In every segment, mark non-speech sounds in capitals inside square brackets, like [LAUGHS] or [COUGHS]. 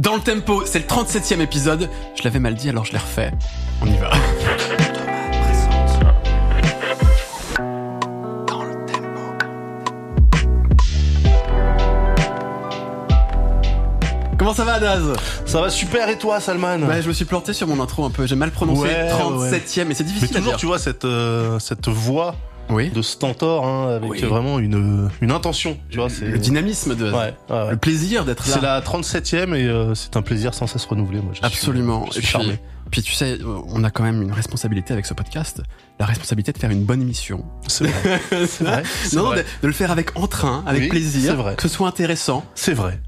Dans le tempo, c'est le 37e épisode. Je l'avais mal dit, alors je l'ai refait. On y va. Dans le tempo. Comment ça va, Daz? Ça va super et toi, Salman? Ouais, je me suis planté sur mon intro un peu. J'ai mal prononcé Ouais, 37e, mais c'est Mais difficile à toujours, dire. tu vois, cette, euh, cette voix Oui. de Stentor, hein, avec Oui. vraiment une, une intention, tu vois. c'est Le dynamisme de. Ouais, ouais, ouais. Le plaisir d'être là. C'est la 37e et euh, c'est un plaisir sans cesse renouvelé. Moi, je suis- Absolument. je Et suis puis, charmé. puis tu sais, on a quand même une responsabilité avec ce podcast. La responsabilité de faire une bonne émission. C'est vrai. [LAUGHS] Non, vrai. de, de le faire avec entrain, avec Oui, plaisir, c'est vrai. que ce soit intéressant. C'est vrai.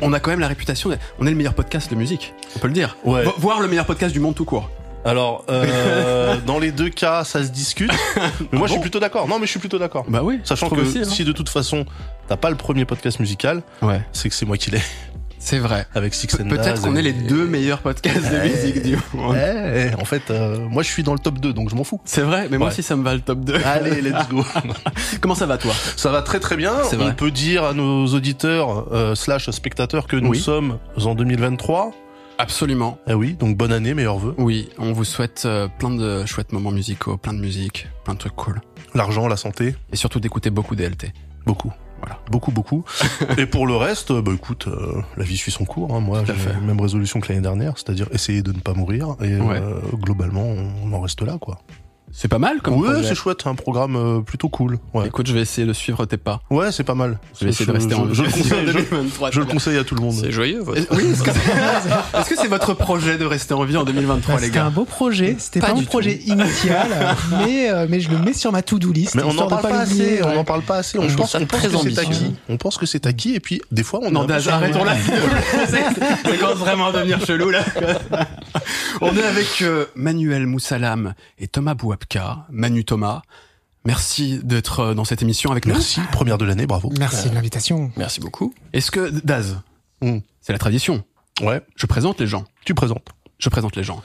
On a quand même la réputation, d'être- on est le meilleur podcast de musique, on peut le dire. Ouais. Vo- Voire le meilleur podcast du monde tout court. Alors, euh, [LAUGHS] dans les deux cas, ça se discute. [LAUGHS] Mais moi, je suis plutôt d'accord. Non, mais je suis plutôt d'accord. Bah oui. Sachant que aussi, hein. si de toute façon, t'as pas le premier podcast musical, Ouais, c'est que c'est moi qui l'ai. c'est vrai. Avec Six Pe- Peut-être qu'on et- est les deux meilleurs podcasts de musique du monde. Ouais, en fait, euh, moi, je suis dans le top 2, donc je m'en fous. C'est vrai, mais moi aussi ça me va le top 2. Allez, let's go. [LAUGHS] Comment ça va toi? Ça va très très bien. On vrai. peut dire à nos auditeurs euh, slash spectateurs que nous Oui. sommes en 2023. Absolument. Eh oui, donc bonne année, meilleurs vœux. Oui, on vous souhaite euh, plein de chouettes moments musicaux, plein de musique, plein de trucs cool. L'argent, la santé, Et surtout d'écouter beaucoup DLT. beaucoup. Voilà. Beaucoup, beaucoup. [LAUGHS] Et pour le reste, euh, bah écoute, euh, la vie suit son cours. hein. Moi, j'ai fait. la même résolution que l'année dernière, c'est-à-dire essayer de ne pas mourir. Et Ouais. euh, globalement, on en reste là, quoi. C'est pas mal comme ouais, c'est chouette, un programme euh, plutôt cool. Ouais, Écoute, je vais essayer de suivre tes pas. ouais, c'est pas mal. Je vais essayer de rester en je, je le conseille, je, [LAUGHS] 2023. je le conseille à tout le monde. C'est joyeux, votre. Est- Oui, [LAUGHS] est-ce que c'est votre projet de rester en vie en 2023, Bah, les C'était un gars beau projet, c'était Pas pas, du mon projet initial, [LAUGHS] mais, euh, mais je le mets sur ma to-do list. Mais on n'en parle pas assez, on n'en parle pas assez. On pense, que c'est acquis. On pense que c'est acquis et puis des fois on peu- arrêtons là. Ça commence vraiment à devenir chelou, là. On est avec euh, Manuel Moussalam et Thomas Manu Thomas, merci d'être euh, dans cette émission avec nous. Merci, première de l'année, bravo. Merci de l'invitation. Merci beaucoup. Est-ce que, Daz, Mm. c'est la tradition? Ouais, Je présente les gens. tu présentes. Je présente les gens.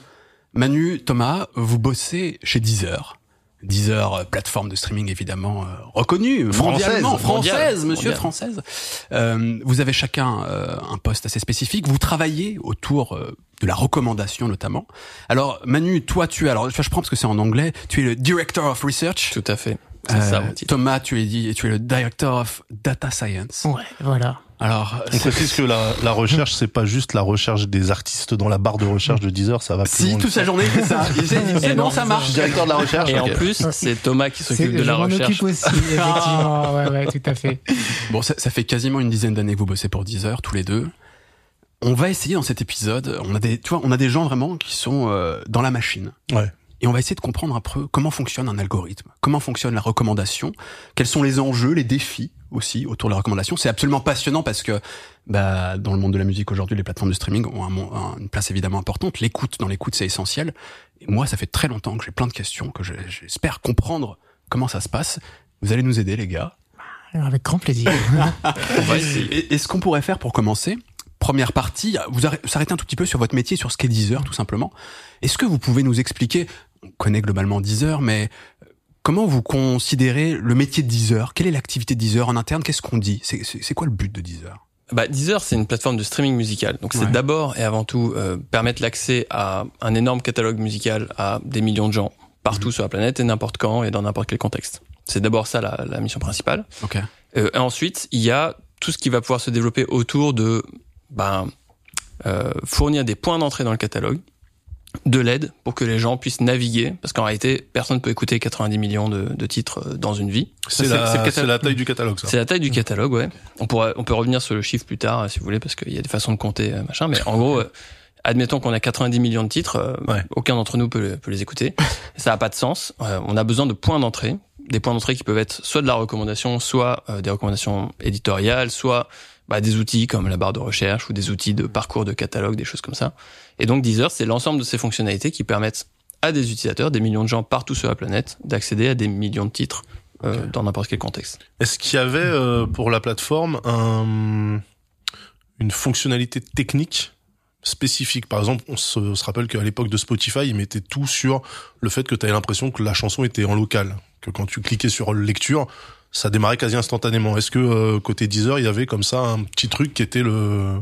Manu, Thomas, vous bossez chez Deezer. Deezer, euh, plateforme de streaming évidemment euh, reconnue, Française, française, monsieur, mondiale. française. Euh, vous avez chacun euh, un poste assez spécifique. Vous travaillez autour euh, de la recommandation notamment. Alors Manu, toi tu es, alors je prends parce que c'est en anglais, tu es le Director of Research. Tout à fait. C'est Euh, ça, mon titre. Thomas, tu es dit, tu es le Director of Data Science. Ouais, voilà. Alors, On précise que la, la recherche, c'est pas juste la recherche des artistes dans la barre de recherche de Deezer, ça va plus si loin. toute sa journée fait ça, [LAUGHS] non, ça marche. directeur de la recherche. Et en plus, c'est Thomas qui C'est- s'occupe de la je m'en recherche. occupe aussi, [LAUGHS] effectivement. ouais, ouais, tout à fait. Bon, ça, ça fait quasiment une dizaine d'années que vous bossez pour Deezer, tous les deux. On va essayer dans cet épisode, on a des, tu vois, on a des gens vraiment qui sont euh, dans la machine. Ouais. Et on va essayer de comprendre un peu comment fonctionne un algorithme, comment fonctionne la recommandation, quels sont les enjeux, les défis aussi autour de la recommandation. C'est absolument passionnant parce que bah, dans le monde de la musique aujourd'hui, les plateformes de streaming ont un une place évidemment importante. L'écoute, dans l'écoute, c'est essentiel. Et moi, ça fait très longtemps que j'ai plein de questions, que je- j'espère comprendre comment ça se passe. Vous allez nous aider, les gars. Avec grand plaisir. [LAUGHS] Et, et ce qu'on pourrait faire pour commencer, première partie, vous arrê- vous arrêtez un tout petit peu sur votre métier, sur ce qu'est Deezer, tout simplement. Est-ce que vous pouvez nous expliquer, on connaît globalement Deezer, mais euh, comment vous considérez le métier de Deezer? Quelle est l'activité de Deezer en interne? Qu'est-ce qu'on dit? C'est quoi le but de Deezer? Bah, Deezer, c'est une plateforme de streaming musical. Donc, c'est Ouais. d'abord et avant tout euh, permettre l'accès à un énorme catalogue musical à des millions de gens partout Mhm. sur la planète et n'importe quand et dans n'importe quel contexte. C'est d'abord ça la, la mission principale. Ok. Euh, et ensuite, il y a tout ce qui va pouvoir se développer autour de ben, euh, fournir des points d'entrée dans le catalogue, de l'aide pour que les gens puissent naviguer, parce qu'en réalité, personne ne peut écouter 90 millions de, de titres euh, dans une vie. C'est la, taille du catalogue, ça. C'est la taille du catalogue, ouais. On pourra, on peut revenir sur le chiffre plus tard, euh, si vous voulez, parce qu'il y a des façons de compter, euh, machin. Mais en gros, admettons qu'on a 90 millions de titres, Ouais. aucun d'entre nous peut, peut les écouter. [LAUGHS] Ça n'a pas de sens. On a besoin de points d'entrée, des points d'entrée qui peuvent être soit de la recommandation, soit des recommandations éditoriales, soit bah, des outils comme la barre de recherche ou des outils de parcours de catalogue, des choses comme ça. Et donc Deezer, c'est l'ensemble de ces fonctionnalités qui permettent à des utilisateurs, des millions de gens partout sur la planète, d'accéder à des millions de titres euh, dans n'importe quel contexte. Est-ce qu'il y avait euh, pour la plateforme un, une fonctionnalité technique spécifique? Par exemple, on se, se rappelle qu'à l'époque de Spotify, ils mettaient tout sur le fait que tu avais l'impression que la chanson était en local, que quand tu cliquais sur lecture, ça démarrait quasi instantanément. Est-ce que euh, côté Deezer, il y avait comme ça un petit truc qui était le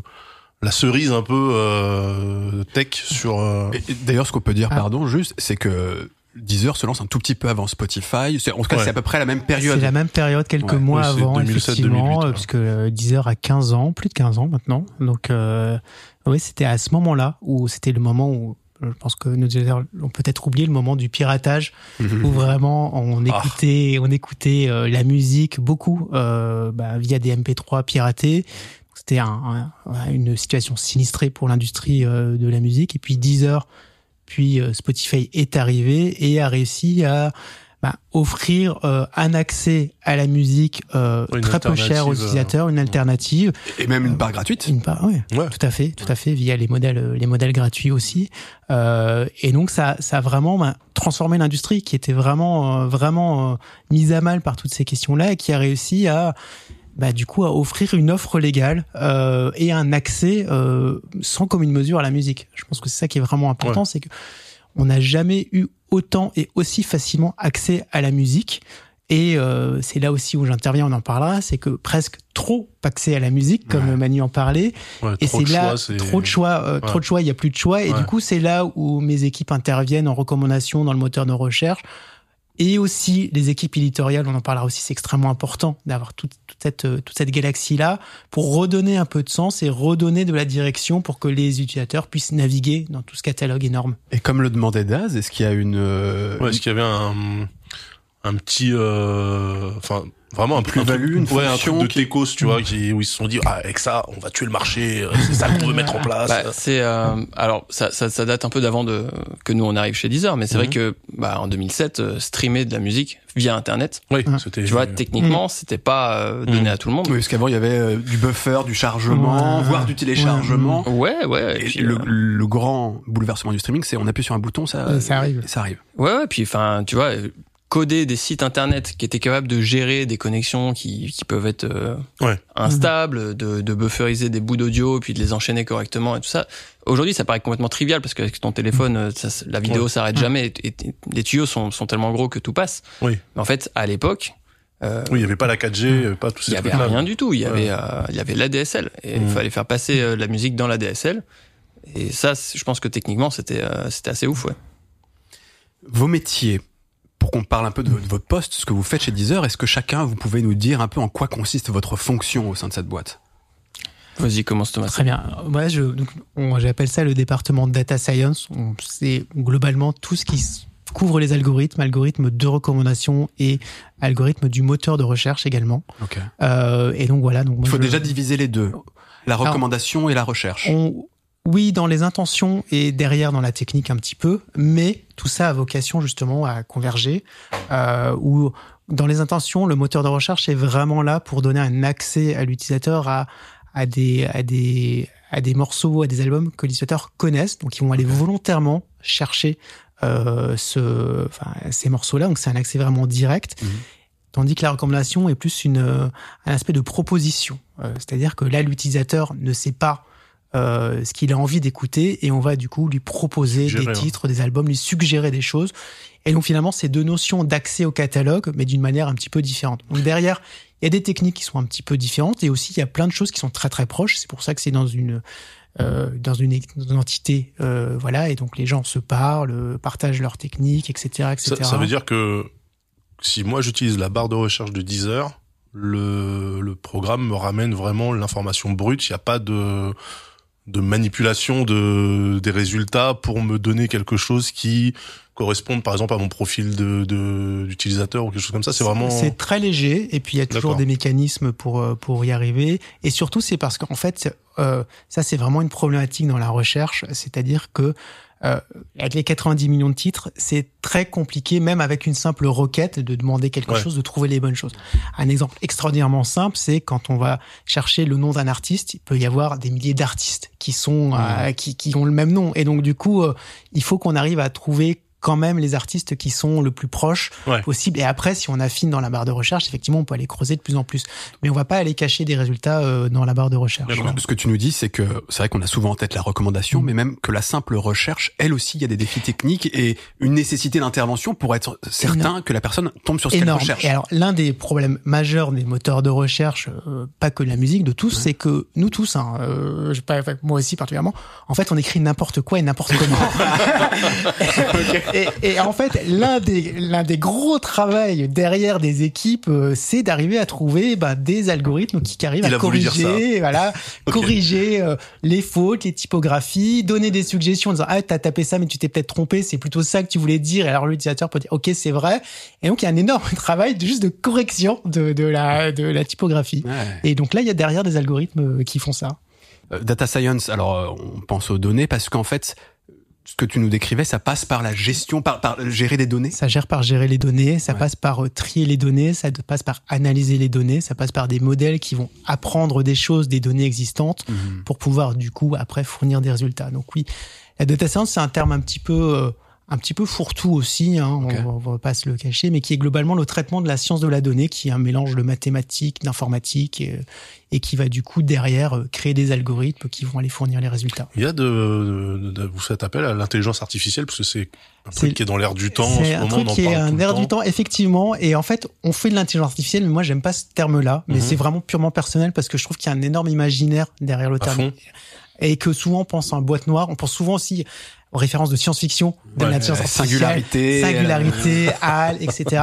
la cerise un peu euh, tech sur. euh, Et- et D'ailleurs, ce qu'on peut dire, Ah. pardon, juste, c'est que Deezer se lance un tout petit peu avant Spotify. C'est- En tout cas, Ouais. c'est à peu près la même C'est période. la même période, quelques Ouais, mois oui, c'est avant, 2007, effectivement, 2008, euh, ouais. puisque euh, Deezer a 15 ans, plus de 15 ans maintenant. Donc, euh, oui, c'était à ce moment-là où c'était le moment où je pense que nos auditeurs ont peut-être oublié le moment du piratage où vraiment on Ah. écoutait, on écoutait euh, la musique beaucoup euh, bah, via des MP3 piratés. C'était un, un- une situation sinistrée pour l'industrie euh, de la musique. Et puis Deezer, puis euh, Spotify est arrivé et a réussi à bah, offrir euh, un accès à la musique euh, très peu cher aux alternative, euh, utilisateurs, une alternative. Et même une part gratuite. Une part, ouais, Ouais. tout à fait, tout à fait, via les modèles, euh, les modèles gratuits aussi. Euh, et donc ça, ça a vraiment bah, transformé l'industrie qui était vraiment, euh, vraiment euh, mise à mal par toutes ces questions-là et qui a réussi à, bah, du coup, à offrir une offre légale euh, et un accès euh, sans commune mesure à la musique. Je pense que c'est ça qui est vraiment important, Ouais. c'est que on n'a jamais eu autant et aussi facilement accès à la musique. Et euh, c'est là aussi où j'interviens, on en parlera, c'est que presque trop accès à la musique, comme Ouais. Manu en parlait, ouais, et c'est là choix, trop de choix, euh, trop de choix, il y a plus de choix. Et du coup, c'est là où mes équipes interviennent en recommandation dans le moteur de recherche. Et aussi les équipes éditoriales, on en parlera aussi, c'est extrêmement important d'avoir toute, toute cette, euh, toute cette galaxie-là pour redonner un peu de sens et redonner de la direction pour que les utilisateurs puissent naviguer dans tout ce catalogue énorme. Et comme le demandait Daz, est-ce qu'il y a une, euh, Ouais, est-ce qu'il y avait un, un petit, euh, enfin, vraiment un plus-value, un truc- une ouais, un truc de qui- techos, tu vois, qui, où ils se sont dit, ah, avec ça, on va tuer le marché, euh, c'est ça qu'on veut mettre en place. Bah, c'est euh, alors ça, ça, ça date un peu d'avant de que nous on arrive chez Deezer, mais c'est vrai Mhm. que bah, en 2007, euh, streamer de la musique via Internet, oui, tu vois, techniquement, c'était pas euh, donné Mhm. à tout le monde. Oui, parce qu'avant il y avait euh, du buffer, du chargement, voire du téléchargement. Ouais, ouais. Et Et puis, le, euh, le grand bouleversement du streaming, c'est on appuie sur un bouton, ça, ça arrive. ça arrive. Ouais, ouais, puis enfin, tu vois, coder des sites internet qui étaient capables de gérer des connexions qui, qui peuvent être euh, Ouais. instables, de, de bufferiser des bouts d'audio, puis de les enchaîner correctement et tout ça. Aujourd'hui, ça paraît complètement trivial parce qu'avec ton téléphone, euh, ça, la vidéo Ouais. s'arrête jamais et, et les tuyaux sont, sont tellement gros que tout passe. Oui. Mais en fait, à l'époque, euh, Oui, il y avait pas la 4G, il y avait pas tous il ces y avait rien du tout. Il y Ouais. avait, euh, il y avait l'ADSL et il fallait faire passer euh, la musique dans l'ADSL. Et ça, je pense que techniquement, c'était euh, c'était assez ouf, ouais. Vos métiers, pour qu'on parle un peu de, votre- de votre poste, ce que vous faites chez Deezer, est-ce que chacun, vous pouvez nous dire un peu en quoi consiste votre fonction au sein de cette boîte? Vas-y, commence Thomas. Très bien. Moi, je, donc, on- j'appelle ça le département de data science. On- C'est globalement tout ce qui couvre les algorithmes, algorithmes de recommandation et algorithmes du moteur de recherche également. Ok. Euh, et donc voilà. Donc moi, Il faut je- déjà diviser les deux, la Alors, recommandation et la recherche. on- oui, dans les intentions et derrière dans la technique un petit peu, mais tout ça a vocation justement à converger. Euh, où dans les intentions, le moteur de recherche est vraiment là pour donner un accès à l'utilisateur à, à des à des à des morceaux, à des albums que l'utilisateur connaissent. Donc ils vont aller volontairement chercher euh, ce, enfin, ces morceaux-là. Donc c'est un accès vraiment direct. Mhm. Tandis que la recommandation est plus une, euh, un aspect de proposition. Euh, C'est-à-dire que là, l'utilisateur ne sait pas euh, ce qu'il a envie d'écouter et on va du coup lui proposer des hein. titres, des albums, lui suggérer des choses. Et donc finalement, c'est deux notions d'accès au catalogue, mais d'une manière un petit peu différente. Donc derrière, il y a des techniques qui sont un petit peu différentes et aussi il y a plein de choses qui sont très très proches. C'est pour ça que c'est dans une euh, dans une, dans une entité, euh, voilà, et donc les gens se parlent, euh, partagent leurs techniques, etc., etc. Ça, ça veut dire que si moi j'utilise la barre de recherche de Deezer, le, le programme me ramène vraiment l'information brute. Il n'y a pas de, de manipulation de, des résultats pour me donner quelque chose qui corresponde par exemple à mon profil de, de, d'utilisateur ou quelque chose comme ça. C'est vraiment... C'est très léger et puis il y a toujours des mécanismes pour euh, pour y arriver. Et surtout, c'est parce qu'en fait, euh, ça c'est vraiment une problématique dans la recherche, c'est-à-dire que euh, avec les 90 millions de titres, c'est très compliqué, même avec une simple requête, de demander quelque Ouais. chose, de trouver les bonnes choses. Un exemple extraordinairement simple, c'est quand on va chercher le nom d'un artiste, il peut y avoir des milliers d'artistes qui sont euh, qui, qui ont le même nom, et donc du coup, euh, il faut qu'on arrive à trouver quand même les artistes qui sont le plus proches Ouais. possible. Et après, si on affine dans la barre de recherche, effectivement, on peut aller creuser de plus en plus. Mais on va pas aller cacher des résultats euh, dans la barre de recherche. Ce que tu nous dis, c'est que c'est vrai qu'on a souvent en tête la recommandation, mais même que la simple recherche, elle aussi, il y a des défis techniques et une nécessité d'intervention pour être certain que la personne tombe sur ce qu'elle énorme. recherche. Et alors, l'un des problèmes majeurs des moteurs de recherche, euh, pas que de la musique, de tous, c'est que nous tous, hein, euh, je sais pas, moi aussi particulièrement, en fait, on écrit n'importe quoi et n'importe comment. [LAUGHS] et, et en fait, l'un des l'un des gros travails derrière des équipes, euh, c'est d'arriver à trouver bah, des algorithmes qui, qui arrivent Il à corriger, voilà, [LAUGHS] corriger euh, les fautes, les typographies, donner des suggestions en disant ah t'as tapé ça mais tu t'es peut-être trompé, c'est plutôt ça que tu voulais dire. Et alors l'utilisateur peut dire ok c'est vrai. Et donc il y a un énorme [LAUGHS] travail de juste de correction de, de la de la typographie. Ouais. Et donc là il y a derrière des algorithmes euh, qui font ça. Euh, data science, alors on pense aux données parce qu'en fait, ce que tu nous décrivais, ça passe par la gestion, par, par gérer des données? Ça gère par gérer les données, ça Ouais. passe par euh, trier les données, ça passe par analyser les données, ça passe par des modèles qui vont apprendre des choses des données existantes Mhm. pour pouvoir du coup après fournir des résultats. Donc oui, la data science c'est un terme un petit peu euh, un petit peu fourre-tout aussi, hein, on, on va pas se le cacher, mais qui est globalement le traitement de la science de la donnée, qui est un mélange de mathématiques, d'informatique, et, et qui va du coup derrière euh, créer des algorithmes qui vont aller fournir les résultats. Il y a de, de- de- vous faites appel à l'intelligence artificielle parce que c'est un truc qui est dans l'air du temps. C'est ce un moment, truc on en qui est un air temps. du temps, effectivement. Et en fait, on fait de l'intelligence artificielle, mais moi, j'aime pas ce terme-là. Mais Mhm. c'est vraiment purement personnel parce que je trouve qu'il y a un énorme imaginaire derrière le À terme. fond. Et que souvent, on pense en boîte noire. On pense souvent aussi aux références de science-fiction, de Ouais, l'intelligence Euh, artificielle. singularité. Singularité, [LAUGHS] HAL, etc.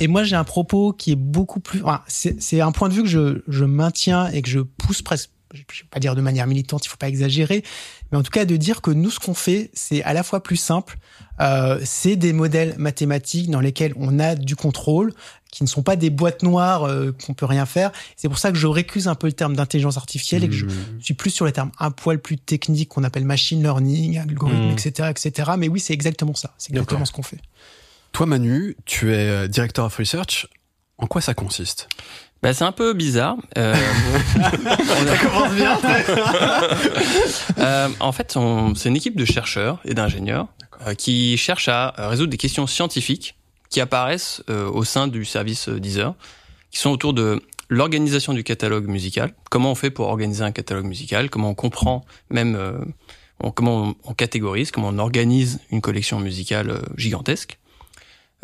Et moi, j'ai un propos qui est beaucoup plus. enfin, c'est c'est un point de vue que je, je maintiens et que je pousse presque. Je vais pas dire de manière militante, il faut pas exagérer, mais en tout cas de dire que nous, ce qu'on fait, c'est à la fois plus simple. Euh, c'est des modèles mathématiques dans lesquels on a du contrôle, qui ne sont pas des boîtes noires euh, qu'on peut rien faire. C'est pour ça que je récuse un peu le terme d'intelligence artificielle et que je, je suis plus sur les termes un poil plus techniques qu'on appelle machine learning, algorithme, etc., etc. Mais oui, c'est exactement ça. C'est exactement ce qu'on fait. Toi, Manu, tu es euh, director of research. En quoi ça consiste? Bah, c'est un peu bizarre. Euh, [LAUGHS] Ça commence bien. [LAUGHS] euh, en fait, on- c'est une équipe de chercheurs et d'ingénieurs euh, qui cherchent à résoudre des questions scientifiques qui apparaissent euh, au sein du service euh, Deezer, qui sont autour de l'organisation du catalogue musical. Comment on fait pour organiser un catalogue musical? Comment on comprend même euh, comment on, on catégorise Comment on organise une collection musicale euh, gigantesque?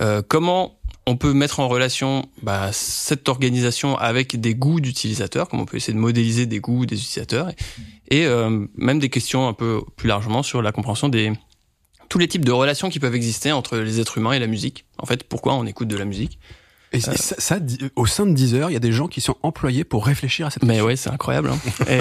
Euh, Comment on peut mettre en relation bah, cette organisation avec des goûts d'utilisateurs, comment on peut essayer de modéliser des goûts des utilisateurs, et, et, euh, même des questions un peu plus largement sur la compréhension des tous les types de relations qui peuvent exister entre les êtres humains et la musique. En fait, pourquoi on écoute de la musique Et, et ça, au sein de Deezer, il y a des gens qui sont employés pour réfléchir à cette Mais question. ouais, c'est incroyable. hein. [LAUGHS] Et-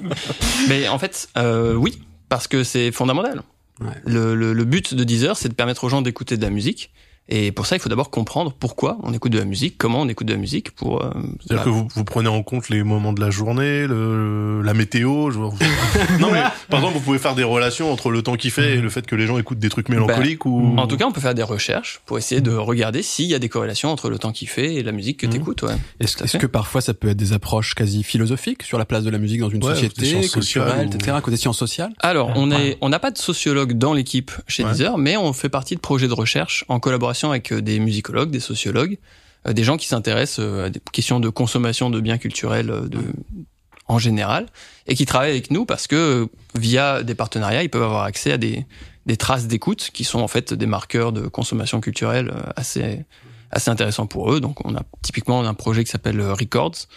[LAUGHS] Mais en fait, euh, oui, parce que c'est fondamental. Ouais. Le, le, le but de Deezer, c'est de permettre aux gens d'écouter de la musique. Et pour ça, il faut d'abord comprendre pourquoi on écoute de la musique, comment on écoute de la musique pour. euh, C'est-à-dire bah, que vous, vous prenez en compte les moments de la journée, le, la météo. Je vois, vous- [LAUGHS] non mais par exemple, vous pouvez faire des relations entre le temps qu'il fait et le fait que les gens écoutent des trucs mélancoliques ou. En tout cas, on peut faire des recherches pour essayer de regarder s'il y a des corrélations entre le temps qu'il fait et la musique que Mhm. tu écoutes. Ouais. Est-ce que parfois ça peut être des approches quasi philosophiques sur la place de la musique dans une Ouais, société, culturelle, ou- etc., côté sciences sociales? Alors, on Ouais. est, on n'a pas de sociologue dans l'équipe chez Ouais. Deezer, mais on fait partie de projets de recherche en collaboration avec euh, des musicologues, des sociologues, euh, des gens qui s'intéressent euh, à des questions de consommation de biens culturels en général, et qui travaillent avec nous parce que via des partenariats, ils peuvent avoir accès à des, traces d'écoute qui sont en fait des marqueurs de consommation culturelle assez, intéressants pour eux. Donc, on a typiquement un projet qui s'appelle Records,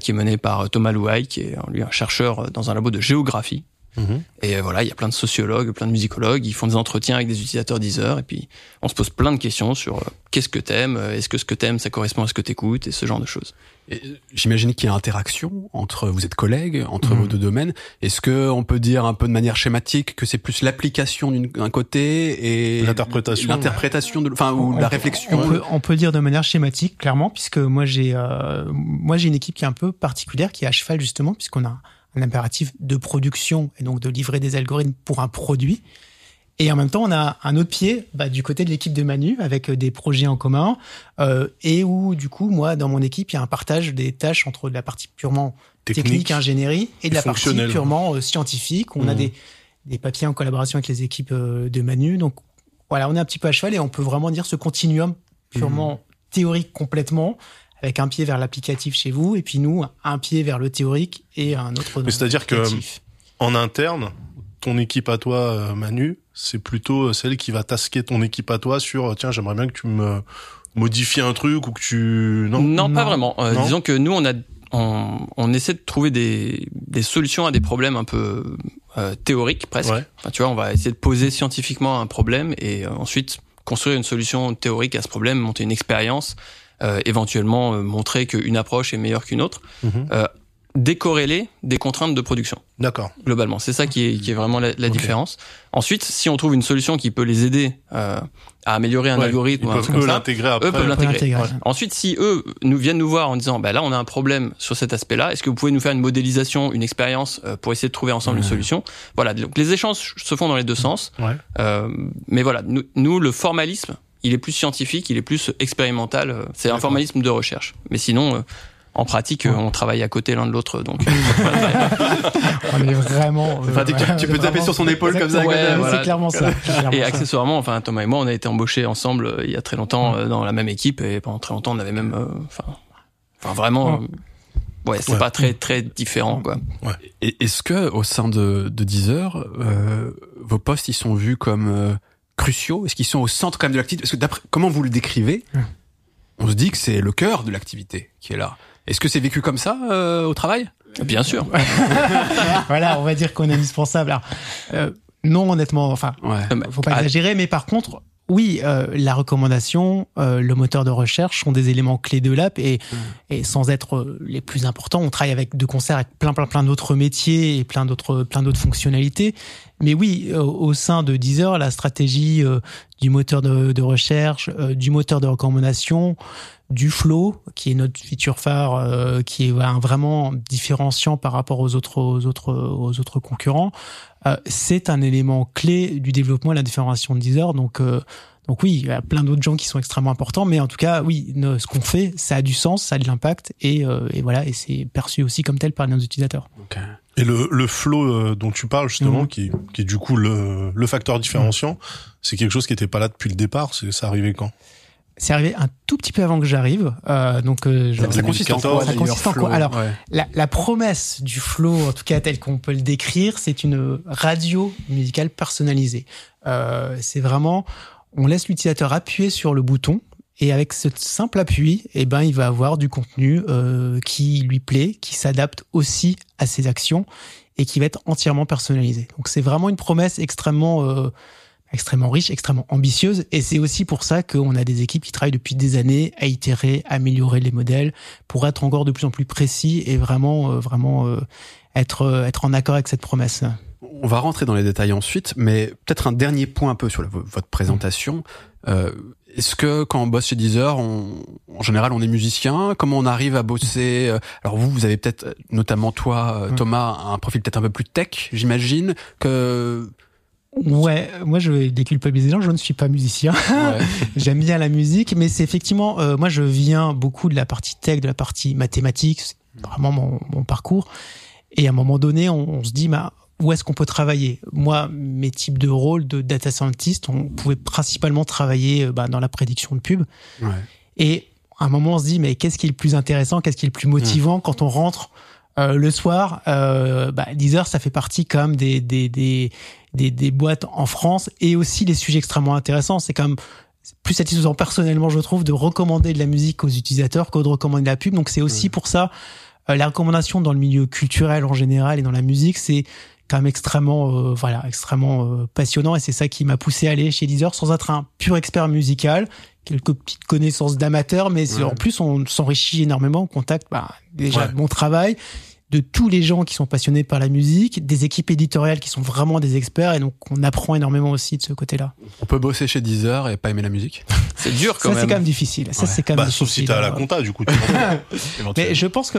qui est mené par Thomas Louaille, qui est lui un chercheur dans un labo de géographie. Mhm. Et voilà, il y a plein de sociologues, plein de musicologues, ils font des entretiens avec des utilisateurs Deezer, et puis on se pose plein de questions sur euh, qu'est-ce que t'aimes, euh, est-ce que ce que t'aimes, ça correspond à ce que t'écoutes, et ce genre de choses. Euh, J'imagine qu'il y a interaction entre vous êtes collègues entre vos deux domaines. Est-ce que on peut dire un peu de manière schématique que c'est plus l'application d'un côté et L'interprétation. l'interprétation de, enfin ou On- la on- réflexion. On peut, on peut le dire de manière schématique, clairement, puisque moi j'ai euh, moi j'ai une équipe qui est un peu particulière, qui est à cheval justement, puisqu'on a un impératif de production et donc de livrer des algorithmes pour un produit. Et en même temps, on a un autre pied bah, du côté de l'équipe de Manu avec euh, des projets en commun euh, et où du coup, moi, dans mon équipe, il y a un partage des tâches entre la partie purement technique, Technique. ingénierie et de et la partie purement euh, scientifique. On a Mhm. des, des papiers en collaboration avec les équipes euh, de Manu. Donc, voilà, on est un petit peu à cheval et on peut vraiment dire ce continuum purement Mmh. théorique complètement, avec un pied vers l'applicatif chez vous et puis nous un pied vers le théorique et un autre. Mais c'est-à-dire que-. En interne, ton équipe à toi, euh, Manu, c'est plutôt celle qui va tasquer ton équipe à toi sur, euh, tiens, j'aimerais bien que tu me modifies un truc ou que tu... Non, Non, pas vraiment. Euh, Non? disons que nous, on a, on, on essaie de trouver des, des solutions à des problèmes un peu euh, théoriques presque. Ouais. Enfin, tu vois, on va essayer de poser scientifiquement un problème et euh, ensuite construire une solution théorique à ce problème, monter une expérience, euh, éventuellement euh, montrer qu'une approche est meilleure qu'une autre, Mhm. décorréler des contraintes de production D'accord. globalement. C'est ça qui est, qui est vraiment la, la différence. Ensuite, si on trouve une solution qui peut les aider euh, à améliorer un Ouais, algorithme Ils ou un peuvent eux ça, l'intégrer après. eux peuvent l'intégrer. Ouais. Ensuite, si eux nous viennent nous voir en disant, bah là, on a un problème sur cet aspect-là, est-ce que vous pouvez nous faire une modélisation, une expérience euh, pour essayer de trouver ensemble une solution? Voilà. Donc les échanges se font dans les deux sens. Ouais. Euh, mais voilà, nous, nous, le formalisme, il est plus scientifique, il est plus expérimental. euh, C'est un formalisme de recherche. Mais sinon, euh, en pratique, euh, on travaille à côté l'un de l'autre, donc. [LAUGHS] euh, On est vraiment. Tu- tu- tu peux taper sur son épaule comme ça. Ouais, Voilà. C'est clairement ça. clairement Et accessoirement, enfin Thomas et moi, on a été embauchés ensemble euh, il y a très longtemps euh, dans la même équipe et pendant très longtemps on avait même, euh, enfin, enfin vraiment, euh, ouais, c'est Ouais. pas très très différent quoi. Et est-ce que au sein de, de Deezer, euh, vos postes ils sont vus comme euh, cruciaux Est-ce qu'ils sont au centre quand même de l'activité? Parce que d'après comment vous le décrivez, Hum. on se dit que c'est le cœur de l'activité qui est là. Est-ce que c'est vécu comme ça euh, au travail? Bien sûr. [LAUGHS] voilà, on va dire qu'on est indispensable. Alors, euh, non, honnêtement, enfin, Ouais. Faut pas ah, exagérer, mais par contre, oui, euh, la recommandation, euh, le moteur de recherche sont des éléments clés de l'app et, et sans être euh, les plus importants, on travaille avec de concert avec plein plein plein d'autres métiers et plein d'autres plein d'autres fonctionnalités. Mais oui, euh, au sein de Deezer, la stratégie euh, du moteur de, de recherche, euh, du moteur de recommandation, du flow, qui est notre feature phare, euh, qui est voilà, vraiment différenciant par rapport aux autres aux autres aux autres concurrents. Euh, c'est un élément clé du développement et de la différenciation de Deezer. Donc, euh, donc oui, il y a plein d'autres gens qui sont extrêmement importants, mais en tout cas, oui, ce qu'on fait, ça a du sens, ça a de l'impact, et, euh, et voilà, et c'est perçu aussi comme tel par nos utilisateurs. Ok. Et le, le flow euh, dont tu parles justement, Mhm. qui, qui est du coup le, le facteur différenciant, c'est quelque chose qui était pas là depuis le départ. C'est ça arrivé quand? C'est arrivé un tout petit peu avant que j'arrive, euh, donc euh, Ça, consiste en 2014, quoi ça consiste en quoi? Alors, Ouais. la, la promesse du flow, en tout cas tel qu'on peut le décrire, c'est une radio musicale personnalisée. Euh, c'est vraiment, on laisse l'utilisateur appuyer sur le bouton et avec ce simple appui, eh ben, il va avoir du contenu euh, qui lui plaît, qui s'adapte aussi à ses actions et qui va être entièrement personnalisé. Donc c'est vraiment une promesse extrêmement euh, extrêmement riche, extrêmement ambitieuse, et c'est aussi pour ça qu'on a des équipes qui travaillent depuis des années à itérer, à améliorer les modèles pour être encore de plus en plus précis et vraiment, euh, vraiment euh, être euh, être en accord avec cette promesse. On va rentrer dans les détails ensuite, mais peut-être un dernier point un peu sur la- votre présentation. Euh, Est-ce que quand on bosse chez Deezer, on, en général, on est musicien? Comment on arrive à bosser euh, Alors vous, vous avez peut-être, notamment toi, euh. Thomas, un profil peut-être un peu plus tech, j'imagine. Que Ouais, moi je vais déculpabiliser les gens, je ne suis pas musicien. ouais. [LAUGHS] J'aime bien la musique, mais c'est effectivement, euh, moi je viens beaucoup de la partie tech, de la partie mathématiques, c'est vraiment mon, mon parcours. Et à un moment donné, on, on se dit, bah, où est-ce qu'on peut travailler? Moi, mes types de rôles de data scientist, on pouvait principalement travailler euh, bah, dans la prédiction de pub. ouais. Et à un moment, on se dit, mais qu'est-ce qui est le plus intéressant, qu'est-ce qui est le plus motivant? Quand on rentre euh, le soir euh, bah, Deezer, ça fait partie quand même des, des, des, des, des boîtes en France et aussi les sujets extrêmement intéressants. C'est quand même plus satisfaisant personnellement, je trouve, de recommander de la musique aux utilisateurs que de recommander de la pub. Donc c'est aussi pour ça, euh, la recommandation dans le milieu culturel en général et dans la musique, c'est quand même extrêmement, euh, voilà, extrêmement euh, passionnant et c'est ça qui m'a poussé à aller chez Deezer sans être un pur expert musical, quelques petites connaissances d'amateur, mais Ouais. en plus on s'enrichit énormément, on contacte bah, déjà Ouais. de mon travail, de tous les gens qui sont passionnés par la musique, des équipes éditoriales qui sont vraiment des experts et donc on apprend énormément aussi de ce côté-là. On peut bosser chez Deezer et pas aimer la musique. [LAUGHS] C'est dur quand Ça c'est même. quand même difficile. Ça Ouais. c'est quand même Bah, sauf si difficile. t'as à la Euh, compta, du coup. [LAUGHS] mais je pense que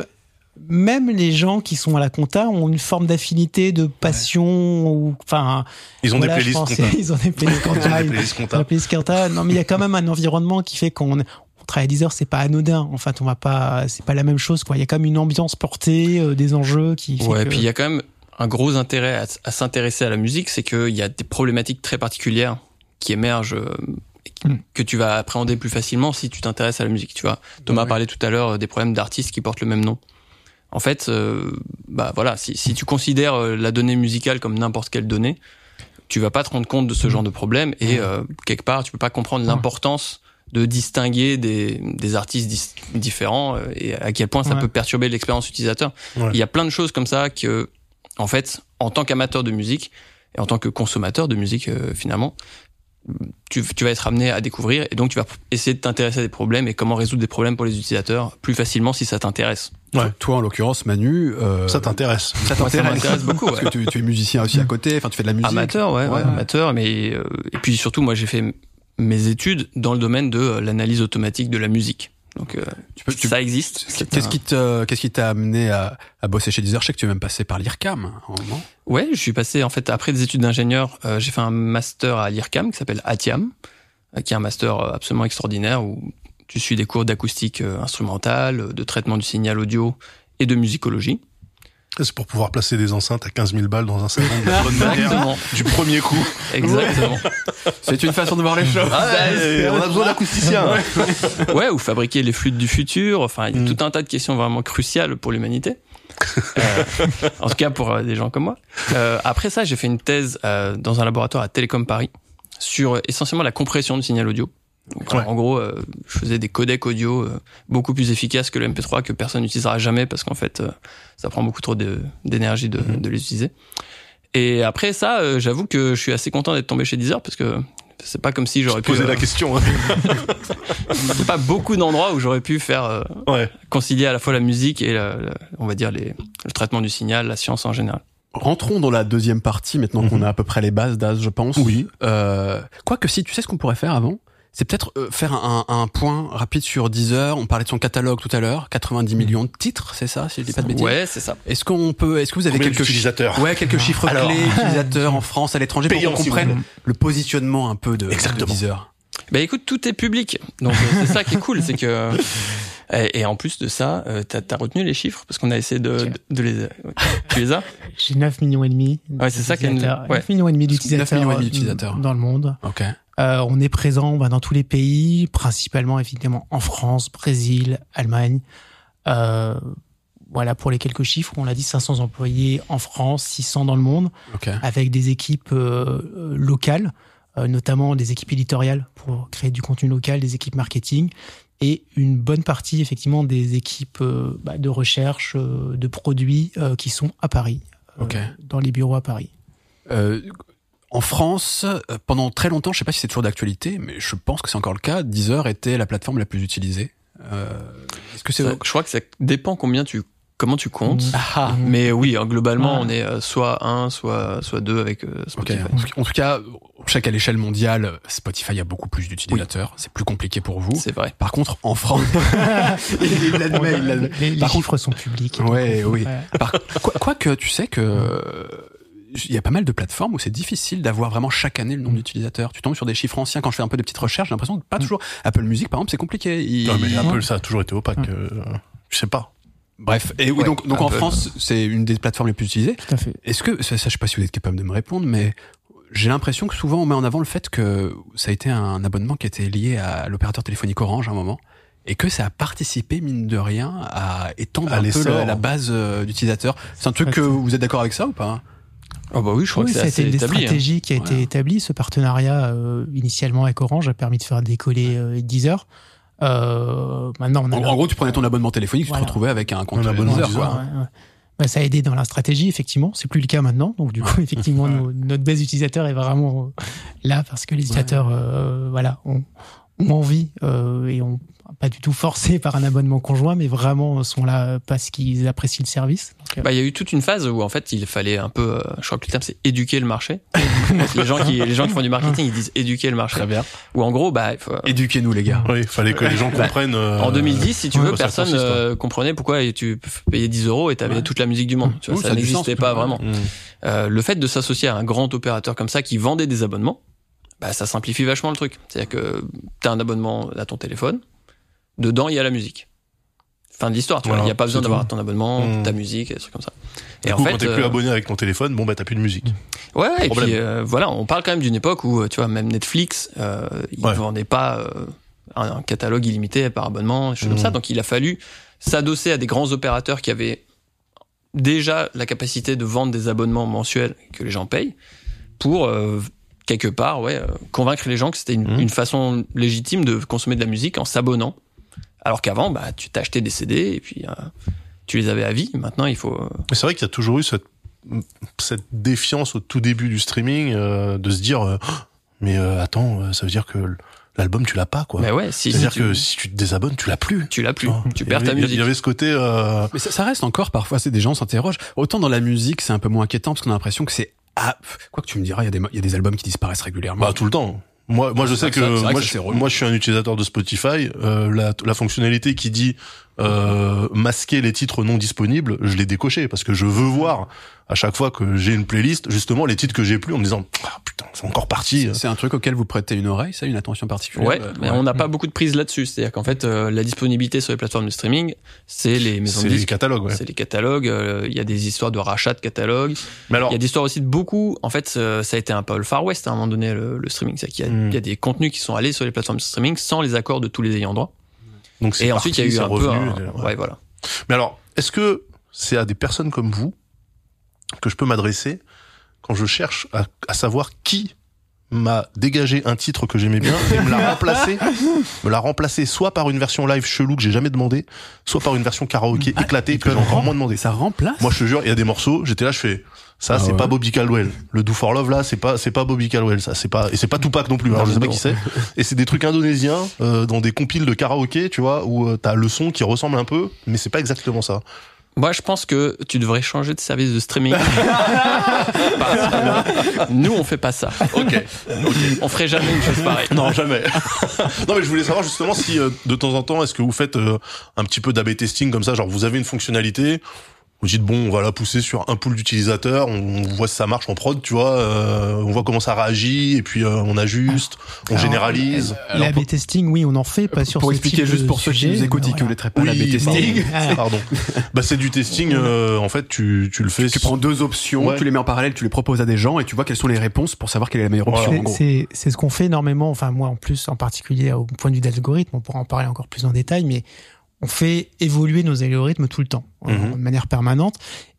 même les gens qui sont à la compta ont une forme d'affinité, de passion ou enfin Ils ont voilà, [LAUGHS] des playlists pense, compta. Ils ont des playlists Ils ont compta. des ils- ont compta. des playlists compta. Non, mais il y a quand même un environnement qui fait qu'on on travaille à 10 heures, c'est pas anodin. En fait, on va pas, c'est pas la même chose. Quoi. Il y a quand même une ambiance portée, euh, des enjeux qui. fait Ouais, que- puis il y a quand même un gros intérêt à, à s'intéresser à la musique, c'est qu'il y a des problématiques très particulières qui émergent euh, Mm. que tu vas appréhender plus facilement si tu t'intéresses à la musique. Tu vois, Thomas Ouais. parlait tout à l'heure euh, des problèmes d'artistes qui portent le même nom. En fait, euh, bah voilà, si, si tu considères la donnée musicale comme n'importe quelle donnée, tu vas pas te rendre compte de ce genre de problème et Mm. euh, quelque part, tu peux pas comprendre l'importance de distinguer des, des artistes dis- différents euh, et à quel point ça Ouais. peut perturber l'expérience utilisateur. Ouais. Il y a plein de choses comme ça que, en fait, en tant qu'amateur de musique et en tant que consommateur de musique euh, finalement, tu, tu vas être amené à découvrir et donc tu vas essayer de t'intéresser à des problèmes et comment résoudre des problèmes pour les utilisateurs plus facilement si ça t'intéresse. Ouais. Toi, en l'occurrence, Manu, euh, Ça t'intéresse. ça t'intéresse beaucoup. Parce ouais. que tu, tu es musicien aussi à côté. Enfin, tu fais de la musique. Amateur, ouais, ouais, Ouais. amateur, mais euh, et puis surtout, moi, j'ai fait mes études dans le domaine de euh, l'analyse automatique de la musique. Donc, euh, Tu peux, tu- ça existe. Qu'est-ce un- qui te, qu'est-ce qui t'a amené à, à bosser chez Deezer? Je sais que tu es même passé par l'IRCAM, moment. Ouais, je suis passé en fait après des études d'ingénieur, euh, j'ai fait un master à l'IRCAM qui s'appelle ATIAM, euh, qui est un master euh, absolument extraordinaire où tu suis des cours d'acoustique instrumentale, de traitement du signal audio et de musicologie. C'est pour pouvoir placer des enceintes à 15 000 balles dans un salon de la bonne manière. Exactement, Du premier coup. exactement. C'est une façon de voir les choses. Ouais, on a besoin d'acousticiens. Ouais, ou fabriquer les flûtes du futur. Enfin, il y a Mm. tout un tas de questions vraiment cruciales pour l'humanité. [LAUGHS] Euh, en tout cas, pour euh, des gens comme moi. Euh, après ça, j'ai fait une thèse euh, dans un laboratoire à Télécom Paris sur essentiellement la compression du signal audio. Donc, Ouais. En gros, euh, je faisais des codecs audio euh, beaucoup plus efficaces que le MP3 que personne n'utilisera jamais parce qu'en fait, euh, ça prend beaucoup trop de- d'énergie de, Mhm. de les utiliser. Et après ça, euh, j'avoue que je suis assez content d'être tombé chez Deezer parce que c'est pas comme si j'aurais pu. Poser euh, la question. hein. [LAUGHS] c'est pas beaucoup d'endroits où j'aurais pu faire euh, Ouais. concilier à la fois la musique et la- la- on va dire les, le traitement du signal, la science en général. Rentrons dans la deuxième partie, maintenant qu'on Mhm. a à peu près les bases d'Az, je pense. Oui. Euh, Quoique si, tu sais ce qu'on pourrait faire avant? C'est peut-être euh, faire un, un point rapide sur Deezer. On parlait de son catalogue tout à l'heure, 90 millions de titres, c'est ça, si je dis pas de bêtises? Ouais, c'est ça. Est-ce qu'on peut, est-ce que vous avez Combien quelques chi- d'utilisateurs? Ouais, quelques chiffres Alors. clés [LAUGHS] utilisateurs en France, à l'étranger, pour qu'on comprenne le positionnement un peu de, de. Deezer. Bah écoute, tout est public, donc euh, c'est ça qui est cool, c'est que et, et en plus de ça, euh, t'as as retenu les chiffres parce qu'on a essayé de, de, de les. Tu les as? J'ai 9 millions et demi. Ouais, c'est ça qui est une- d'utilisateurs. ouais. 9 millions et demi 9 d'utilisateurs. millions et demi euh, d'utilisateurs. Dans le monde. Ok. Euh, on est présent bah, dans tous les pays, principalement évidemment en France, Brésil, Allemagne. Euh, voilà pour les quelques chiffres. On l'a dit, 500 employés en France, 600 dans le monde, Ok. avec des équipes euh, locales, euh, notamment des équipes éditoriales pour créer du contenu local, des équipes marketing et une bonne partie effectivement des équipes euh, bah, de recherche euh, de produits euh, qui sont à Paris, euh, Ok. dans les bureaux à Paris. Euh, en France, euh, pendant très longtemps, je sais pas si c'est toujours d'actualité, mais je pense que c'est encore le cas. Deezer était la plateforme la plus utilisée. Euh, Est-ce que c'est Ça, Je crois que ça dépend combien tu comment tu comptes. Mmh. Ah, Mhm. Mais oui, hein, globalement, Ouais. on est euh, soit un, soit soit deux avec euh. Spotify. En tout- En tout cas, je sais qu'à l'échelle mondiale, Spotify a beaucoup plus d'utilisateurs. C'est plus compliqué pour vous. C'est vrai. Par contre, en France, [LAUGHS] [LAUGHS] il l'admet, il l'admet. les, les Par chiffres sont publics. Ouais, oui. Par, quoi, quoique, tu sais que il y a pas mal de plateformes où c'est difficile d'avoir vraiment chaque année le nombre d'utilisateurs. Tu tombes sur des chiffres anciens. Quand je fais un peu de petites recherches, j'ai l'impression que pas toujours. Apple Music, par exemple, c'est compliqué. Il- Non, mais Apple, ça a toujours été opaque. Ouais. euh, je sais pas. Bref, et oui, Ouais, donc, donc en. France, c'est une des plateformes les plus utilisées. Tout à fait. Est-ce que, ça, ça, je sais pas si vous êtes capable de me répondre, mais j'ai l'impression que souvent on met en avant le fait que ça a été un abonnement qui était lié à l'opérateur téléphonique Orange à un moment. Et que ça a participé, mine de rien, à étendre À un peu la base euh, d'utilisateurs. C'est un truc que vous êtes d'accord avec ça ou pas? Oh bah oui, je crois Oui, que c'est ça a été assez une des établi. hein. stratégies qui a été établie. Ce partenariat, euh, initialement avec Orange, a permis de faire décoller euh, Deezer. Euh, maintenant, on a en, la- en gros, tu prenais ton abonnement téléphonique, tu Voilà. te retrouvais avec un compte abonnement Deezer, Deezer, quoi. Ouais, ouais. Bah, ça a aidé dans la stratégie, effectivement. C'est plus le cas maintenant. Donc, du coup, effectivement, [LAUGHS] nos- notre base utilisateur est vraiment euh, là parce que les utilisateurs, euh, voilà, ont, ont envie euh, et ont pas du tout forcé par un abonnement conjoint, mais vraiment sont là parce qu'ils apprécient le service. Donc, euh, Bah, il y a eu toute une phase où en fait il fallait un peu, euh, je crois que le terme c'est éduquer le marché. les gens qui, les gens qui font du marketing, ils disent éduquer le marché. Très bien. Ou en gros, bah, il faut- Éduquez-nous, les gars. Oui, il fallait que les gens comprennent. euh, en 2010, si tu ouais, veux, ça personne consiste, euh, comprenait pourquoi tu payer 10 euros et t'avais Ouais. toute la musique du monde. Tu vois, ça n'existait pas vraiment. Mm. Euh, le fait de s'associer à un grand opérateur comme ça qui vendait des abonnements, bah, ça simplifie vachement le truc. C'est-à-dire que t'as un abonnement à ton téléphone, dedans il y a la musique. fin de l'histoire. Tu vois, il n'y a pas besoin d'avoir ton abonnement, Mm. ta musique, et des trucs comme ça. Du Et coup, en fait, quand t'es plus euh, abonné avec ton téléphone, bon bah t'as plus de musique. Ouais, et Problème. puis euh, voilà, on parle quand même d'une époque où, euh, tu vois, même Netflix, euh, il Ouais. vendait pas euh, un, un catalogue illimité par abonnement, des choses comme Mhm. ça. Donc il a fallu s'adosser à des grands opérateurs qui avaient déjà la capacité de vendre des abonnements mensuels que les gens payent pour euh, quelque part, ouais, euh, convaincre les gens que c'était une, Mhm. une façon légitime de consommer de la musique en s'abonnant. Alors qu'avant, bah, tu t'achetais des CD et puis euh, tu les avais à vie. Maintenant, il faut. euh, Mais c'est vrai qu'il y a toujours eu cette, cette défiance au tout début du streaming euh, de se dire, euh, mais euh, attends, ça veut dire que l'album tu l'as pas quoi. bah ouais, si, si C'est-à-dire tu, que si tu te désabonnes, tu l'as plus. tu l'as plus, tu perds ta musique. Il y avait ce côté. Euh, Mais ça, ça reste encore parfois, c'est des gens s'interrogent. Autant dans la musique, c'est un peu moins inquiétant parce qu'on a l'impression que c'est ah, quoi que tu me diras, il y a des il y a des albums qui disparaissent régulièrement. bah tout le temps. Moi, moi, je sais que ça- moi, je, moi, suis un utilisateur de Spotify. Euh, la, la fonctionnalité qui dit euh, masquer les titres non disponibles, je l'ai décoché parce que je veux voir à chaque fois que j'ai une playlist justement les titres que j'ai plus en me disant c'est encore parti. c'est un truc auquel vous prêtez une oreille, ça, une attention particulière. Ouais, Euh, mais on n'a pas beaucoup de prise là-dessus. C'est-à-dire qu'en fait, euh, la disponibilité sur les plateformes de streaming, c'est les maisons C'est de les disques, catalogues. Ouais. c'est les catalogues. euh, Il y a des histoires de rachat de catalogues. Mais alors, Il y a des histoires aussi de beaucoup. En fait, euh, ça a été un peu le Far West à un moment donné, le, le streaming. C'est qu'il y, a- Mm. il y a des contenus qui sont allés sur les plateformes de streaming sans les accords de tous les ayants droit. donc c'est Et ensuite, il y a eu c'est un peu. revenu, un- ouais. ouais, voilà. Mais alors, est-ce que c'est à des personnes comme vous que je peux m'adresser quand je cherche à, à savoir qui m'a dégagé un titre que j'aimais bien et me l'a remplacé, [LAUGHS] me l'a remplacé soit par une version live chelou que j'ai jamais demandé, soit par une version karaoké Ah, éclatée que j'ai encore moins demandé. Ça remplace Moi, je te jure, il y a des morceaux, j'étais là, je fais, ça, Ah c'est ouais. pas Bobby Caldwell. Le Do for Love, là, c'est pas, c'est pas Bobby Caldwell, ça, c'est pas, et c'est pas Tupac non plus, alors je sais pas Non. qui c'est. Et c'est des trucs indonésiens, euh, dans des compiles de karaoké, tu vois, où euh, t'as le son qui ressemble un peu, mais c'est pas exactement ça. Moi, je pense que tu devrais changer de service de streaming. [LAUGHS] Parce que nous, on fait pas ça. Ok. On ferait jamais une chose pareille. Non, jamais. [LAUGHS] non, mais je voulais savoir justement si euh, de temps en temps, est-ce que vous faites euh, un petit peu d'AB testing comme ça, genre vous avez une fonctionnalité, vous dites bon, on va la pousser sur un pool d'utilisateurs, on voit si ça marche en prod, tu vois, euh, on voit comment ça réagit et puis euh, on ajuste, on Alors, généralise. L'A-B testing, oui, on en fait, pas sur Pour ce expliquer type juste pour ceux qui nous écoutent qui ne connaîtraient pas Oui, B-testing. Ah. [LAUGHS] Pardon. bah c'est du testing. euh, en fait, tu tu le fais. Tu prends deux options, Ouais. tu les mets en parallèle, tu les proposes à des gens et tu vois quelles sont les réponses pour savoir quelle est la meilleure option. Voilà. gros. C'est c'est ce qu'on fait énormément, enfin moi en plus en particulier au point de vue d'algorithme, on pourra en parler encore plus en détail, mais on fait évoluer nos algorithmes tout le temps, en- Mhm. de manière permanente.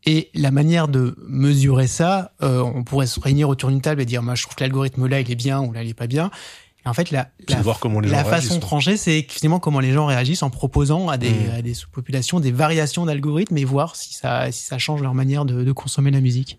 Et la manière de mesurer ça, euh, on pourrait se réunir autour d'une table et dire, moi je trouve que l'algorithme là il est bien ou là il est pas bien. Et en fait, la, la, de voir comment les gens la façon de trancher, c'est finalement comment les gens réagissent en proposant à des, Mhm. à des sous-populations des variations d'algorithmes et voir si ça, si ça change leur manière de, de consommer la musique.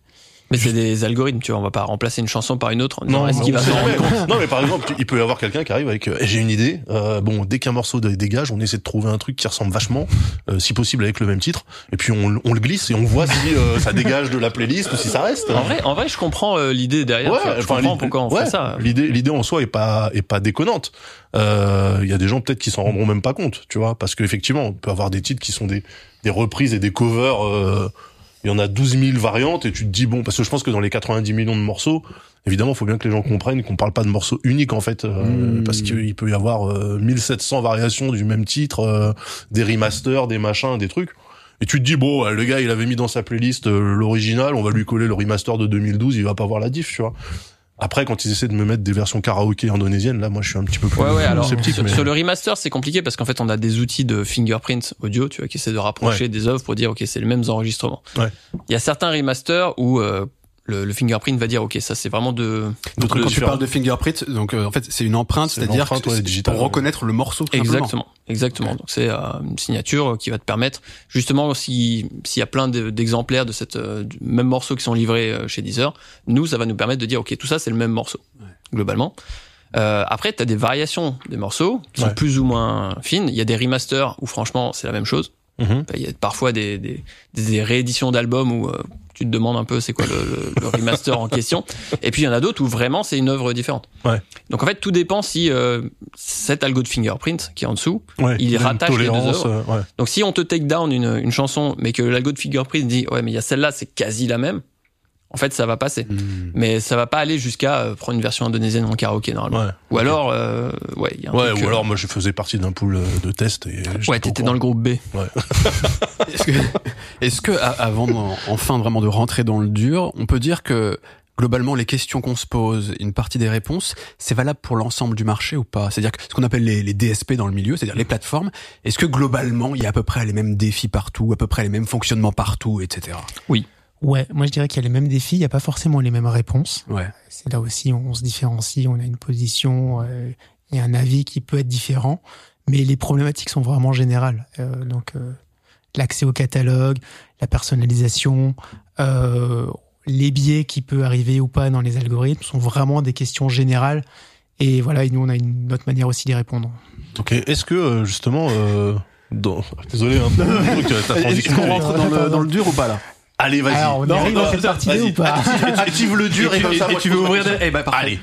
Mais c'est des algorithmes, tu vois. On va pas remplacer une chanson par une autre. Non, est-ce qu'il va s'en rendre compte non, mais par exemple, il peut y avoir quelqu'un qui arrive avec euh, j'ai une idée. euh, bon, dès qu'un morceau dé- dégage, on essaie de trouver un truc qui ressemble vachement, euh, si possible avec le même titre, et puis on, on le glisse et on voit si euh, ça dégage de la playlist ou si ça reste. En vrai, en vrai, je comprends euh, l'idée derrière. tu vois. je enfin, comprends pourquoi on ouais, fait ça. L'idée, l'idée en soi est pas est pas déconnante. Euh, Il y a des gens peut-être qui s'en rendront même pas compte, tu vois, parce qu'effectivement, on peut avoir des titres qui sont des des reprises et des covers. Il y en a 12 000 variantes et tu te dis bon, parce que je pense que dans les 90 millions de morceaux, évidemment, il faut bien que les gens comprennent qu'on parle pas de morceaux uniques en fait, euh, Mm. parce qu'il peut y avoir euh, 1700 variations du même titre, euh, des remasters, des machins, des trucs. Et tu te dis bon, le gars, il avait mis dans sa playlist euh, l'original, on va lui coller le remaster de 2012, il va pas voir la diff, tu vois. Après, quand ils essaient de me mettre des versions karaoké indonésiennes, là, moi, je suis un petit peu plus Ouais, ouais, alors, sceptique. sur, mais- sur le remaster, c'est compliqué parce qu'en fait, on a des outils de fingerprint audio, tu vois, qui essaient de rapprocher des œuvres pour dire, OK, c'est les mêmes enregistrements. Ouais. Il y a certains remasters où, euh, le, le fingerprint va dire, OK, ça, c'est vraiment de, de- Quand tu différents. parles de fingerprint, donc euh, en fait c'est une empreinte, c'est-à-dire ouais, pour reconnaître le morceau. tout simplement. Exactement, exactement. Donc c'est euh, une signature qui va te permettre, justement, si s'il y a plein de- d'exemplaires de cette euh, du même morceau qui sont livrés euh, chez Deezer, nous ça va nous permettre de dire ok tout ça c'est le même morceau globalement. Euh, après tu as des variations des morceaux qui Ouais. sont plus ou moins fines. Il y a des remasters où franchement c'est la même chose. Mhm. Il y a parfois des, des, des rééditions d'albums où euh, tu te demandes un peu c'est quoi le, le- le remaster en question. Et puis il y en a d'autres où vraiment c'est une œuvre différente. Ouais. Donc en fait tout dépend si euh, cet algo de fingerprint qui est en dessous Ouais, il rattache les deux œuvres. euh, ouais. donc si on te take down une, une chanson, mais que l'algo de fingerprint dit ouais mais il y a celle-là, c'est quasi la même, en fait, ça va passer. Hmm. Mais ça va pas aller jusqu'à euh, prendre une version indonésienne en karaoké normalement. Ouais. Ou alors, euh, ouais, il y a un Ouais, truc, ou euh, alors moi je faisais partie d'un pool euh, de test et ouais, t'étais dans le groupe B. [LAUGHS] Est-ce que, est-ce que, avant enfin vraiment de rentrer dans le dur, on peut dire que globalement les questions qu'on se pose, une partie des réponses, c'est valable pour l'ensemble du marché ou pas? C'est-à-dire que ce qu'on appelle les, les DSP dans le milieu, c'est-à-dire les plateformes, est-ce que globalement il y a à peu près les mêmes défis partout, à peu près les mêmes fonctionnements partout, etc. Ouais, moi je dirais qu'il y a les mêmes défis, il n'y a pas forcément les mêmes réponses. Ouais. C'est là aussi on se différencie, on a une position euh, et un avis qui peut être différent, mais les problématiques sont vraiment générales. Euh, donc euh, l'accès au catalogue, la personnalisation, euh, les biais qui peut arriver ou pas dans les algorithmes sont vraiment des questions générales. Et voilà, et nous on a une autre manière aussi d'y répondre. Ok, est-ce que euh, justement euh, dans... désolé hein, [LAUGHS] truc, ta Est-ce transition qu'on est- rentre dans le, dans le dur ou pas là? Allez, vas-y. Alors, on Non, arrive non, dans cette putain, partie-là vas-y. ou pas Ah, tu- tu veux le dur et, tu- comme ça, et moi, tu veux ouvrir des... Eh ben, parfait. Allez.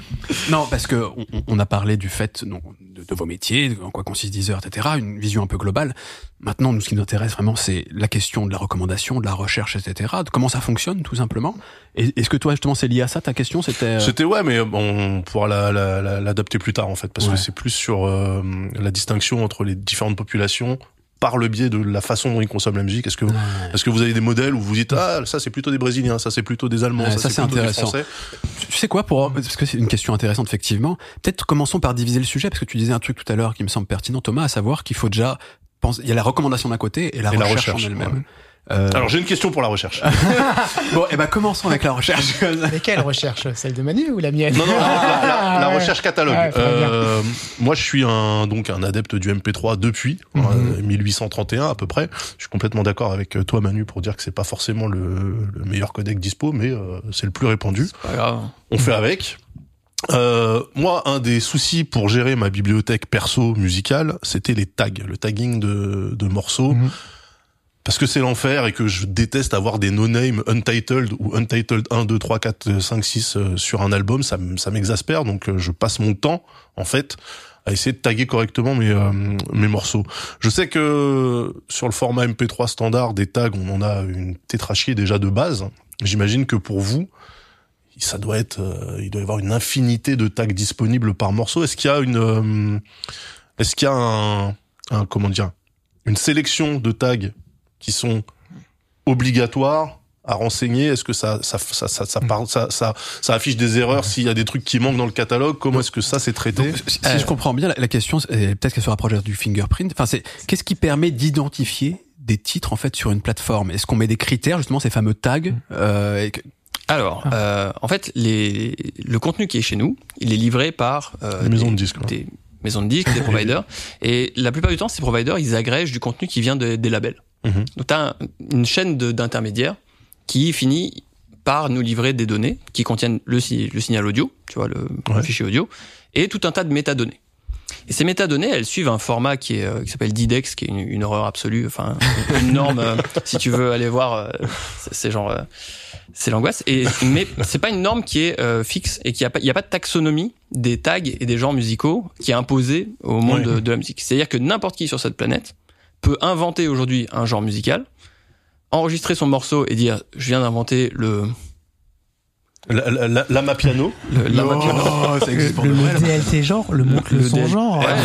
Non, parce que on, on a parlé du fait non, de, de vos métiers, en quoi consiste Deezer, etc. Une vision un peu globale. Maintenant, nous, ce qui nous intéresse vraiment, c'est la question de la recommandation, de la recherche, etc. De comment ça fonctionne, tout simplement. Et est-ce que toi, justement, c'est lié à ça ta question C'était. euh, C'était ouais, mais on pourra la- la- la- l'adapter plus tard en fait, parce Ouais. que c'est plus sur euh, la distinction entre les différentes populations par le biais de la façon dont ils consomment la musique. Est-ce que, Ouais. est-ce que vous avez des modèles où vous dites ah ça c'est plutôt des Brésiliens, ça c'est plutôt des Allemands, Ouais, ça, ça, c'est plutôt des intéressant. Français. Tu sais quoi pour parce que c'est une question intéressante effectivement. Peut-être commençons par diviser le sujet parce que tu disais un truc tout à l'heure qui me semble pertinent Thomas, à savoir qu'il faut déjà penser il y a la recommandation d'un côté et la Et la recherche, recherche, en elle-même. ouais. Euh, Alors j'ai une question pour la recherche. [LAUGHS] bon, et ben commençons avec la recherche. [LAUGHS] Mais quelle recherche? Celle de Manu ou la mienne? Non non, la, la- Ah, recherche catalogue. Ouais. Euh, moi je suis un donc un adepte du MP3 depuis Mhm. euh, 1831 à peu près. Je suis complètement d'accord avec toi Manu pour dire que c'est pas forcément le, le meilleur codec dispo, mais euh, c'est le plus répandu. Pas grave. on fait avec. Euh, moi, un des soucis pour gérer ma bibliothèque perso musicale, c'était les tags, le tagging de, de morceaux. Mhm. Parce que c'est l'enfer et que je déteste avoir des no-name untitled ou untitled 1, 2, 3, 4, 5, 6 euh, sur un album, ça m'exaspère. Donc euh, je passe mon temps, en fait, à essayer de taguer correctement mes, euh, mes morceaux. Je sais que sur le format MP3 standard des tags, on en a une tétrachie déjà de base. J'imagine que pour vous, ça doit être, euh, il doit y avoir une infinité de tags disponibles par morceau. Est-ce qu'il y a une, euh, est-ce qu'il y a un, un, comment dire, une sélection de tags qui sont obligatoires à renseigner Est-ce que ça, ça, ça, ça, ça, parle- ça, ça, ça affiche des erreurs s'il y a des trucs qui manquent dans le catalogue? Comment est-ce que ça c'est traité? Donc, si si Euh. je comprends bien, la, la question, peut-être qu'elle se rapproche du fingerprint. Enfin, c'est qu'est-ce qui permet d'identifier des titres en fait sur une plateforme? Est-ce qu'on met des critères justement ces fameux tags euh, et que- Alors, Ah. euh, en fait, les, le contenu qui est chez nous, il est livré par euh, Les maisons des, de disques, des maisons de disques, des [LAUGHS] providers. Et la plupart du temps, ces providers, ils agrègent du contenu qui vient de- des labels. Mhm. Donc, tu as une chaîne d'intermédiaires qui finit par nous livrer des données qui contiennent le, le signal audio, tu vois, le, fichier audio, et tout un tas de métadonnées. Et ces métadonnées, elles suivent un format qui est euh, qui s'appelle DIDEX, qui est une, une horreur absolue, enfin une norme. euh, si tu veux aller voir, euh, c'est- genre euh, c'est l'angoisse. Et mais c'est pas une norme qui est fixe et qui a pas il y a pas de taxonomie des tags et des genres musicaux qui est imposée au monde Ouais. de, de la musique. C'est-à-dire que n'importe qui sur cette planète peut inventer aujourd'hui un genre musical, enregistrer son morceau et dire je viens d'inventer le, La, la, la, la Mapiano. le Oh, [LAUGHS] ça existe pour. DLT genre, le montre le, Le son DL genre. Ouais, Ah,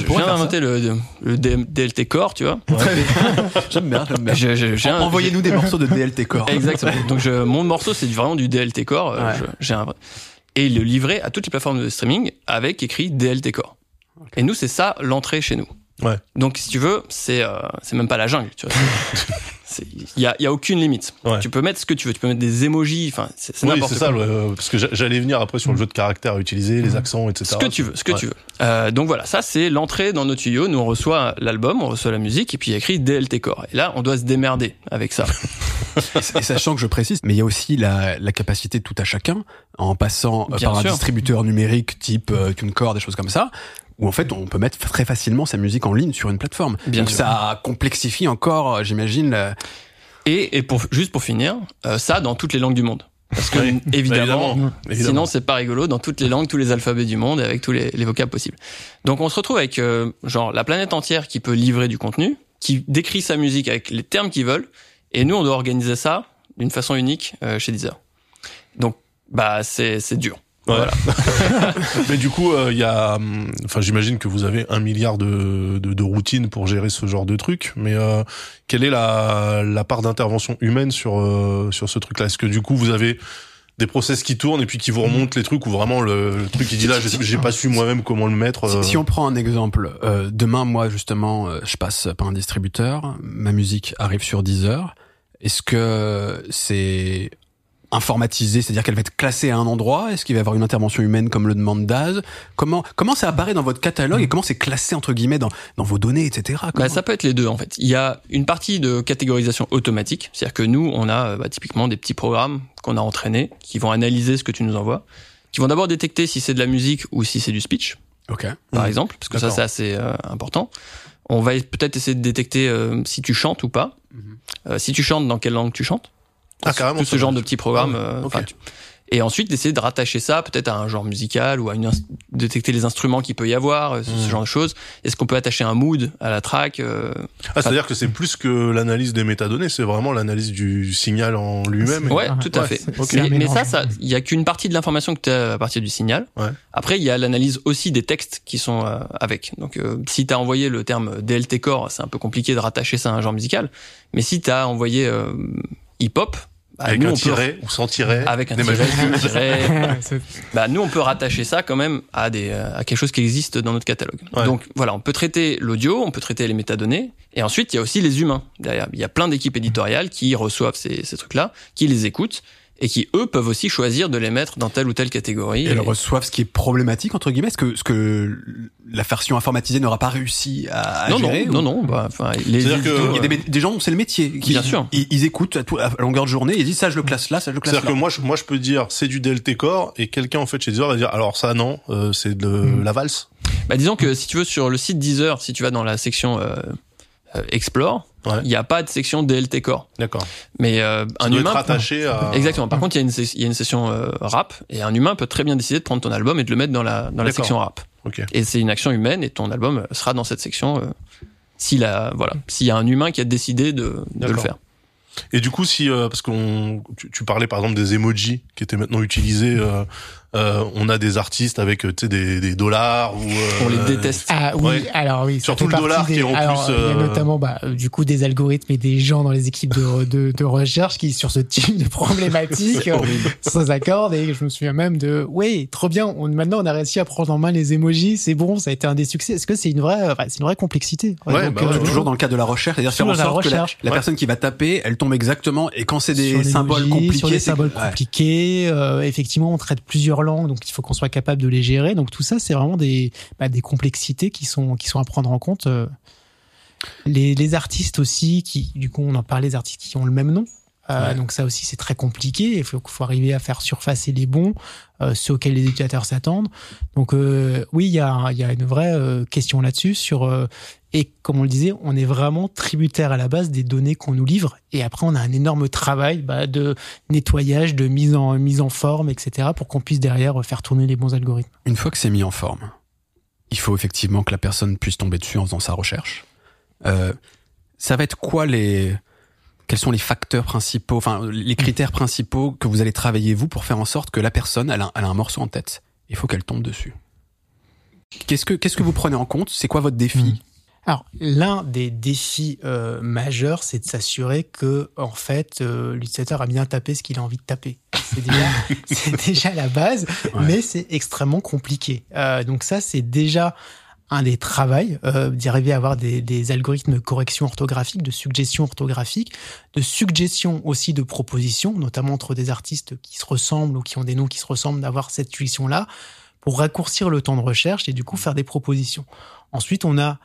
je- viens d'inventer le, DLT Core, tu vois. [LAUGHS] J'aime bien, j'aime bien. Je- un- Envoyez-nous des morceaux de DLT Core. [LAUGHS] Exactement. Donc je, mon morceau c'est vraiment du DLT Core. euh, Ouais. je- j'ai un vrai- et le livrer à toutes les plateformes de streaming avec écrit DLT Core. Et nous c'est ça l'entrée chez nous. Ouais. Donc si tu veux c'est euh, c'est même pas la jungle. Tu vois. [LAUGHS] Il y a, il y a aucune limite. Ouais. Tu peux mettre ce que tu veux. Tu peux mettre des emojis. Enfin c'est c'est Oui, n'importe c'est quoi. ça, ouais, ouais, parce que j'a- j'allais venir après sur le jeu de caractères à utiliser, les accents, etc. Ce que tu veux, ce que Ouais. tu veux. Euh, donc voilà, ça c'est l'entrée dans nos tuyaux. Nous on reçoit l'album, on reçoit la musique et puis il y a écrit DLT Core. Et là on doit se démerder avec ça. [LAUGHS] Et sachant que je précise, mais il y a aussi la, la capacité de tout à chacun, en passant euh, Bien par sûr. un distributeur numérique type euh, TuneCore, des choses comme ça, où en fait on peut mettre très facilement sa musique en ligne sur une plateforme. Bien Donc sûr. ça complexifie encore, euh, j'imagine. la- Et, et pour juste pour finir, euh, ça dans toutes les langues du monde. Parce que Oui, évidemment, évidemment, sinon c'est pas rigolo dans toutes les langues, tous les alphabets du monde, et avec tous les, les vocables possibles. Donc on se retrouve avec euh, genre la planète entière qui peut livrer du contenu, qui décrit sa musique avec les termes qu'ils veulent, et nous on doit organiser ça d'une façon unique euh, chez Deezer. Donc, bah, c'est c'est dur. Ouais. Voilà. [LAUGHS] Mais du coup, il y a, hum, enfin, j'imagine que vous avez un milliard de, de, de routines pour gérer ce genre de truc. Mais euh, quelle est la, la part d'intervention humaine sur euh, sur ce truc-là? Est-ce que du coup, vous avez des process qui tournent et puis qui vous remontent les trucs ou vraiment le, le truc qui dit là, j'ai j'ai pas su moi-même comment le mettre. euh, Si, si on prend un exemple, euh, demain, moi, justement, euh, je passe par un distributeur, ma musique arrive sur Deezer. Est-ce que c'est informatisé, c'est-à-dire qu'elle va être classée à un endroit Est-ce qu'il va y avoir une intervention humaine comme le demande Daz? Comment comment ça apparaît dans votre catalogue et comment c'est classé entre guillemets dans, dans vos données, etc. Bah, ça peut être les deux en fait. Il y a une partie de catégorisation automatique, c'est-à-dire que nous, on a euh, bah, typiquement des petits programmes qu'on a entraînés qui vont analyser ce que tu nous envoies, qui vont d'abord détecter si c'est de la musique ou si c'est du speech, Ok. par Mhm. exemple, parce que ça c'est assez euh, important. On va peut-être essayer de détecter euh, si tu chantes ou pas, Mhm. Euh, si tu chantes dans quelle langue tu chantes. Ah, carrément, Tout ce genre de petits programmes. Ah ouais, euh, ok. enfin, tu- Et ensuite d'essayer de rattacher ça peut-être à un genre musical ou à une ins- détecter les instruments qu'il peut y avoir, euh, ce, ce Mhm. genre de choses. Est-ce qu'on peut attacher un mood à la track euh, Ah, c'est-à-dire que c'est plus que l'analyse des métadonnées, c'est vraiment l'analyse du signal en lui-même. Ouais, tout à ouais, fait. c'est- Ok. c'est un Mais, ça, ça, il y a qu'une partie de l'information que tu as à partir du signal. Ouais. Après, il y a l'analyse aussi des textes qui sont euh, avec. Donc, euh, si tu as envoyé le terme DLT core, c'est un peu compliqué de rattacher ça à un genre musical. Mais si tu as envoyé euh, hip-hop, bah, Avec nous, un on peut- tiret ou sans tiret. avec un des tiret, un [LAUGHS] tiret, [LAUGHS] bah, nous, on peut rattacher ça quand même à des à quelque chose qui existe dans notre catalogue. Ouais. Donc voilà, on peut traiter l'audio, on peut traiter les métadonnées, et ensuite il y a aussi les humains derrière. Il y a plein d'équipes éditoriales qui reçoivent ces, ces trucs-là, qui les écoutent et qui eux peuvent aussi choisir de les mettre dans telle ou telle catégorie. Et elles reçoivent ce qui est problématique entre guillemets, ce que ce que la version informatisée n'aura pas réussi à, à non, gérer. non, ou- non, non, bah, enfin, les C'est-à-dire que- Il y a des, des gens, c'est le métier. Qui, Bien sûr. Ils, ils écoutent à, tout- à longueur de journée. Ils disent ça, je le classe là, ça, je le classe C'est-à-dire là. que moi, je, moi, je peux dire c'est du DLT core et quelqu'un en fait chez Deezer va dire alors ça non, euh, c'est de Mm. la valse. bah, disons que si tu veux sur le site Deezer, si tu vas dans la section euh, euh, Explore, il Ouais. n'y a pas de section DLT Core. D'accord. Mais euh, un humain être attaché à. Exactement. Par contre, il y a une, il y a une session euh, rap et un humain peut très bien décider de prendre ton album et de le mettre dans la dans la section rap. Ok. Et c'est une action humaine et ton album euh, sera dans cette section euh, s'il a voilà s'il y a un humain qui a décidé de, de le faire. Et du coup, si euh, parce qu'on tu, tu parlais par exemple des emojis qui étaient maintenant utilisés, euh, euh, on a des artistes avec euh, tu sais des, des dollars ou euh, On les déteste. Ah oui, Ouais. alors oui, Surtout le dollar des- qui est en alors, plus, Il y a euh, notamment bah, du coup des algorithmes et des gens dans les équipes de, de, de recherche qui sur ce type de problématique [LAUGHS] sans accord et je me souviens même de oui trop bien on, maintenant on a réussi à prendre en main les emojis c'est bon ça a été un des succès est-ce que c'est une vraie enfin, c'est une vraie complexité? Ouais, bah toujours dans le cadre de la recherche, c'est-à-dire faire en dans la sorte que la, recherche. la Ouais. personne qui va taper, elle tombe exactement. Et quand c'est des sur symboles compliqués, sur des c'est- symboles ouais. compliqués euh, effectivement on traite plusieurs donc il faut qu'on soit capable de les gérer donc tout ça c'est vraiment des bah, des complexités qui sont qui sont à prendre en compte euh. les, les artistes aussi qui du coup on en parlait des artistes qui ont le même nom Euh, Ouais. donc ça aussi c'est très compliqué il faut, faut arriver à faire surfacer les bons euh, ceux auxquels les utilisateurs s'attendent donc euh, oui il y a y a une vraie euh, question là-dessus sur euh, et comme on le disait, on est vraiment tributaire à la base des données qu'on nous livre. Et après, on a un énorme travail bah, de nettoyage, de mise en, mise en forme, etc. pour qu'on puisse derrière faire tourner les bons algorithmes. Une fois que c'est mis en forme, il faut effectivement que la personne puisse tomber dessus en faisant sa recherche. Euh, ça va être quoi les quels sont les facteurs principaux, enfin les critères principaux que vous allez travailler vous pour faire en sorte que la personne elle a, elle a un morceau en tête. Il faut qu'elle tombe dessus. Qu'est-ce que qu'est-ce que vous prenez en compte? C'est quoi votre défi? Mm. Alors, l'un des défis euh, majeurs, c'est de s'assurer que, en fait, euh, l'utilisateur a bien tapé ce qu'il a envie de taper. C'est déjà, [LAUGHS] la base, Ouais. mais c'est extrêmement compliqué. Euh, donc ça, c'est déjà un des travails euh, d'y arriver à avoir des, des algorithmes de correction orthographique, de suggestion orthographique, de suggestion aussi de propositions, notamment entre des artistes qui se ressemblent ou qui ont des noms qui se ressemblent, d'avoir cette suggestion-là pour raccourcir le temps de recherche et du coup faire des propositions. Ensuite, on a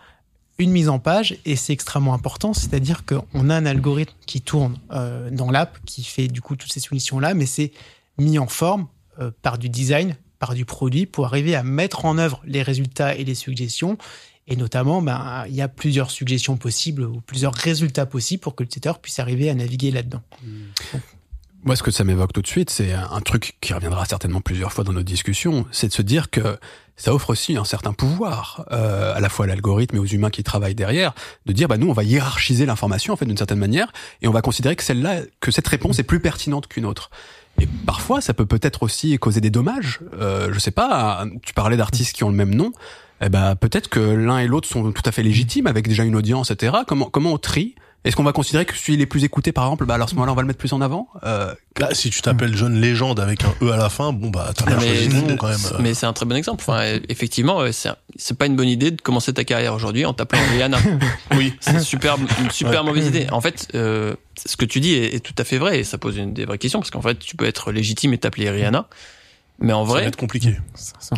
une mise en page et c'est extrêmement important, c'est-à-dire qu'on a un algorithme qui tourne euh, dans l'app qui fait du coup toutes ces solutions-là, mais c'est mis en forme euh, par du design, par du produit pour arriver à mettre en œuvre les résultats et les suggestions. Et notamment, ben, il y a plusieurs suggestions possibles ou plusieurs résultats possibles pour que l'utilisateur puisse arriver à naviguer là-dedans. Moi, ce que ça m'évoque tout de suite, c'est un truc qui reviendra certainement plusieurs fois dans notre discussion, c'est de se dire que ça offre aussi un certain pouvoir euh, à la fois à l'algorithme et aux humains qui travaillent derrière, de dire bah nous on va hiérarchiser l'information en fait d'une certaine manière et on va considérer que celle-là, que cette réponse est plus pertinente qu'une autre. Et parfois, ça peut peut-être aussi causer des dommages. Euh, je sais pas. Tu parlais d'artistes qui ont le même nom. Eh ben, peut-être que l'un et l'autre sont tout à fait légitimes avec déjà une audience, etc. Comment comment on trie est-ce qu'on va considérer que celui les plus écoutés, par exemple, bah alors à ce moment-là, on va le mettre plus en avant euh, Là, si tu t'appelles Jeune Légende avec un E à la fin, bon bah t'as bien choisi le nom quand même. Mais c'est un très bon exemple. Enfin, effectivement, euh, c'est pas une bonne idée de commencer ta carrière aujourd'hui en t'appelant Rihanna. [LAUGHS] Oui. C'est une super, une super Ouais. mauvaise idée. En fait, euh, ce que tu dis est, est tout à fait vrai et ça pose une des vraies questions parce qu'en fait, tu peux être légitime et t'appeler Rihanna, mais en Ça va vrai, être compliqué.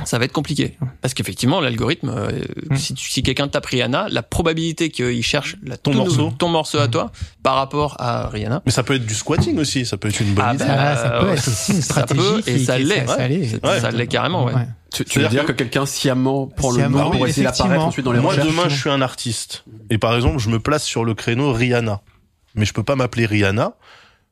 ça va être compliqué parce qu'effectivement, l'algorithme, euh, Mm. si, quelqu'un tape Rihanna, la probabilité qu'il cherche la, Ton morceau. nouveau- ton morceau à toi par rapport à Rihanna. Mais ça peut être du squatting aussi, ça peut être une bonne Ah idée. bah, Ah, ça peut être aussi une Ça stratégie. peut, et ça l'est, ça ouais. l'est. C'est- Ouais. Ça l'est carrément, ouais. Ouais. Tu, tu veux dire que, quelqu'un sciemment prend le nom pour oui, essayer d'apparaître effectivement. ensuite dans les Moi recherches demain, je suis un artiste et par exemple, je me place sur le créneau Rihanna, mais je peux pas m'appeler Rihanna.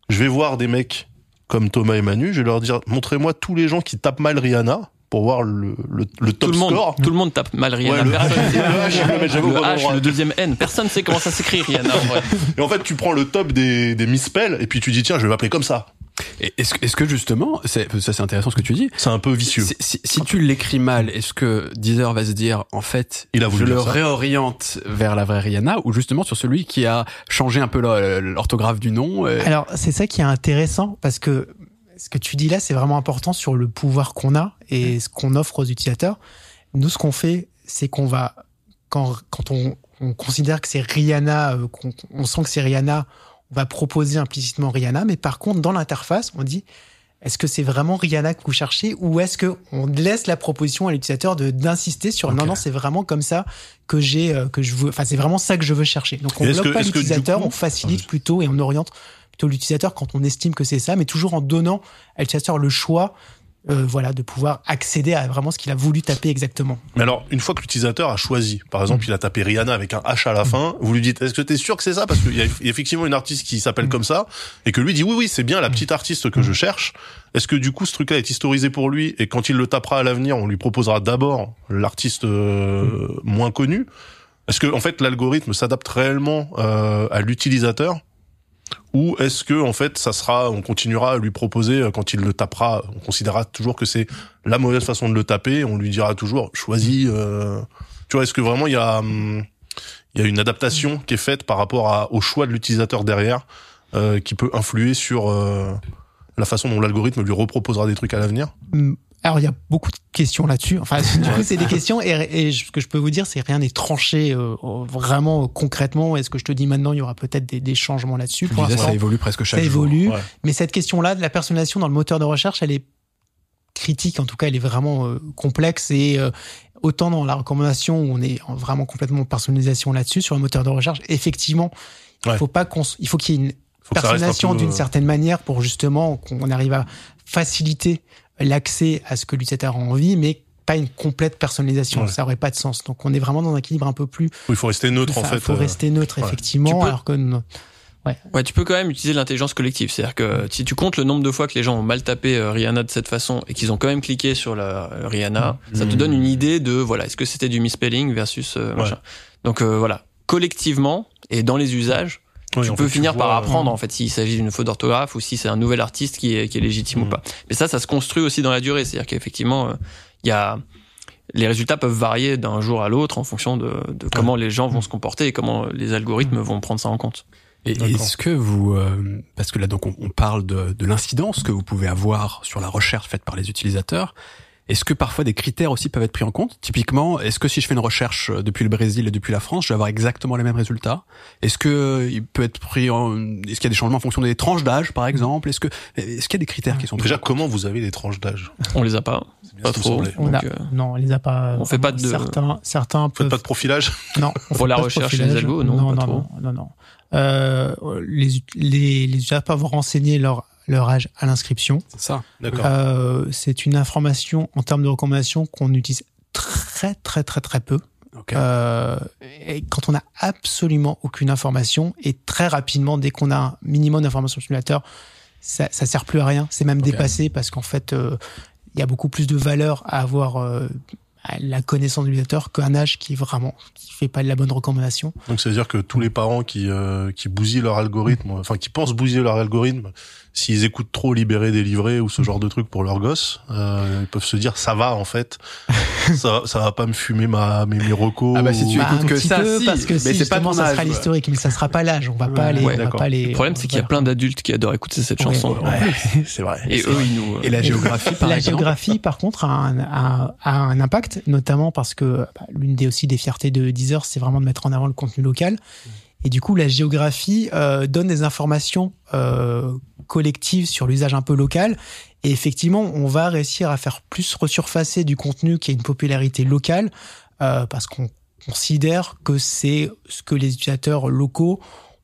Je vais voir des mecs comme Thomas et Manu, je vais leur dire montrez-moi tous les gens qui tapent mal Rihanna pour voir le, le, le top Tout le monde, score. tout le monde tape mal Rihanna. Ouais, le- Personne [LAUGHS] H, H, le deuxième N. Personne sait comment ça s'écrit Rihanna. En vrai. Et en fait, tu prends le top des, des misspells et puis tu dis tiens, je vais m'appeler comme ça. Et Est-ce que- est-ce que justement, c'est- ça c'est intéressant ce que tu dis, C'est un peu vicieux. si, si- si tu l'écris mal, est-ce que Deezer va se dire, en fait, Il a voulu je le ça. réoriente vers la vraie Rihanna, ou justement sur celui qui a changé un peu l'or- l'orthographe du nom Alors, c'est ça qui est intéressant parce que ce que tu dis là, c'est vraiment important sur le pouvoir qu'on a et ce qu'on offre aux utilisateurs. Nous, ce qu'on fait, c'est qu'on va, quand, quand on, on considère que c'est Rihanna, euh, qu'on on sent que c'est Rihanna, va proposer implicitement Rihanna, mais par contre, dans l'interface, on dit, est-ce que c'est vraiment Rihanna que vous cherchez ou est-ce que on laisse la proposition à l'utilisateur de d'insister sur non non c'est vraiment comme ça que j'ai euh, que je veux enfin c'est vraiment ça que je veux chercher. Donc on bloque que- pas l'utilisateur on facilite Ah, plutôt et on oriente plutôt l'utilisateur quand on estime que c'est ça mais toujours en donnant à l'utilisateur le choix euh, voilà de pouvoir accéder à vraiment ce qu'il a voulu taper exactement. Mais alors, une fois que l'utilisateur a choisi, par exemple, il a tapé Rihanna avec un H à la fin, vous lui dites, est-ce que t'es sûr que c'est ça? Parce qu'il y a effectivement une artiste qui s'appelle comme ça, et que lui dit, oui, oui, c'est bien la petite artiste que je cherche. Est-ce que du coup, ce truc-là est historisé pour lui, et quand il le tapera à l'avenir, on lui proposera d'abord l'artiste euh, moins connu. Est-ce que, en fait, l'algorithme s'adapte réellement euh, à l'utilisateur? Ou est-ce que en fait ça sera on continuera à lui proposer euh, quand il le tapera on considérera toujours que c'est la mauvaise façon de le taper on lui dira toujours choisis euh, tu vois est-ce que vraiment il y a hum, il y a une adaptation qui est faite par rapport au choix de l'utilisateur derrière euh, qui peut influer sur euh, la façon dont l'algorithme lui reproposera des trucs à l'avenir? Hum, alors il y a beaucoup de questions là-dessus. Enfin, [LAUGHS] du coup, c'est des questions et, et ce que je peux vous dire, c'est rien n'est tranché euh, vraiment euh, concrètement. Est-ce que je te dis maintenant, il y aura peut-être des, des changements là-dessus Pour disais, ça évolue presque chaque ça jour. évolue. Ouais. Mais cette question-là de la personnalisation dans le moteur de recherche, elle est critique. En tout cas, elle est vraiment euh, complexe et autant dans la recommandation où on est en- vraiment complètement en personnalisation là-dessus sur le moteur de recherche. Effectivement, il faut pas qu'on, il faut qu'il y ait une un personnalisation d'une certaine manière pour justement qu'on arrive à faciliter l'accès à ce que l'utilisateur a envie, mais pas une complète personnalisation. Ouais. Ça aurait pas de sens. Donc on est vraiment dans un équilibre un peu plus. il faut rester neutre en Il fait faut euh, rester neutre ouais. effectivement, Tu peux- alors que non. Ouais, tu peux quand même utiliser l'intelligence collective. C'est-à-dire que si tu comptes le nombre de fois que les gens ont mal tapé euh, Rihanna de cette façon et qu'ils ont quand même cliqué sur la euh, Rihanna, ça te donne une idée de voilà, est-ce que c'était du misspelling versus euh, machin. Donc euh, voilà, collectivement et dans les usages, ouais, tu peux fait, finir vois, par euh, apprendre en fait s'il s'agit d'une faute d'orthographe ou si c'est un nouvel artiste qui est, qui est légitime ou Mhm. pas. Mais ça, ça se construit aussi dans la durée. C'est-à-dire qu'effectivement, euh, il y a les résultats peuvent varier d'un jour à l'autre en fonction de, de comment les gens vont se comporter et comment les algorithmes vont prendre ça en compte. Et est-ce que vous, euh, parce que là donc on, on parle de, de l'incidence que vous pouvez avoir sur la recherche faite par les utilisateurs, est-ce que parfois des critères aussi peuvent être pris en compte? Typiquement, est-ce que si je fais une recherche euh, depuis le Brésil et depuis la France, je vais avoir exactement les mêmes résultats? Est-ce que euh, il peut être pris en, est-ce qu'il y a des changements en fonction des tranches d'âge par exemple? Est-ce que est-ce qu'il y a des critères qui sont pris déjà en compte? comment vous avez les tranches d'âge? On les a pas, C'est bien pas trop. semblait. On a, euh, non, on les a pas. on fait pas de- certains, certains faites peuvent. pas de profilage? Non, [LAUGHS] on Pour fait la pas recherche des algos, non, non, pas non, trop. non, non, non. Euh, les, les, les utilisateurs peuvent renseigner leur, leur âge à l'inscription. C'est ça. d'accord Euh, c'est une information en termes de recommandation qu'on utilise très, très, très, très peu. Euh, et quand on n'a absolument aucune information et très rapidement, dès qu'on a un minimum d'informations sur l'utilisateur, ça, ça sert plus à rien. C'est même dépassé parce qu'en fait, euh, il y a beaucoup plus de valeur à avoir, à la connaissance de l'utilisateur qu'un âge qui vraiment qui fait pas de la bonne recommandation. Donc ça veut dire que tous les parents qui euh, qui bousillent leur algorithme, enfin qui pensent bousiller leur algorithme, s'ils écoutent trop libérer délivrer ou ce genre de trucs pour leur gosse, euh, ils peuvent se dire ça va en fait, [LAUGHS] ça ça va pas me fumer ma mes, mes recos. Ah bah si tu Bah, écoutes un que petit ça, peu, si, parce que mais si, c'est pas ton ça âge, sera l'historique, mais ça sera pas l'âge. On va pas aller, ouais, on va d'accord. pas aller. Le problème, c'est qu'il y a plein d'adultes qui adorent écouter cette chanson. Ouais, [LAUGHS] c'est vrai. Et eux, ils nous. Et la géographie, par la exemple. géographie, par contre, a un, a- a un impact, notamment parce que bah, l'une des aussi des fiertés de Deezer, c'est vraiment de mettre en avant le contenu local. Et du coup, la géographie euh, donne des informations euh, collectives sur l'usage un peu local. Et effectivement, on va réussir à faire plus resurfacer du contenu qui a une popularité locale, euh, parce qu'on considère que c'est ce que les utilisateurs locaux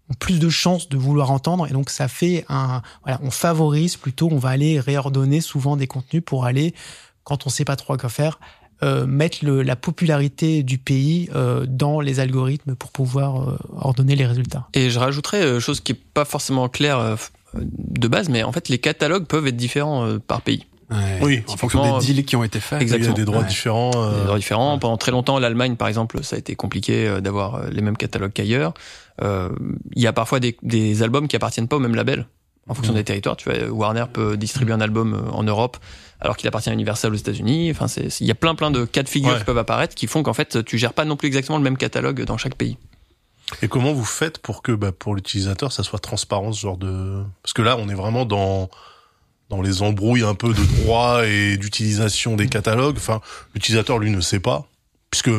ont plus de chances de vouloir entendre. Et donc, ça fait un, voilà, on favorise plutôt, on va aller réordonner souvent des contenus pour aller, quand on sait pas trop quoi faire, euh, mettre le, la popularité du pays euh, dans les algorithmes pour pouvoir euh, ordonner les résultats. Et je rajouterais euh, chose qui est pas forcément claire euh, de base, mais en fait, les catalogues peuvent être différents euh, par pays. Ouais. Oui, en fonction des deals qui ont été faits. Il y a Exactement. des droits Ouais. différents. euh, Des droits différents. Pendant très longtemps, l'Allemagne, par exemple, ça a été compliqué d'avoir les mêmes catalogues qu'ailleurs. Euh, Il y a parfois des, des albums qui appartiennent pas au même label. En fonction Mhm. des territoires, tu vois, Warner peut distribuer un album en Europe alors qu'il appartient à Universal aux États-Unis. Enfin, il y a plein plein de cas de figure Ouais. qui peuvent apparaître qui font qu'en fait, tu gères pas non plus exactement le même catalogue dans chaque pays. Et comment vous faites pour que bah, pour l'utilisateur ça soit transparent ce genre de parce que là on est vraiment dans dans les embrouilles un peu de droit et d'utilisation des [LAUGHS] catalogues. Enfin, l'utilisateur lui ne sait pas puisque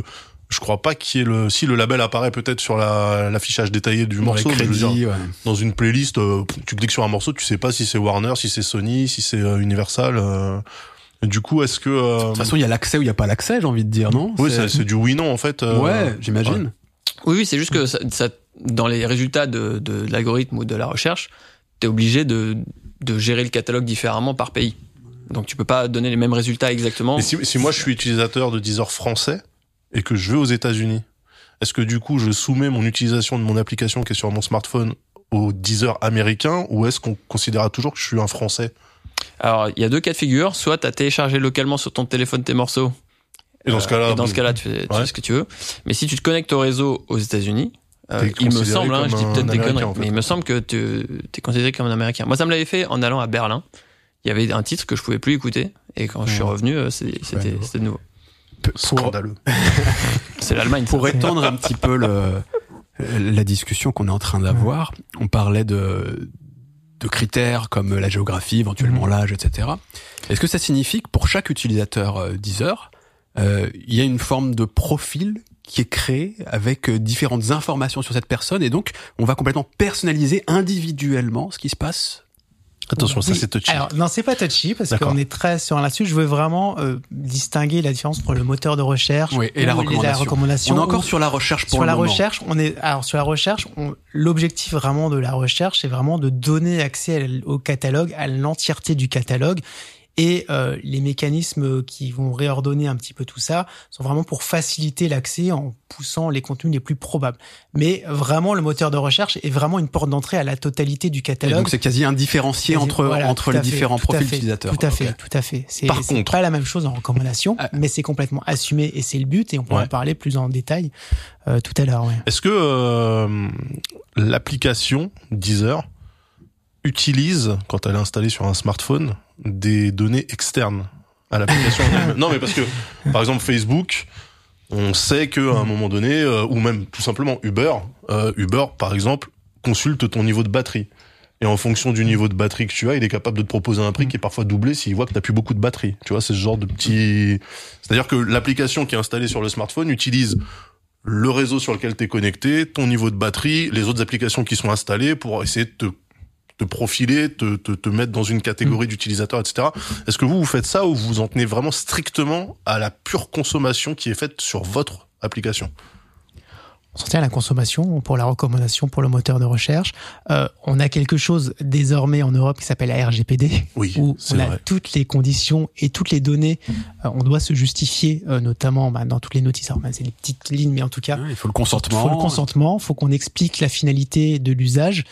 je crois pas qu'il y ait le si le label apparaît peut-être sur la l'affichage détaillé du Dans morceau, mais dire, ouais. dans une playlist, euh, tu cliques sur un morceau, tu sais pas si c'est Warner, si c'est Sony, si c'est euh, Universal. euh. Et du coup, est-ce que euh, De toute façon, il y a l'accès ou il y a pas l'accès, j'ai envie de dire, non? Oui, c'est du oui non en fait. euh, Ouais, j'imagine. Oui, oui, c'est juste que ça, ça- dans les résultats de, de l'algorithme ou de la recherche, tu es obligé de, de gérer le catalogue différemment par pays. Donc tu peux pas donner les mêmes résultats exactement. Mais si, si moi je suis utilisateur de Deezer français et que je vais aux États-Unis, est-ce que du coup je soumets mon utilisation de mon application qui est sur mon smartphone au Deezer américain ou est-ce qu'on considérera toujours que je suis un français? Alors, il y a deux cas de figure. Soit tu as téléchargé localement sur ton téléphone tes morceaux. Et dans ce cas-là, Euh, dans ce cas-là, tu fais, tu Ouais. fais ce que tu veux. Mais si tu te connectes au réseau aux États-Unis, euh, il me semble, hein, je dis peut-être des conneries, en fait. mais il me semble que tu es considéré comme un Américain. Moi, ça me l'avait fait en allant à Berlin. Il y avait un titre que je pouvais plus écouter. Et quand je suis revenu, euh, c'était Ouais. c'était nouveau. Scandaleux. [LAUGHS] C'est l'Allemagne. pour étendre un petit peu le, la discussion qu'on est en train d'avoir, on parlait de, de critères comme la géographie, éventuellement l'âge, etc. Est-ce que ça signifie que pour chaque utilisateur euh, Deezer, euh, il y a une forme de profil qui est créé avec euh, différentes informations sur cette personne et donc on va complètement personnaliser individuellement ce qui se passe Attention, ça c'est touchy. Alors, non, c'est pas touchy parce qu'on est très sur là-dessus. Je veux vraiment euh, distinguer la différence entre le moteur de recherche Oui, et la ou les- recommandation. recommandation On est encore sur la recherche pour sur le la moment. recherche, on est alors sur la recherche, l'objectif vraiment de la recherche, c'est vraiment de donner accès au catalogue, à l'entièreté du catalogue. Et euh, les mécanismes qui vont réordonner un petit peu tout ça sont vraiment pour faciliter l'accès en poussant les contenus les plus probables. Mais vraiment, le moteur de recherche est vraiment une porte d'entrée à la totalité du Et catalogue. donc c'est quasi indifférencié Quasi- entre voilà, entre les fait, différents profils fait, utilisateurs. Tout à fait, tout à fait. C'est contre- pas la même chose en recommandation, Ah. mais c'est complètement assumé et c'est le but. Et on pourra Ouais. en parler plus en détail euh, tout à l'heure. Ouais. Est-ce que euh, l'application Deezer utilise, quand elle est installée sur un smartphone, des données externes à l'application [LAUGHS] Non, mais parce que, par exemple, Facebook, on sait qu'à un moment donné, euh, ou même tout simplement Uber, euh, Uber, par exemple, consulte ton niveau de batterie. Et en fonction du niveau de batterie que tu as, il est capable de te proposer un prix qui est parfois doublé s'il voit que t'as plus beaucoup de batterie. Tu vois, c'est ce genre de petit... C'est-à-dire que l'application qui est installée sur le smartphone utilise le réseau sur lequel tu es connecté, ton niveau de batterie, les autres applications qui sont installées pour essayer de te, te profiler, te, te, te mettre dans une catégorie d'utilisateurs, etc. Est-ce que vous, vous faites ça ou vous vous en tenez vraiment strictement à la pure consommation qui est faite sur votre application? On s'en tient à la consommation pour la recommandation pour le moteur de recherche. Euh, on a quelque chose désormais en Europe qui s'appelle la RGPD, Oui, où on a vrai. toutes les conditions et toutes les données. Euh, on doit se justifier, euh, notamment bah, dans toutes les notices. Alors, bah, c'est les petites lignes, mais en tout cas, Ouais, Il faut le il consentement. faut le consentement, faut qu'on explique la finalité de l'usage.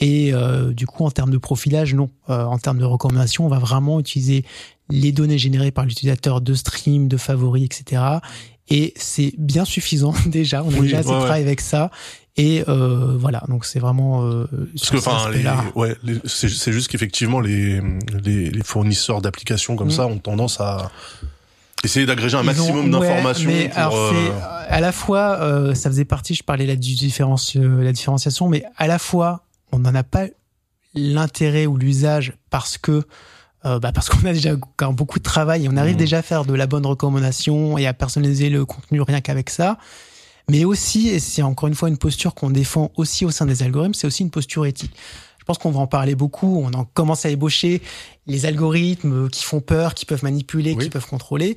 Et euh, du coup, en termes de profilage, non. Euh, en termes de recommandation, on va vraiment utiliser les données générées par l'utilisateur de stream, de favoris, etc. Et c'est bien suffisant [LAUGHS] déjà. On a Oui, déjà assez ouais, travail avec ça. Et euh, voilà, donc c'est vraiment. Euh, Parce que enfin, ouais, c'est juste qu'effectivement les, les les fournisseurs d'applications comme Mm. ça ont tendance à essayer d'agréger un Ils maximum ouais, d'informations mais alors, euh, à la fois, euh, ça faisait partie, je parlais là du différence, euh, la différenciation, mais à la fois, on n'en a pas l'intérêt ou l'usage parce que euh, bah parce [LAUGHS] qu'on a déjà beaucoup de travail et on arrive Mhm. déjà à faire de la bonne recommandation et à personnaliser le contenu rien qu'avec ça. Mais aussi, et c'est encore une fois une posture qu'on défend aussi au sein des algorithmes, c'est aussi une posture éthique. Je pense qu'on va en parler beaucoup. On en commence à ébaucher les algorithmes qui font peur, qui peuvent manipuler, Oui. qui peuvent contrôler.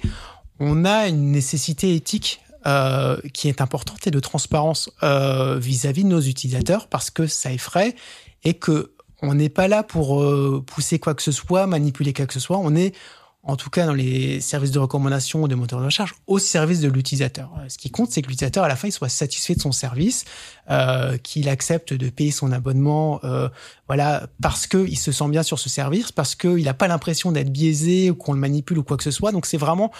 On a une nécessité éthique euh, qui est importante et de transparence euh, vis-à-vis de nos utilisateurs parce que ça effraie et que on n'est pas là pour euh, pousser quoi que ce soit, manipuler quoi que ce soit. On est en tout cas dans les services de recommandation des moteurs de recherche, au service de l'utilisateur. Euh, Ce qui compte, c'est que l'utilisateur, à la fin, il soit satisfait de son service, euh, qu'il accepte de payer son abonnement, euh, voilà, parce que il se sent bien sur ce service, parce qu'il n'a pas l'impression d'être biaisé ou qu'on le manipule ou quoi que ce soit. Donc c'est vraiment,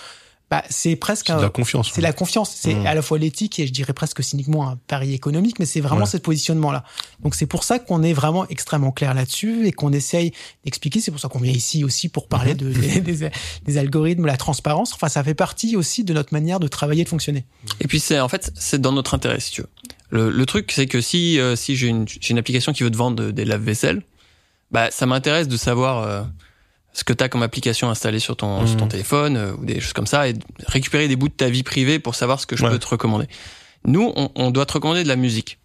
bah, c'est presque c'est de un, la confiance. c'est la confiance, c'est Mm. à la fois l'éthique et je dirais presque cyniquement un pari économique, mais c'est vraiment Ouais. ce positionnement-là. Donc c'est pour ça qu'on est vraiment extrêmement clair là-dessus et qu'on essaye d'expliquer. C'est pour ça qu'on vient ici aussi pour parler de, des, des- des algorithmes, la transparence. Enfin, ça fait partie aussi de notre manière de travailler et de fonctionner. Et puis c'est en fait c'est dans notre intérêt si tu veux. Le, le truc c'est que si euh, si j'ai une j'ai une application qui veut te vendre des lave-vaisselle, bah ça m'intéresse de savoir euh, ce que tu as comme application installée sur ton sur ton téléphone euh, ou des choses comme ça et récupérer des bouts de ta vie privée pour savoir ce que je Ouais. peux te recommander. Nous on, on doit te recommander de la musique.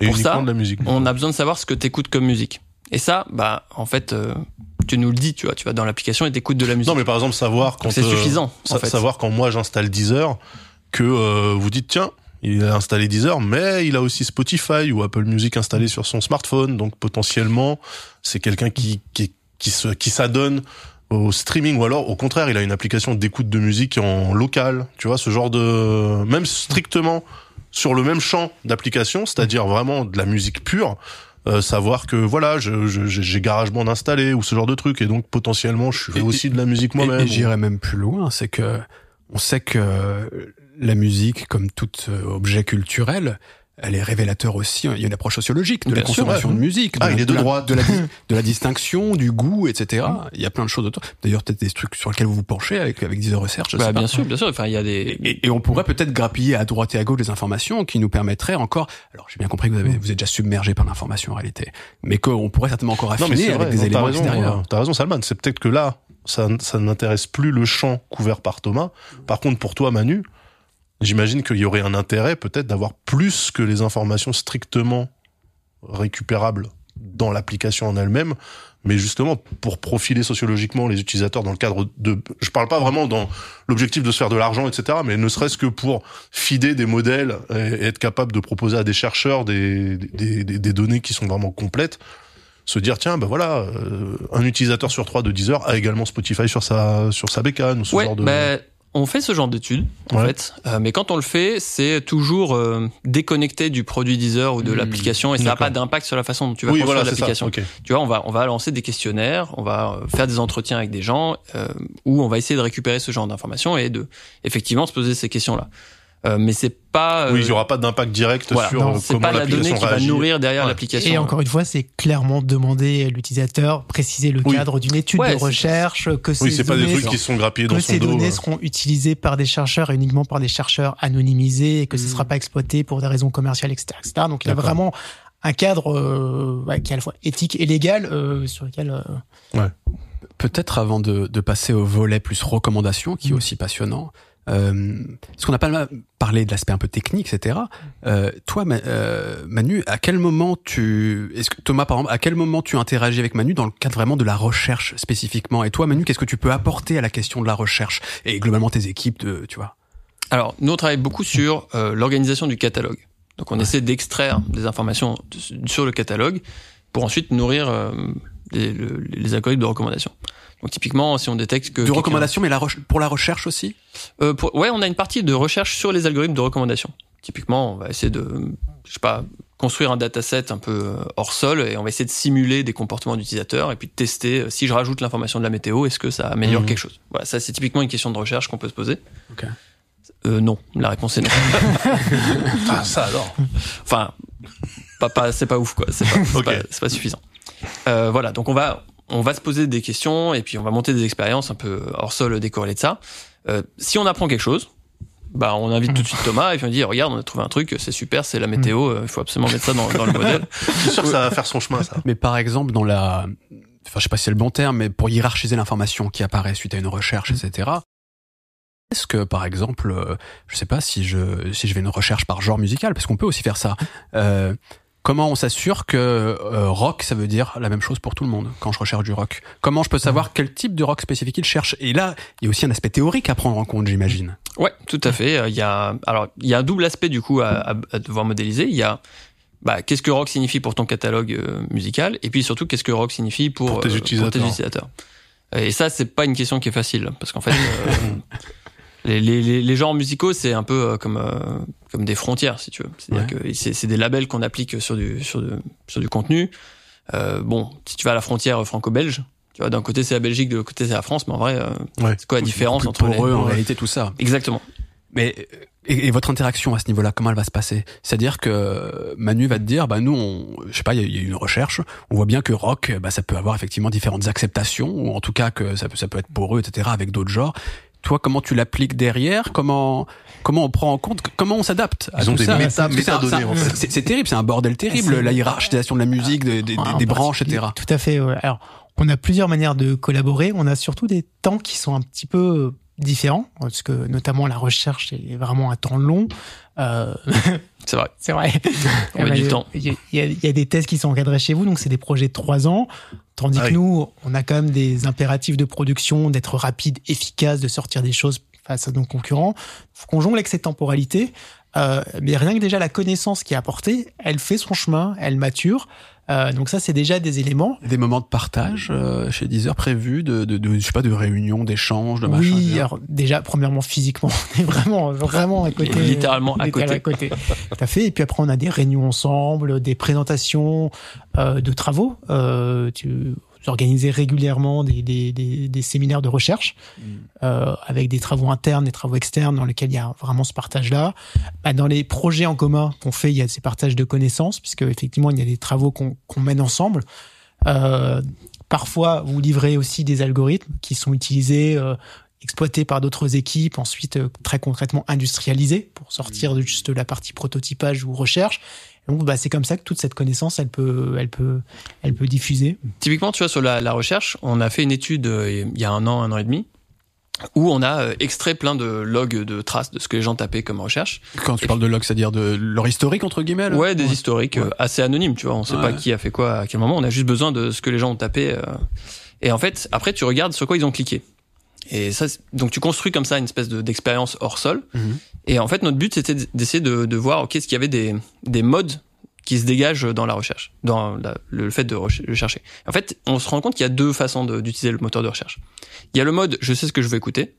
Et pour ça, de la musique. On a besoin de savoir ce que t'écoutes comme musique. Et ça bah en fait euh, tu nous le dis, tu vois, tu vas dans l'application et t'écoutes de la musique. Non, mais par exemple, savoir quand c'est euh, suffisant sa- en fait. savoir quand moi j'installe Deezer que euh, vous dites tiens il a installé Deezer mais il a aussi Spotify ou Apple Music installé sur son smartphone donc potentiellement c'est quelqu'un qui qui qui se qui s'adonne au streaming ou alors au contraire il a une application d'écoute de musique en local. Tu vois ce genre de même strictement sur le même champ d'application c'est-à-dire vraiment de la musique pure euh, savoir que voilà je je- j'ai GarageBand installé ou ce genre de truc et donc potentiellement je fais Et- aussi de la musique moi-même et j'irais même plus loin, c'est que on sait que la musique, comme tout euh, objet culturel, elle est révélateur aussi. Il y a une approche sociologique de Bien la sûr, consommation ouais. de musique, Ah, de, il la- est de droite. de la, [LAUGHS] de la distinction, du goût, etc. Il y a plein de choses autour. D'ailleurs, peut-être des trucs sur lesquels vous vous penchez avec avec Research. Je Bah, pas. bien sûr, bien sûr. Enfin, il y a des. Et, et on pourrait peut-être grappiller à droite et à gauche des informations qui nous permettraient encore. Alors j'ai bien compris que vous, avez, vous êtes déjà submergé par l'information en réalité, mais qu'on pourrait certainement encore Non, mais affiner avec vrai, des non, éléments extérieurs. euh, T'as raison, Salman. C'est peut-être que là, ça, ça n'intéresse plus le champ couvert par Thomas. Par contre, pour toi, Manu, j'imagine qu'il y aurait un intérêt peut-être d'avoir plus que les informations strictement récupérables dans l'application en elle-même, mais justement pour profiler sociologiquement les utilisateurs dans le cadre de, je parle pas vraiment dans l'objectif de se faire de l'argent, etc., mais ne serait-ce que pour fider des modèles et, être capable de proposer à des chercheurs des, des, des, des données qui sont vraiment complètes, se dire tiens ben voilà euh, un utilisateur sur trois de Deezer a également Spotify sur sa sur sa bécane ou ce Ouais, genre de bah, on fait ce genre d'études, en Ouais. fait. Euh, mais quand on le fait, c'est toujours euh, déconnecté du produit Deezer ou de Mmh. l'application et ça n'a pas d'impact sur la façon dont tu vas oui construire voilà l'application. ok Tu vois, on va, on va lancer des questionnaires, on va euh, faire des entretiens avec des gens euh, où on va essayer de récupérer ce genre d'informations et de effectivement se poser ces questions-là. Euh, mais c'est pas. oui euh, il y aura pas d'impact direct voilà, sur non, euh, c'est comment pas la donnée l'application qui va réagit. nourrir derrière Ouais. l'application. Et encore une fois, c'est clairement demander à l'utilisateur, préciser le Oui. cadre d'une étude Ouais, de recherche, que oui ces des données trucs qui sont grappillés que dans son ces dos données seront utilisées par des chercheurs et uniquement par des chercheurs anonymisés et que ce ne Mm. sera pas exploité pour des raisons commerciales, etc. etc. Donc il y a vraiment un cadre euh, ouais, qui est à la fois éthique et légal euh, sur lequel euh, Peut-être avant de, de passer au volet plus recommandation, qui est Mhm. aussi passionnant, euh, parce qu'on n'a pas parlé de l'aspect un peu technique, etc. Euh, toi, euh, Manu, à quel moment tu, est-ce que Thomas, par exemple, à quel moment tu interagis avec Manu dans le cadre vraiment de la recherche spécifiquement? Et toi, Manu, qu'est-ce que tu peux apporter à la question de la recherche et globalement tes équipes, de, tu vois? Alors, nous, on travaille beaucoup sur euh, l'organisation du catalogue. Donc, on essaie d'extraire des informations de- sur le catalogue pour ensuite nourrir euh, les, le- les algorithmes de recommandation. Donc, typiquement, si on détecte que... De recommandation, mais la pour la recherche aussi? Euh, pour- Ouais, on a une partie de recherche sur les algorithmes de recommandation. Typiquement, on va essayer de, je sais pas, construire un dataset un peu hors sol et on va essayer de simuler des comportements d'utilisateurs et puis de tester si je rajoute l'information de la météo, est-ce que ça améliore Mhm. quelque chose? Voilà, ça c'est typiquement une question de recherche qu'on peut se poser. Ok. Euh, non, la réponse est non. [LAUGHS] Ah, ça alors. enfin, pas, pas, c'est pas ouf quoi. C'est pas, suffisant. Euh, voilà, donc on va, on va se poser des questions et puis on va monter des expériences un peu hors sol décorrélées de ça. Euh, si on apprend quelque chose, bah on invite tout de suite Thomas et puis on dit regarde on a trouvé un truc, c'est super, c'est la météo, euh, il faut absolument mettre ça dans, dans le [LAUGHS] modèle. Je suis sûr que ça va faire son chemin, ça. Mais par exemple, dans la, enfin, je sais pas si c'est le bon terme, mais pour hiérarchiser l'information qui apparaît suite à une recherche, etc. Est-ce que, par exemple, euh, je sais pas si je si je fais une recherche par genre musical, parce qu'on peut aussi faire ça. Euh, comment on s'assure que euh, rock, ça veut dire la même chose pour tout le monde quand je recherche du rock? Comment je peux savoir quel type de rock spécifique il cherche? Et là, il y a aussi un aspect théorique à prendre en compte, j'imagine. Ouais, tout à fait. Euh, Il y a, alors, il y a un double aspect du coup à, à- à devoir modéliser. Il y a, bah, qu'est-ce que rock signifie pour ton catalogue euh, musical, et puis surtout qu'est-ce que rock signifie pour, Pour tes utilisateurs. utilisateurs. Et ça, c'est pas une question qui est facile, parce qu'en fait, [LAUGHS] [LAUGHS] les, les, les, genres musicaux, c'est un peu euh, comme euh, comme des frontières, si tu veux. C'est-à-dire que c'est c'est des labels qu'on applique sur du sur du sur du contenu. Euh, bon, si tu vas à la frontière franco-belge, tu vois, d'un côté c'est la Belgique, de l'autre côté c'est la France, mais en vrai, euh, Ouais. c'est quoi la différence Plus entre pour eux, en réalité, tout ça. Exactement. Mais euh, et, et votre interaction à ce niveau-là, comment elle va se passer? C'est-à-dire que Manu va te dire, bah nous, on, je sais pas, il y, a- y une recherche, on voit bien que rock, bah ça peut avoir effectivement différentes acceptations, ou en tout cas que ça peut, ça peut être pour eux, etc. Avec d'autres genres. Toi, comment tu l'appliques derrière? Comment comment on prend en compte? Comment on s'adapte à Ils tout ça? c'est en fait. Terrible, c'est un bordel terrible, la hiérarchisation de la musique, des, des branches, etc. Tout à fait. ouais. Alors, on a plusieurs manières de collaborer. On a surtout des temps qui sont un petit peu différents, parce que notamment la recherche est vraiment un temps long. Euh, [LAUGHS] C'est vrai. c'est vrai. On met du Il y a- temps. Il y, a- y des thèses qui sont encadrés chez vous, donc c'est des projets de trois ans. Tandis Ah que oui. nous, on a quand même des impératifs de production, d'être rapide, efficace, de sortir des choses face à nos concurrents. Faut qu'on jongle avec cette temporalité. Euh, mais rien que déjà la connaissance qui est apportée, elle fait son chemin, elle mature. Euh, donc ça, c'est déjà des éléments. Des moments de partage euh, chez Deezer prévus, de, de, de, je sais pas, de réunions, d'échanges, de machin. Oui, alors déjà, premièrement, physiquement, [LAUGHS] on est vraiment, vraiment à côté. Littéralement à côté. Tout à fait. Et puis après, on a des réunions ensemble, des présentations euh, de travaux. Euh, tu vous organisez régulièrement des, des, des, des séminaires de recherche euh, avec des travaux internes, des travaux externes dans lesquels il y a vraiment ce partage-là. Bah, dans les projets en commun qu'on fait, il y a ces partages de connaissances, puisque effectivement, il y a des travaux qu'on mène ensemble. Euh, parfois, vous livrez aussi des algorithmes qui sont utilisés, euh, exploités par d'autres équipes, ensuite euh, très concrètement industrialisés pour sortir de juste la partie prototypage ou recherche. Donc, bah, c'est comme ça que toute cette connaissance, elle peut, elle peut, elle peut diffuser. Typiquement, tu vois, sur la, la recherche, on a fait une étude euh, il y a un an, un an et demi, où on a euh, extrait plein de logs de traces de ce que les gens tapaient comme recherche. Quand tu parles de log, c'est-à-dire de leur historique entre guillemets. là Ouais, des historiques euh, Ouais. assez anonymes, tu vois. On sait Ouais. pas qui a fait quoi à quel moment. On a juste besoin de ce que les gens ont tapé. euh. Et en fait, après, tu regardes sur quoi ils ont cliqué. Et ça, donc tu construis comme ça une espèce de- d'expérience hors sol. Mhm. Et en fait, notre but, c'était d'essayer de, de voir, ok, est-ce qu'il y avait des, des modes qui se dégagent dans la recherche, dans la- le fait de reche- le chercher. En fait, on se rend compte qu'il y a deux façons de- d'utiliser le moteur de recherche. Il y a le mode, je sais ce que je veux écouter.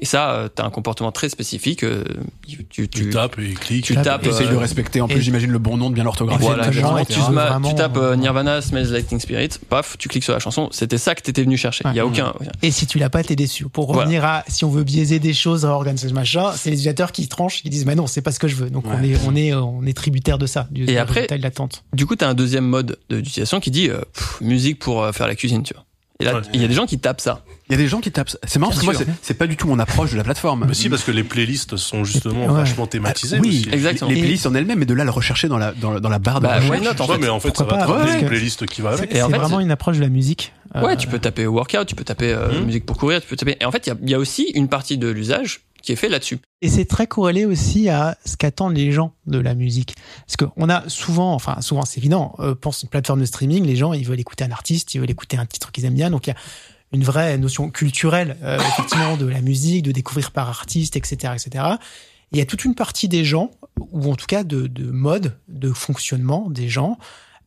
Et ça, tu as un comportement très spécifique. euh, tu, tu, Tu tapes et cliques. tu tapes, tapes. Essaye euh, de respecter en plus, j'imagine, le bon nom de bien l'orthographier. voilà, Tu, vraiment- tapes euh, Nirvana, Smells Teen Spirit, paf, tu cliques sur la chanson. C'était ça que t'étais venu chercher. Il y a Ouais. aucun. Et si tu l'as pas, t'es déçu. Pour Voilà. revenir à, si on veut biaiser des choses à organes, ce machin, c'est les utilisateurs qui tranchent, qui disent, bah non, c'est pas ce que je veux. Donc on Ouais. est, on est, euh, on est tributaire de ça, du Et après- l'attente. Du coup, t'as un deuxième mode de- d'utilisation qui dit euh, pff, musique pour euh, faire la cuisine, tu vois. Et là, Ouais. il y a des gens qui tapent ça. Il y a des gens qui tapent. ça. C'est marrant Bien parce que moi, c'est- c'est pas du tout mon approche de la plateforme. Mais si, parce que les playlists sont justement Ouais. vachement thématisées Ah, oui, aussi. Exactement. Les Et- playlists en elles-mêmes, mais de là le rechercher dans la dans, la- dans la barre de Bah, recherche. en Ouais, fait. mais en fait, ça Pourquoi va pas, parce que- playlist qui va avec. C'est Et en fait, vraiment une approche de la musique. Ouais, Euh, tu peux taper workout, tu peux taper euh, Mhm. musique pour courir, tu peux taper. Et en fait, il y a, il y a aussi une partie de l'usage qui est fait là-dessus. Et c'est très corrélé aussi à ce qu'attendent les gens de la musique. Parce qu'on a souvent, enfin souvent c'est évident, euh, pour une plateforme de streaming, les gens ils veulent écouter un artiste, ils veulent écouter un titre qu'ils aiment bien. Donc il y a une vraie notion culturelle, euh, effectivement, de la musique, de découvrir par artiste, etc., etc. Et il y a toute une partie des gens, ou en tout cas de, de mode, de fonctionnement des gens,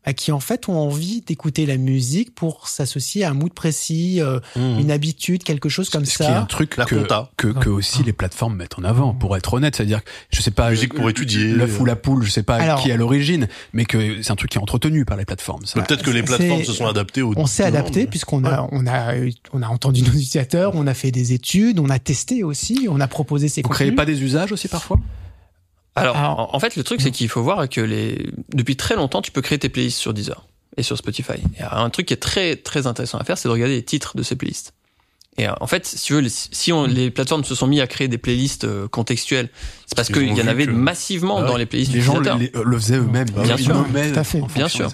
euh, qui en fait ont envie d'écouter la musique pour s'associer à un mood précis, euh, Mmh. une habitude, quelque chose comme Ce qui est un ça. truc La que, compta. que, que aussi les plateformes mettent en avant, pour être honnête. C'est-à-dire, que, je sais pas, Musique pour euh, étudier. l'œuf ou la poule, je sais pas Alors- qui est à l'origine, mais que c'est un truc qui est entretenu par les plateformes. ça. Peut-être que les plateformes se sont adaptées au. On s'est adapté puisqu'on a, on a, on a entendu nos utilisateurs, on a fait des études, on a testé aussi, on a proposé ces Vous contenus. créez pas des usages aussi parfois? Alors, Alors- en, en fait, le truc, c'est qu'il faut voir que les, depuis très longtemps, tu peux créer tes playlists sur Deezer et sur Spotify. Et un truc qui est très, très intéressant à faire, c'est de regarder les titres de ces playlists. Et euh, en fait, si tu veux, les- si on, les plateformes se sont mis à créer des playlists euh, contextuelles, c'est parce qu'il y en avait que- massivement Ah ouais. dans les playlists Les gens le, utilisateurs. les- le faisaient eux-mêmes. Bah Ils- bien sûr. Tout à fait. en Bien sûr.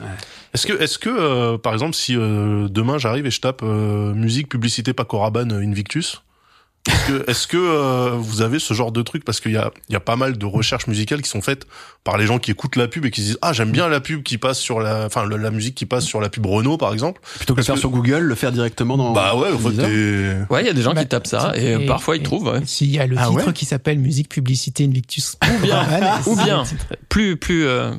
Est-ce que, est-ce que, euh, par exemple, si euh, demain j'arrive et je tape euh, musique, publicité, Paco Rabanne, euh, Invictus, est-ce que, est-ce que euh, vous avez ce genre de truc? Parce qu'il y a, il y a pas mal de recherches musicales qui sont faites par les gens qui écoutent la pub et qui se disent ah j'aime bien la pub qui passe sur la, enfin la musique qui passe sur la pub Renault par exemple. Plutôt que le Parce faire que- sur Google, le faire directement dans. bah ouais, en fait, Ouais, il y a des gens Bah, qui tapent ça et, et- parfois ils et- trouvent. ouais. S'il y a le Ah titre ouais qui s'appelle Musique, Publicité, Invictus. Ou bien, [LAUGHS] ou bien. Plus, plus, euh,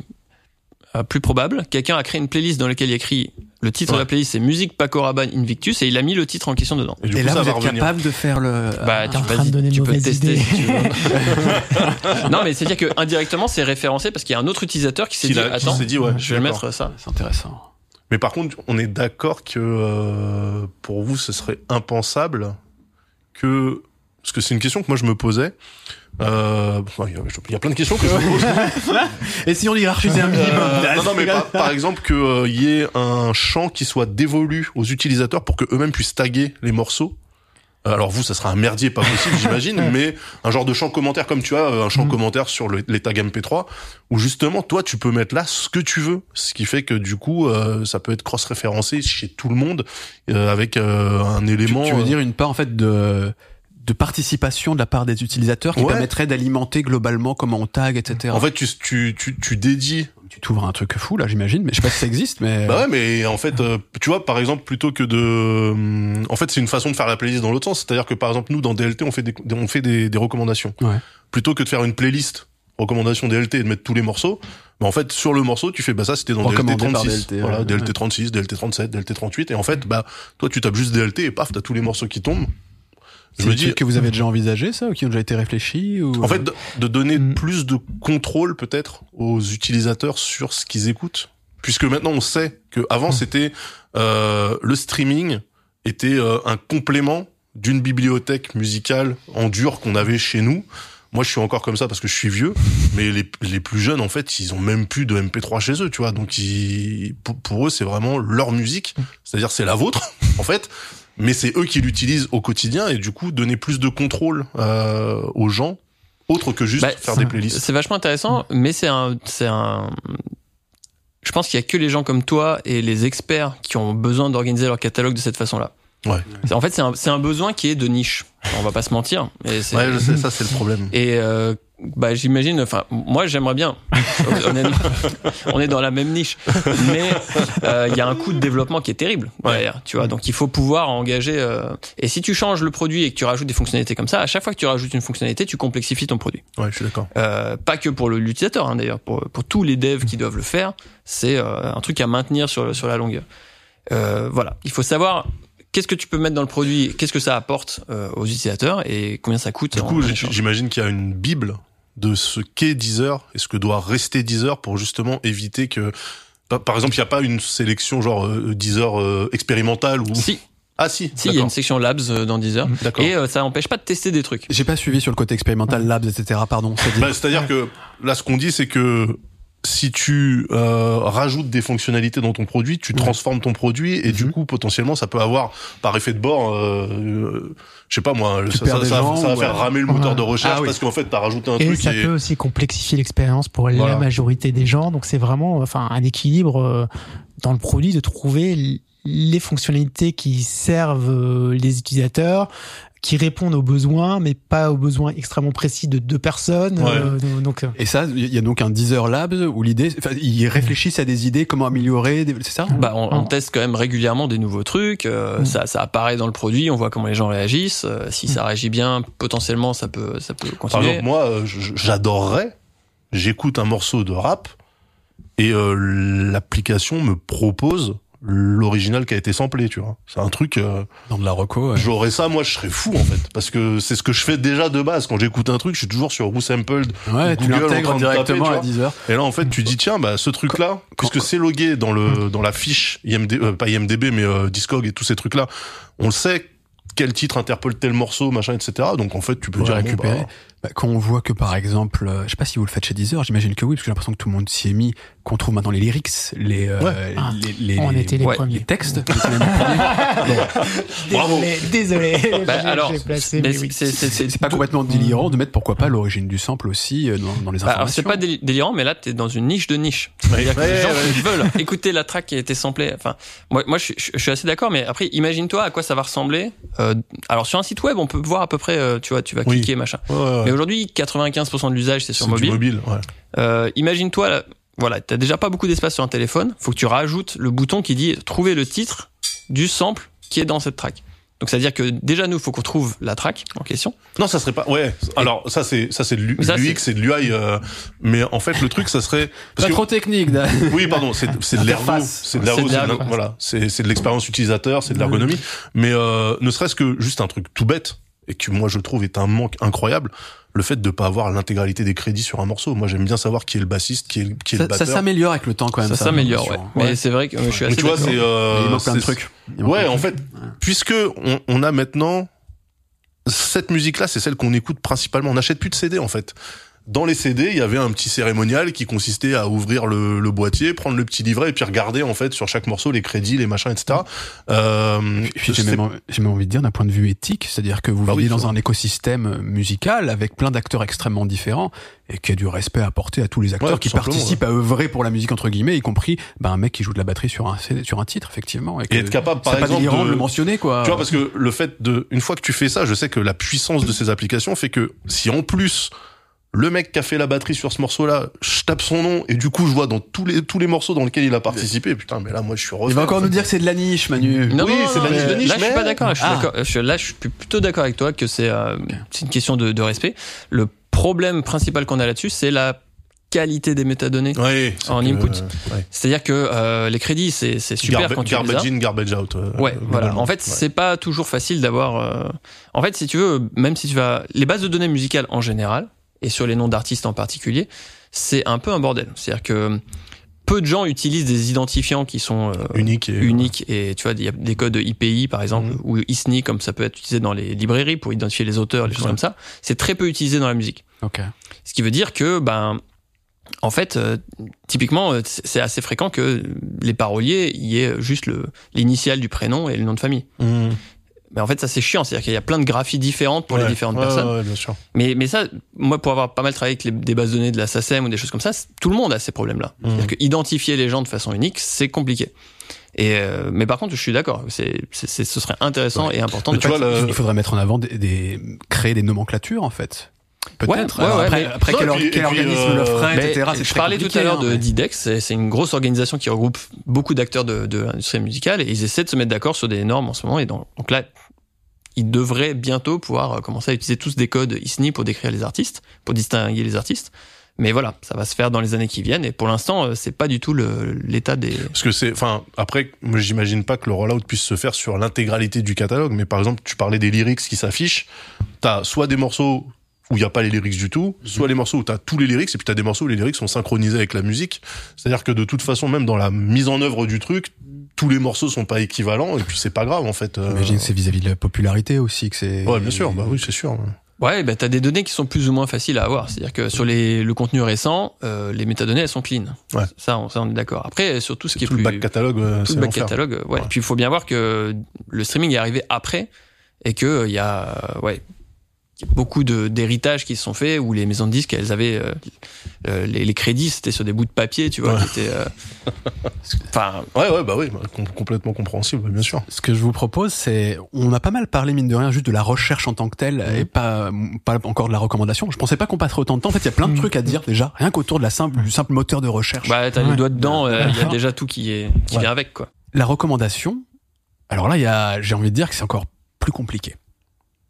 plus probable, quelqu'un a créé une playlist dans laquelle il écrit le titre de la playlist, c'est Musique Paco Rabanne Invictus et il a mis le titre en question dedans. et du Et coup là, vous êtes revenir. capable de faire le. Bah, tu, train vas-y, de donner tu de peux tester idées. si tu veux. [LAUGHS] non, mais c'est-à-dire que indirectement, c'est référencé parce qu'il y a un autre utilisateur qui s'est dit, qui attends, dit, ouais, je vais d'accord. mettre ça. C'est intéressant. Mais par contre, on est d'accord que euh, pour vous, ce serait impensable que parce que c'est une question que moi je me posais. Euh, bon, il y a- il y a plein de questions que je me pose. [LAUGHS] Et si on hiérarchisait un Euh, non, non, mais par, par exemple que euh, y ait un champ qui soit dévolu aux utilisateurs pour que eux-mêmes puissent taguer les morceaux. Euh, Alors vous, ça sera un merdier pas possible, j'imagine, [LAUGHS] mais un genre de champ commentaire comme tu as euh, un champ Mm. commentaire sur le- les tags MP3 où justement toi tu peux mettre là ce que tu veux, ce qui fait que du coup euh, ça peut être cross-référencé chez tout le monde euh, avec euh, un Tu, élément. tu veux euh, dire une part en fait de de participation de la part des utilisateurs qui Ouais. permettrait d'alimenter globalement comment on tag, etc. en fait tu tu tu, tu dédies tu t'ouvres un truc fou là, j'imagine, mais je sais pas si ça existe, mais Bah ouais, mais en fait, euh, tu vois, par exemple, plutôt que de, hum, en fait, c'est une façon de faire la playlist dans l'autre sens. C'est-à-dire que par exemple, nous dans DLT, on fait des, on fait des, des recommandations. Ouais. Plutôt que de faire une playlist recommandations DLT et de mettre tous les morceaux, bah en fait, sur le morceau, tu fais bah ça, c'était dans DLT Recommandé par 36, DLT, voilà, ouais. DLT Ouais. 36, DLT 37, DLT 38, et en fait, bah toi, tu tapes juste DLT et paf, t'as tous les morceaux qui tombent. C'est Je me dis, que vous avez déjà envisagé ça ou qui ont déjà été réfléchis ou en fait, de, de donner Mm. plus de contrôle peut-être aux utilisateurs sur ce qu'ils écoutent, puisque maintenant on sait que avant Mm. c'était euh, le streaming était euh, un complément d'une bibliothèque musicale en dur qu'on avait chez nous. Moi, je suis encore comme ça parce que je suis vieux, mais les, les plus jeunes, en fait, ils ont même plus de MP3 chez eux, tu vois. Donc, ils, pour, pour eux, c'est vraiment leur musique, c'est-à-dire c'est la vôtre, [LAUGHS] en fait. Mais c'est eux qui l'utilisent au quotidien et du coup, donner plus de contrôle euh, aux gens, autre que juste Bah, faire des playlists. C'est vachement intéressant, mais c'est un, c'est un. Je pense qu'il y a que les gens comme toi et les experts qui ont besoin d'organiser leur catalogue de cette façon-là. Ouais. En fait, c'est un, c'est un besoin qui est de niche. On va pas se mentir. Et Ouais, je sais, ça c'est le problème. Et euh, bah j'imagine. Enfin, moi j'aimerais bien. [LAUGHS] Honnêtement, on est dans la même niche, mais euh, il y a un coût de développement qui est terrible derrière. Tu vois, donc il faut pouvoir engager. euh, Et si tu changes le produit et que tu rajoutes des fonctionnalités comme ça, à chaque fois que tu rajoutes une fonctionnalité, tu complexifies ton produit. Ouais, je suis d'accord. Euh, pas que pour l'utilisateur, hein, d'ailleurs, pour, pour tous les devs qui doivent le faire, c'est euh, un truc à maintenir sur, sur la longueur. Euh, voilà, il faut savoir qu'est-ce que tu peux mettre dans le produit, qu'est-ce que ça apporte euh, aux utilisateurs et combien ça coûte. Du coup, j'imagine qu'il y a une bible de ce qu'est Deezer et ce que doit rester Deezer pour justement éviter que, par par exemple, il n'y a pas une sélection genre euh, Deezer euh, expérimentale ou Si, ah si, si, il y a une section labs euh, dans Deezer. D'accord. Et euh, ça n'empêche pas de tester des trucs. J'ai pas suivi sur le côté expérimental labs, etc. Pardon. Bah, C'est-à-dire que là, ce qu'on dit, c'est que si tu euh, rajoutes des fonctionnalités dans ton produit, tu transformes ton produit et du Mhm. coup, potentiellement, ça peut avoir, par effet de bord, euh, euh, je sais pas moi, Tu ça, ça- ça- gens ça va faire ramer le moteur Ouais. de recherche Ah oui. parce qu'en fait, t'as rajouté un Et truc ça et peut aussi complexifier l'expérience pour Voilà. la majorité des gens. Donc c'est vraiment enfin un équilibre euh, dans le produit de trouver les fonctionnalités qui servent euh, les utilisateurs, qui répondent aux besoins, mais pas aux besoins extrêmement précis de deux personnes. Ouais. Euh, donc euh, Et ça, il y a donc un Deezer Labs où l'idée, enfin, ils réfléchissent à des idées, comment améliorer, des- c'est ça? Bah, on, on Oh. teste quand même régulièrement des nouveaux trucs. euh, Mm. ça, ça apparaît dans le produit. On voit comment les gens réagissent. euh, si ça réagit bien, potentiellement, ça peut, ça peut Par continuer. exemple, moi, j'adorerais, j'écoute un morceau de rap et euh, l'application me propose l'original qui a été samplé, tu vois. C'est un truc. euh, Dans de la reco. ouais. J'aurais ça, moi, je serais fou en fait, parce que c'est ce que je fais déjà de base. Quand j'écoute un truc, je suis toujours sur Who Sampled. Ouais, tu Google en l'intègres taper, directement tu à vois. 10 heures. Et là, en fait, tu dis tiens, bah ce truc-là, puisque c'est logué dans le dans la fiche IMD, euh, pas IMDb, mais euh, Discog et tous ces trucs-là, on le sait quel titre interpelle tel morceau, machin, etc. Donc en fait, tu peux dire bon, récupérer. bah, Bah, quand on voit que par exemple, euh, je sais pas si vous le faites chez Deezer, j'imagine que oui, parce que j'ai l'impression que tout le monde s'y est mis, qu'on trouve maintenant les lyrics, les, euh, Ouais. Ah, les, les, on les- était les ouais, premiers. les textes. [LAUGHS] Bravo. Désolé, désolé. Bah, alors, oui. c'est- pas complètement délirant de mettre pourquoi pas l'origine du sample aussi euh, dans, dans les Bah, alors informations. c'est pas déli- délirant, mais là t'es dans une niche de niche. C'est-à-dire que Ouais, les gens ouais. qui veulent écouter la track qui a été samplée. Enfin, moi, moi je, suis- je suis assez d'accord, mais après imagine-toi à quoi ça va ressembler. Euh, alors sur un site web, on peut voir à peu près. euh, tu vois, tu vas Oui. cliquer machin. ouais, ouais, Mais aujourd'hui, 95% de l'usage c'est sur c'est du mobile. mobile. Ouais. Euh, imagine-toi, là, voilà, t'as déjà pas beaucoup d'espace sur un téléphone. Faut que tu rajoutes le bouton qui dit trouver le titre du sample qui est dans cette track. Donc c'est à dire que déjà nous, faut qu'on trouve la track en question. Non, ça serait pas. Ouais. Alors ça c'est ça c'est de l'UX et de l'UI. euh, mais en fait, le truc, ça serait. parce Pas que- trop technique. Dan. Oui, pardon, c'est c'est de l'ergo, c'est de C'est l'ergo, c'est voilà, c'est c'est de l'expérience utilisateur, c'est de l'ergonomie, mais euh, ne serait-ce que juste un truc tout bête et que moi je trouve est un manque incroyable, le fait de pas avoir l'intégralité des crédits sur un morceau. Moi, j'aime bien savoir qui est le bassiste, qui est qui est Ça, le ça batteur. s'améliore avec le temps quand même. ça s'améliore, ouais. Mais c'est vrai que euh, je suis Mais assez tu vois, c'est euh, il manque plein de trucs. Ouais, en fait, puisque on, on a maintenant cette musique-là, c'est celle qu'on écoute principalement. On n'achète plus de CD en fait. Dans les CD, il y avait un petit cérémonial qui consistait à ouvrir le, le boîtier, prendre le petit livret et puis regarder en fait sur chaque morceau les crédits, les machins, etc. Euh, j'ai même, même envie de dire d'un point de vue éthique, c'est-à-dire que vous Bah oui, vivez dans un écosystème musical avec plein d'acteurs extrêmement différents et qui a du respect à apporter à tous les acteurs Ouais, qui participent à œuvrer pour la musique entre guillemets, y compris bah, un mec qui joue de la batterie sur un CD sur un titre effectivement. Et, que être capable, par pas exemple, de- le mentionner quoi. Tu vois, parce que le fait de, une fois que tu fais ça, je sais que la puissance de ces applications fait que si en plus le mec qui a fait la batterie sur ce morceau-là, je tape son nom et du coup je vois dans tous les tous les morceaux dans lesquels il a participé. Putain, mais là moi je suis refait. Il va encore en nous dire que c'est de la niche, Manu. Non, Oui, non, c'est de la niche de niche, Là, je suis pas d'accord. Je suis Ah. d'accord. je suis- Là, je suis plutôt d'accord avec toi que c'est euh, c'est une question de, de respect. Le problème principal qu'on a là-dessus, c'est la qualité des métadonnées. C'est En que- input. ouais. C'est-à-dire que euh, les crédits, c'est c'est super Garba- quand tu les as. garbage in, garbage out. euh, Ouais, voilà. En fait, Ouais. c'est pas toujours facile d'avoir. euh, En fait, si tu veux, même si tu vas les bases de données musicales en général et sur les noms d'artistes en particulier, c'est un peu un bordel. C'est-à-dire que peu de gens utilisent des identifiants qui sont euh, unique et uniques et tu vois, il y a des codes IPI par exemple Mhm. ou ISNI comme ça peut être utilisé dans les librairies pour identifier les auteurs, les choses Ouais. comme ça. C'est très peu utilisé dans la musique. Ok. Ce qui veut dire que, ben, en fait, euh, typiquement, euh, c'est assez fréquent que les paroliers y aient juste l'initial du prénom et le nom de famille. Mmh. Mais en fait, ça c'est chiant, c'est-à-dire qu'il y a plein de graphies différentes pour les différentes Ouais, personnes. Ouais, bien sûr. Mais, mais ça, moi, pour avoir pas mal travaillé avec les- des bases de données de la SACEM ou des choses comme ça, tout le monde a ces problèmes-là. Mhm. C'est-à-dire que identifier les gens de façon unique, c'est compliqué. Et euh, mais par contre, je suis d'accord, c'est, c'est, c'est- ce serait intéressant et important Mais de tu vois, faire- le- Il faudrait mettre en avant des, des créer des nomenclatures en fait. Peut-être. Ouais, ouais, après, mais- après Non, quel, puis- organisme le euh, ferait, Mais etc. c'est je parlais tout à l'heure hein, de mais- Didex, c'est, c'est une grosse organisation qui regroupe beaucoup d'acteurs de, de l'industrie musicale et ils essaient de se mettre d'accord sur des normes en ce moment. Et donc, donc là, ils devraient bientôt pouvoir euh, commencer à utiliser tous des codes ISNI pour décrire les artistes, pour distinguer les artistes. Mais voilà, ça va se faire dans les années qui viennent. Et pour l'instant, euh, c'est pas du tout l'état des. Parce que c'est, enfin, après, moi, j'imagine pas que le rollout puisse se faire sur l'intégralité du catalogue, mais par exemple, tu parlais des lyrics qui s'affichent. T'as soit des morceaux où il y a pas les lyrics du tout, soit les morceaux où t'as tous les lyrics, et puis t'as des morceaux où les lyrics sont synchronisés avec la musique. C'est-à-dire que de toute façon, même dans la mise en œuvre du truc, tous les morceaux sont pas équivalents, et puis c'est pas grave, en fait. euh. J'imagine que c'est vis-à-vis de la popularité aussi que c'est. Ouais, bien sûr, bah oui, c'est sûr. Ouais, bah t'as des données qui sont plus ou moins faciles à avoir. C'est-à-dire que sur les, le contenu récent, euh, les métadonnées elles sont clean. Ouais. Ça, on, ça on est d'accord. Après, sur tout ce qui est Tout le plus back catalogue, euh, tout c'est le back catalogue, ouais. Ouais. Puis il faut bien voir que le streaming est arrivé après et que euh, il y a euh, ouais il y a beaucoup de d'héritages qui se sont faits où les maisons de disques elles avaient euh, euh, les, les crédits c'était sur des bouts de papier tu vois Ouais. qui étaient euh, [LAUGHS] enfin Ouais, ouais, bah oui, bah, com- complètement compréhensible, bien sûr. Ce que je vous propose, c'est, on a pas mal parlé mine de rien juste de la recherche en tant que telle Mhm. et pas pas encore de la recommandation. Je pensais pas qu'on passerait autant de temps. En fait, il y a plein de Mhm. trucs à dire déjà, rien qu'autour de la simple du simple moteur de recherche. bah t'as Ouais. les doigts dedans euh, il y a [LAUGHS] déjà tout qui est qui Ouais. vient avec quoi La recommandation, alors là, il y a, j'ai envie de dire que c'est encore plus compliqué.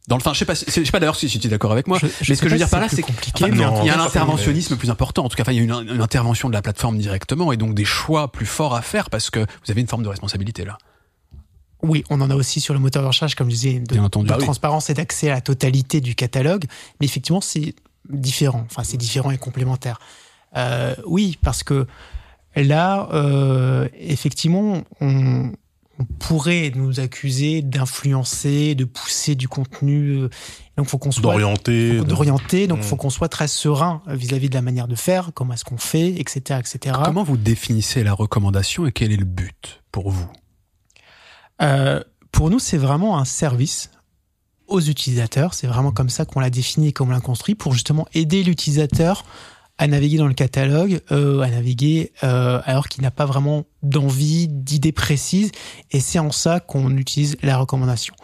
Dans le, enfin, je sais pas, je sais pas d'ailleurs si, tu es d'accord avec moi, Je- je mais ce que je veux dire par là, c'est compliqué, y mais a un interventionnisme plus important. En tout cas, enfin, il y a une, une intervention de la plateforme directement et donc des choix plus forts à faire parce que vous avez une forme de responsabilité là. Oui, on en a aussi sur le moteur de recherche, comme je disais, de, Bien entendu. de Bah oui. transparence et d'accès à la totalité du catalogue. Mais effectivement, c'est différent. Enfin, c'est différent et complémentaire. Euh, oui, parce que là, euh, effectivement, on, on pourrait nous accuser d'influencer, de pousser du contenu. euh, Donc, faut qu'on soit D'orienter. d'orienter. Donc, Mm. faut qu'on soit très serein vis-à-vis de la manière de faire, comment est-ce qu'on fait, etc., etc. Comment vous définissez la recommandation et quel est le but pour vous? Euh, pour nous, c'est vraiment un service aux utilisateurs. C'est vraiment comme ça qu'on l'a défini et qu'on l'a construit pour justement aider l'utilisateur à naviguer dans le catalogue, euh, à naviguer euh, alors qu'il n'a pas vraiment d'envie, d'idées précises. Et c'est en ça qu'on utilise la recommandation.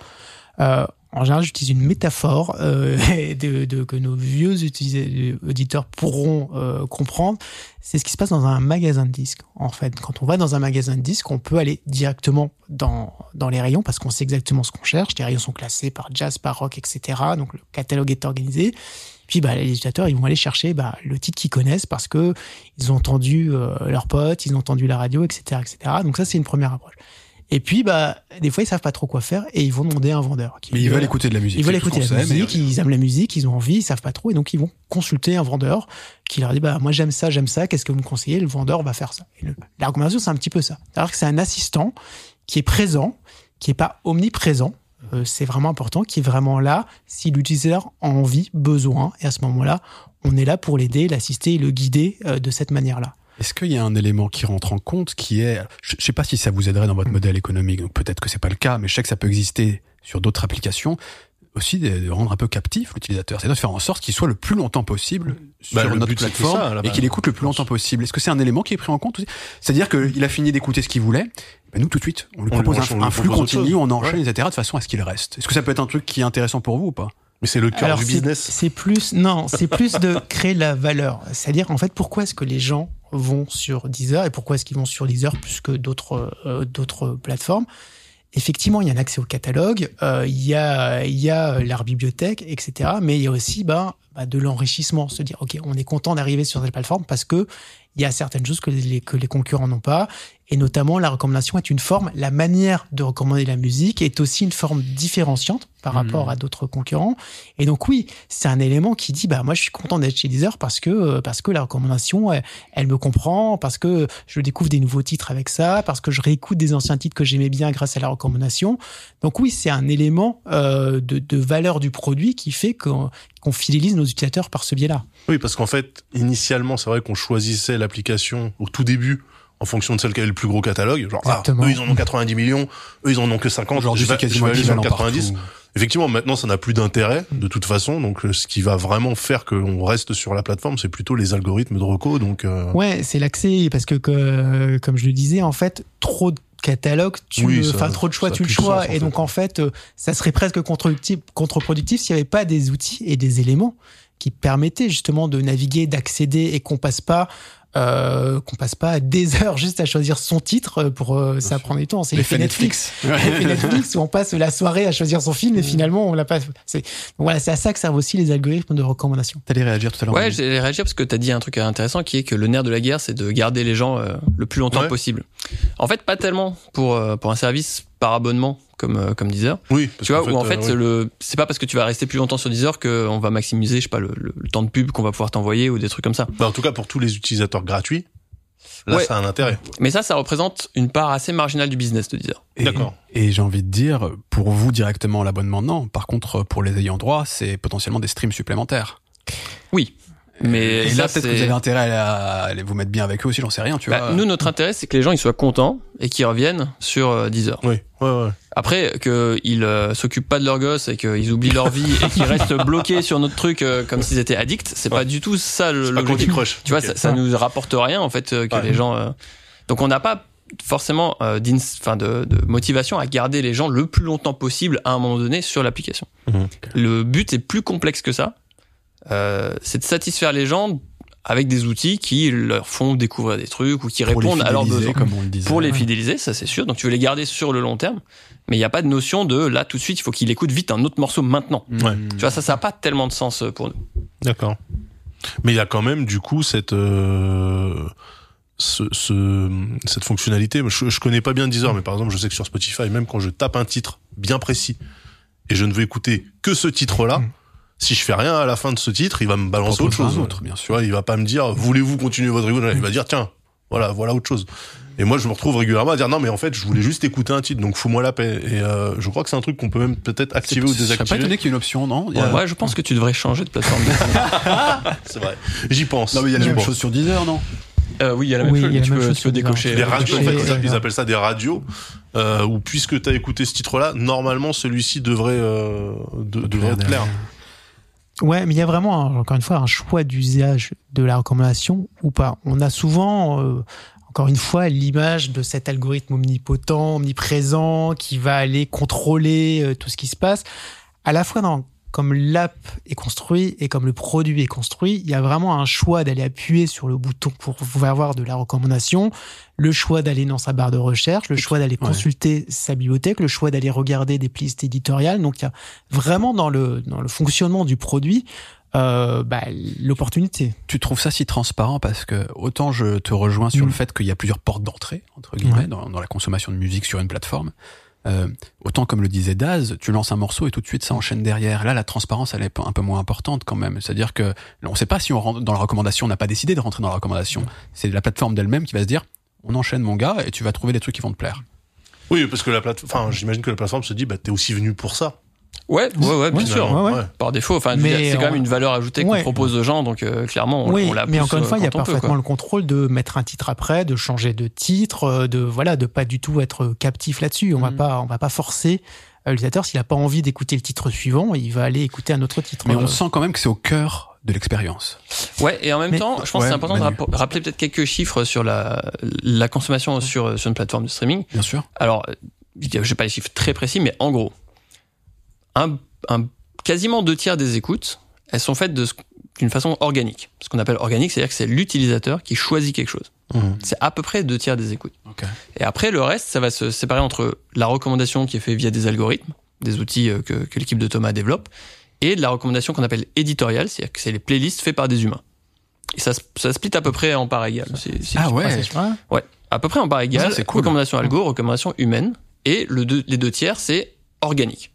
Euh, en général, j'utilise une métaphore euh, [LAUGHS] de, de- que nos vieux auditeurs pourront euh, comprendre. C'est ce qui se passe dans un magasin de disques. En fait, quand on va dans un magasin de disques, on peut aller directement dans, dans les rayons parce qu'on sait exactement ce qu'on cherche. Les rayons sont classés par jazz, par rock, etc. Donc le catalogue est organisé. Puis bah, les utilisateurs, ils vont aller chercher bah, le titre qu'ils connaissent parce que ils ont entendu euh, leurs potes, ils ont entendu la radio, etc., etc. Donc ça, c'est une première approche. Et puis, bah, des fois, ils savent pas trop quoi faire et ils vont demander à un vendeur. qui Mais ils veulent écouter de la musique. ils veulent écouter ce la musique, ils aiment la musique, ils ont envie, ils savent pas trop, et donc ils vont consulter un vendeur qui leur dit bah moi j'aime ça, j'aime ça, qu'est-ce que vous me conseillez? Le vendeur va faire ça. Et le- la recommandation c'est un petit peu ça, c'est-à-dire que c'est un assistant qui est présent, qui est pas omniprésent. Euh, c'est vraiment important, qui est vraiment là si l'utilisateur a envie, besoin, et à ce moment-là, on est là pour l'aider, l'assister et le guider euh, de cette manière-là. Est-ce qu'il y a un élément qui rentre en compte qui est, je ne sais pas si ça vous aiderait dans votre modèle économique, donc peut-être que c'est pas le cas, mais je sais que ça peut exister sur d'autres applications, aussi de, de rendre un peu captif l'utilisateur, c'est-à-dire de faire en sorte qu'il soit le plus longtemps possible sur Bah, notre plateforme ça, et qu'il écoute le plus longtemps possible. Est-ce que c'est un élément qui est pris en compte aussi? C'est-à-dire qu'il a fini d'écouter ce qu'il voulait, ben nous tout de suite, on lui propose un, on un lui flux propose continu, on enchaîne, etc., de façon à ce qu'il reste. Est-ce que ça peut être un truc qui est intéressant pour vous ou pas? Mais c'est le cœur Alors, du business. C'est plus non, c'est plus de créer la valeur. C'est-à-dire en fait pourquoi est-ce que les gens vont sur Deezer et pourquoi est-ce qu'ils vont sur Deezer plus que d'autres euh, d'autres plateformes? Effectivement, il y a un accès au catalogue, euh, il y a il a leur bibliothèque, etc. Mais il y a aussi ben, bah, de l'enrichissement, se dire ok, on est content d'arriver sur cette plateforme parce que il y a certaines choses que les, que les concurrents n'ont pas. Et notamment, la recommandation est une forme, la manière de recommander la musique est aussi une forme différenciante par rapport à d'autres concurrents. Et donc, oui, c'est un élément qui dit, bah, moi, je suis content d'être chez Deezer parce que, euh, parce que la recommandation, elle, elle me comprend, parce que je découvre des nouveaux titres avec ça, parce que je réécoute des anciens titres que j'aimais bien grâce à la recommandation. Donc, oui, c'est un élément euh, de, de valeur du produit qui fait qu'on qu'on fidélise nos utilisateurs par ce biais-là. Oui, parce qu'en fait, initialement, c'est vrai qu'on choisissait l'application au tout début en fonction de celle qui avait le plus gros catalogue. Genre, ah, eux, ils en ont 90 millions, eux, ils en ont que 50. Aujourd'hui, c'est quasiment je vais aller sur le équivalent 90. partout. Effectivement, maintenant, ça n'a plus d'intérêt, de toute façon. Donc, euh, ce qui va vraiment faire qu'on reste sur la plateforme, c'est plutôt les algorithmes de reco. Donc, euh, Ouais, c'est l'accès parce que, que, comme je le disais, en fait, trop de catalogues, tu Oui, ça- trop de choix, tu le choix, sens, et donc en fait, euh, ça serait presque contre-productif, contre-productif s'il n'y avait pas des outils et des éléments qui permettaient justement de naviguer, d'accéder et qu'on passe pas. Euh, qu'on passe pas des [LAUGHS] heures juste à choisir son titre pour euh, ça prend du temps c'est L'effet l'effet Netflix, [LAUGHS] L'effet Netflix où on passe la soirée à choisir son film et finalement on l'a pas c'est voilà c'est à ça que servent aussi les algorithmes de recommandation T'allais réagir tout à l'heure. Ouais, Manu. j'ai réagi parce que tu as dit un truc intéressant qui est que le nerf de la guerre, c'est de garder les gens euh, le plus longtemps Ouais. possible. En fait, pas tellement pour euh, pour un service par abonnement comme euh, comme Deezer. oui. parce Tu vois, où en fait, euh, c'est pas parce que tu vas rester plus longtemps sur Deezer que on va maximiser, je sais pas, le, le- le temps de pub qu'on va pouvoir t'envoyer ou des trucs comme ça. Bah, en tout cas, pour tous les utilisateurs gratuits, là, Ouais. ça a un intérêt. Mais ça, ça représente une part assez marginale du business de Deezer. Et- D'accord. Et j'ai envie de dire, pour vous directement l'abonnement, non. Par contre, pour les ayants droit, c'est potentiellement des streams supplémentaires. Oui. Mais et ça, là, peut-être que vous avez intérêt à aller vous mettre bien avec eux aussi, j'en sais rien, tu Bah, vois. nous, notre intérêt, c'est que les gens ils soient contents et qu'ils reviennent sur euh, Deezer. Oui, ouais, ouais. Après, qu'ils euh, s'occupent pas de leur gosse et qu'ils oublient leur vie et qu'ils restent [LAUGHS] bloqués sur notre truc euh, comme s'ils étaient addicts, c'est pas du tout ça le- l'objectif. Crush. Tu vois, Ok. ça, ça nous rapporte rien en fait euh, que Ouais. les gens. euh, Donc on n'a pas forcément euh, d'ins- enfin, de, de motivation à garder les gens le plus longtemps possible à un moment donné sur l'application. Mhm. Le but est plus complexe que ça. Euh, c'est de satisfaire les gens avec des outils qui leur font découvrir des trucs ou qui Pour répondent à leurs fidéliser, besoins. comme on le disait. Pour les Ouais. fidéliser, ça c'est sûr. Donc tu veux les garder sur le long terme, mais il n'y a pas de notion de là tout de suite, il faut qu'il écoute vite un autre morceau maintenant. Ouais. Tu vois, ça, ça n'a pas tellement de sens pour nous. D'accord. Mais il y a quand même du coup cette euh, ce, ce- cette fonctionnalité. Je, je connais pas bien Deezer, mais par exemple, je sais que sur Spotify, même quand je tape un titre bien précis et je ne veux écouter que ce titre-là, Mm. Si je fais rien à la fin de ce titre, il va me balancer autre chose. autre, bien sûr. il va pas me dire voulez-vous continuer votre écoute Il va dire tiens, voilà, voilà autre chose. Et moi, je me retrouve régulièrement à dire non, mais en fait, je voulais juste écouter un titre, donc fous-moi la paix. Et euh, je crois que c'est un truc qu'on peut même peut-être activer ou Je serais pas désactiver. étonné qu'il y ait une option, non? A- Ouais, je pense que tu devrais changer de plateforme. [LAUGHS] C'est vrai. J'y pense. Non, mais il y a la même pense. chose sur Deezer, non? Euh, oui, il y a la même Oui, chose. mais tu même peux, chose tu peux décocher. Les radios, en fait, ils appellent ça des radios, euh, où puisque tu as écouté ce titre-là, normalement celui-ci devrait, euh, de- devrait te plaire. Ouais, mais il y a vraiment, encore une fois, un choix d'usage de la recommandation ou pas. On a souvent, euh, encore une fois, l'image de cet algorithme omnipotent, omniprésent, qui va aller contrôler euh, tout ce qui se passe. À la fois dans comme l'app est construit et comme le produit est construit, il y a vraiment un choix d'aller appuyer sur le bouton pour pouvoir avoir de la recommandation, le choix d'aller dans sa barre de recherche, le choix d'aller Ouais. consulter sa bibliothèque, le choix d'aller regarder des playlists éditoriales. Donc il y a vraiment dans le, dans le fonctionnement du produit euh, bah, l'opportunité. tu trouves ça si transparent parce que autant je te rejoins sur Mm. le fait qu'il y a plusieurs portes d'entrée entre guillemets Ouais. dans, dans la consommation de musique sur une plateforme. Euh, autant comme le disait Daz, tu lances un morceau et tout de suite ça enchaîne derrière. Là, la transparence elle est un peu moins importante quand même. C'est-à-dire que on ne sait pas si on rentre dans la recommandation, on n'a pas décidé de rentrer dans la recommandation. C'est la plateforme d'elle-même qui va se dire on enchaîne mon gars et tu vas trouver des trucs qui vont te plaire. Oui, parce que la plateforme, enfin, j'imagine que la plateforme se dit, bah, t'es aussi venu pour ça. Ouais, ouais, ouais, bien Ouais, sûr. ouais, ouais. Par défaut, enfin, c'est quand même une valeur ajoutée qu'on Ouais. propose aux gens, donc euh, clairement, on, oui, on la mais encore une euh, fois, il y a peut, parfaitement quoi. le contrôle de mettre un titre après, de changer de titre, euh, de voilà, de pas du tout être captif là-dessus. On va Mhm. pas, on va pas forcer euh, l'utilisateur s'il a pas envie d'écouter le titre suivant, il va aller écouter un autre titre. Mais Euh, on sent quand même que c'est au cœur de l'expérience. Ouais, et en même Mais- temps, je pense que c'est important de Manu. rappeler peut-être quelques chiffres sur la, la consommation sur, sur une plateforme de streaming. Bien sûr. Alors, euh, j'ai pas les chiffres très précis, mais en gros, un, un- quasiment deux tiers des écoutes, elles sont faites d'une façon organique. Ce qu'on appelle organique, c'est-à-dire que c'est l'utilisateur qui choisit quelque chose. C'est à peu près deux tiers des écoutes. Et après, le reste, ça va se séparer entre la recommandation qui est faite via des algorithmes, des outils euh, que, que l'équipe de Thomas développe, et de la recommandation qu'on appelle éditoriale, c'est-à-dire que c'est les playlists faites par des humains. Et ça, se- ça split à peu près en. C'est- c'est- Ah ouais, ouais. à peu près en part égale. C'est cool. Recommandation algo, recommandation humaine. Et le deux- les deux tiers, c'est organique.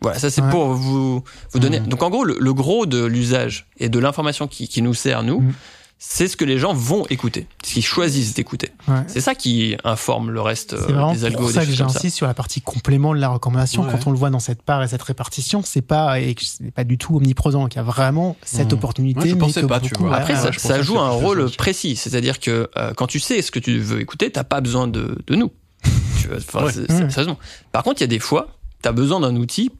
Voilà, ça c'est Ouais. pour vous, vous donner. Mhm. Donc en gros, le, le gros de l'usage et de l'information qui, qui nous sert, nous, Mhm. c'est ce que les gens vont écouter, ce qu'ils choisissent d'écouter. Ouais. C'est ça qui informe le reste euh, C'est des algos. pour des ça que j'insiste sur la partie complément de la recommandation. Ouais. Quand on le voit dans cette part et cette répartition, c'est pas, et c'est pas du tout omniprésent. Il y a vraiment cette Mmh. opportunité. Ouais, je pensais pas, tu vois. Après, ouais, ça, joue un rôle précis. C'est-à-dire que euh, quand tu sais ce que tu veux écouter, t'as pas besoin de, de nous. [LAUGHS] Tu vois, enfin, Ouais. c'est- c'est- Ouais. sérieusement. Par contre, il y a des fois, t'as besoin d'un outil pour,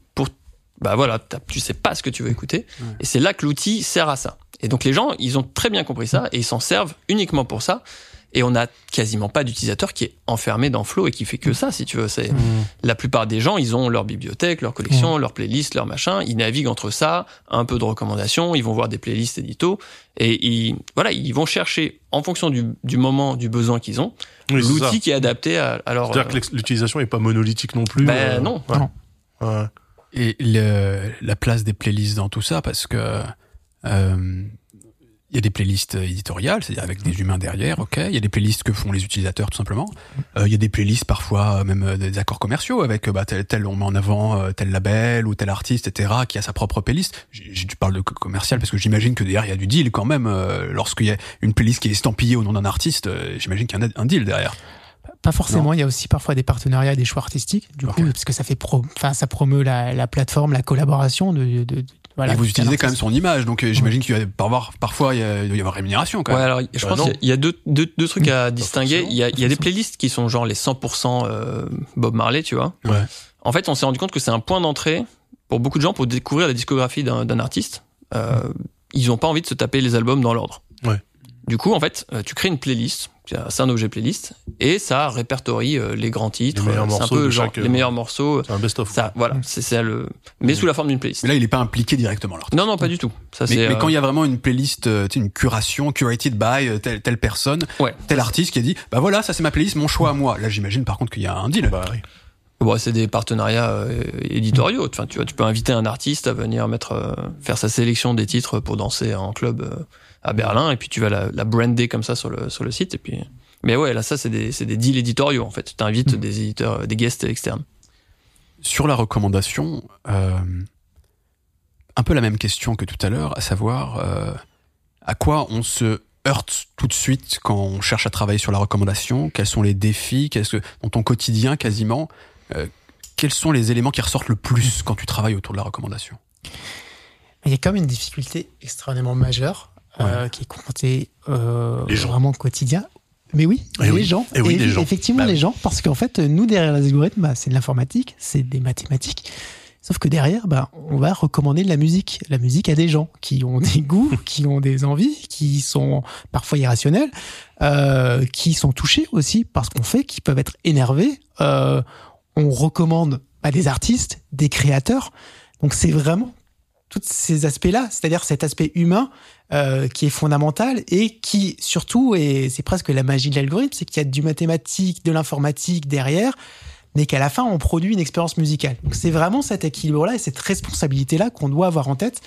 bah voilà, tu sais pas ce que tu veux écouter. Ouais. Et c'est là que l'outil sert à ça. Et donc les gens, ils ont très bien compris ça et ils s'en servent uniquement pour ça. Et on a quasiment pas d'utilisateur qui est enfermé dans Flow et qui fait que ça, si tu veux. C'est la plupart des gens, ils ont leur bibliothèque, leur collection, leur playlist, leur machin. Ils naviguent entre ça, un peu de recommandations. Ils vont voir des playlists édito et ils, voilà, ils vont chercher en fonction du, du moment, du besoin qu'ils ont, Oui, l'outil qui est adapté à, à leur. C'est-à-dire que l'utilisation est pas monolithique non plus. Ben euh, non. ouais. Non. Ouais. Et le, la place des playlists dans tout ça, parce que euh, il y a des playlists éditoriales, c'est-à-dire avec des humains derrière, ok. Il y a des playlists que font les utilisateurs tout simplement. Euh, Il y a des playlists parfois euh, même des accords commerciaux avec bah, tel, tel on met en avant tel label ou tel artiste, etc. qui a sa propre playlist. J- j- Tu parles de co- commercial parce que j'imagine que derrière il y a du deal quand même. euh, Lorsqu'il y a une playlist qui est estampillée au nom d'un artiste, j'imagine qu'il y a un deal derrière. Pas forcément. Il y a aussi parfois des partenariats, des choix artistiques. Du coup, parce que ça fait pro, enfin, ça promeut la, la plateforme, la collaboration de, de, de- voilà. et vous utilisez quand même son image, donc euh, j'imagine qu'il y a parfois, parfois il, y a, il doit y avoir rémunération quand Ouais, même. alors je Bah pense qu'il y a- il y a deux, deux, deux trucs à distinguer. Il y a, il y a des playlists qui sont genre les 100% euh, Bob Marley, tu vois. Ouais. En fait, on s'est rendu compte que c'est un point d'entrée pour beaucoup de gens pour découvrir la discographie d'un artiste. Euh, Ils ont pas envie de se taper les albums dans l'ordre. Ouais. Du coup, en fait, tu crées une playlist c'est un objet playlist et ça répertorie euh, les grands titres. Les meilleurs C'est un morceaux peu de genre chaque, les euh, meilleurs morceaux. C'est un best-of. Ça, voilà, c'est ça le, mais sous la forme d'une playlist. Mais là, il est pas impliqué directement. Alors. Non, non, pas du tout. Ça Mais, c'est. mais euh, quand il y a vraiment une playlist, euh, une curation, curated by euh, telle, telle personne, ouais. tel artiste qui a dit, bah voilà, ça c'est ma playlist, mon choix à moi. Là, j'imagine par contre qu'il y a un deal. Bah, oui. Bon, c'est des partenariats euh, éditoriaux. Enfin, tu vois, tu peux inviter un artiste à venir mettre, euh, faire sa sélection des titres pour danser en club euh, à Berlin, et puis tu vas la, la brander comme ça sur le sur le site, et puis. Mais ouais, là, ça, c'est des, c'est des deals éditoriaux, en fait. Tu invites des éditeurs, des guests externes. Sur la recommandation, euh, un peu la même question que tout à l'heure, à savoir euh, à quoi on se heurte tout de suite quand on cherche à travailler sur la recommandation, quels sont les défis, qu'est-ce que dans ton quotidien quasiment, euh, quels sont les éléments qui ressortent le plus quand tu travailles autour de la recommandation? Il y a quand même une difficulté extrêmement majeure euh, qui est confrontée euh, Les gens. vraiment au quotidien. Mais oui, Eh les oui. gens. Eh oui, les gens. Effectivement, Bah les gens, parce qu'en fait, nous, derrière les algorithmes, bah, c'est de l'informatique, c'est des mathématiques. Sauf que derrière, bah, on va recommander de la musique. La musique à des gens qui ont [LAUGHS] des goûts, qui ont des envies, qui sont parfois irrationnels, euh, qui sont touchés aussi par ce qu'on fait, qui peuvent être énervés. Euh, on recommande à des artistes, des créateurs. Donc c'est vraiment tous ces aspects-là, c'est-à-dire cet aspect humain euh, qui est fondamental et qui surtout, et c'est presque la magie de l'algorithme, c'est qu'il y a du mathématique, de l'informatique derrière, mais qu'à la fin on produit une expérience musicale. Donc c'est vraiment cet équilibre-là et cette responsabilité-là qu'on doit avoir en tête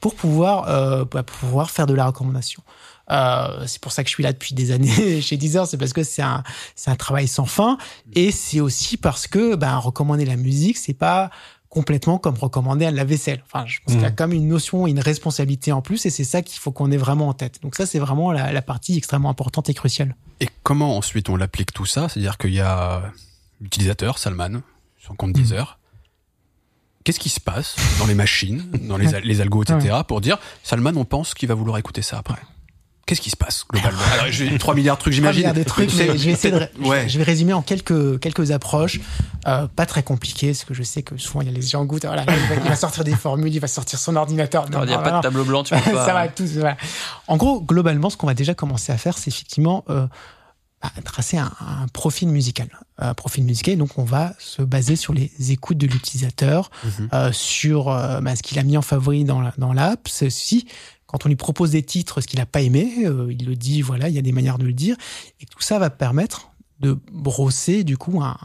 pour pouvoir euh, bah, pour pouvoir faire de la recommandation. Euh, c'est pour ça que je suis là depuis des années [LAUGHS] chez Deezer, c'est parce que c'est un c'est un travail sans fin et c'est aussi parce que ben recommander la musique, c'est pas complètement comme recommander un lave-vaisselle. Enfin, je pense qu'il y a quand même une notion, une responsabilité en plus, et c'est ça qu'il faut qu'on ait vraiment en tête. Donc ça, c'est vraiment la, la partie extrêmement importante et cruciale. Et comment ensuite on l'applique tout ça? C'est-à-dire qu'il y a l'utilisateur, Salman, son compte Deezer. Qu'est-ce qui se passe dans les machines, dans les [LAUGHS] algos, etc., pour dire Salman, on pense qu'il va vouloir écouter ça après? Qu'est-ce qui se passe globalement Alors, j'ai 3 milliards de trucs, j'imagine. milliards de trucs, mais je vais essayer de, Ouais. je vais résumer en quelques quelques approches, euh, pas très compliquées, parce que je sais que souvent il y a les gens goûtent. Voilà, il, va, sortir des formules, il va sortir son ordinateur. Non, Il n'y a non, pas non, de tableau blanc, tu [LAUGHS] pas. ça va tous. voilà. En gros, globalement, ce qu'on va déjà commencer à faire, c'est effectivement euh, bah, tracer un, un profil musical. Un profil musical, donc on va se baser sur les écoutes de l'utilisateur, Mhm. euh, sur euh, bah, ce qu'il a mis en favori dans la- dans l'app. Ceci, quand on lui propose des titres, ce qu'il n'a pas aimé, euh, il le dit, voilà, il y a des manières de le dire. Et tout ça va permettre de brosser, du coup, un,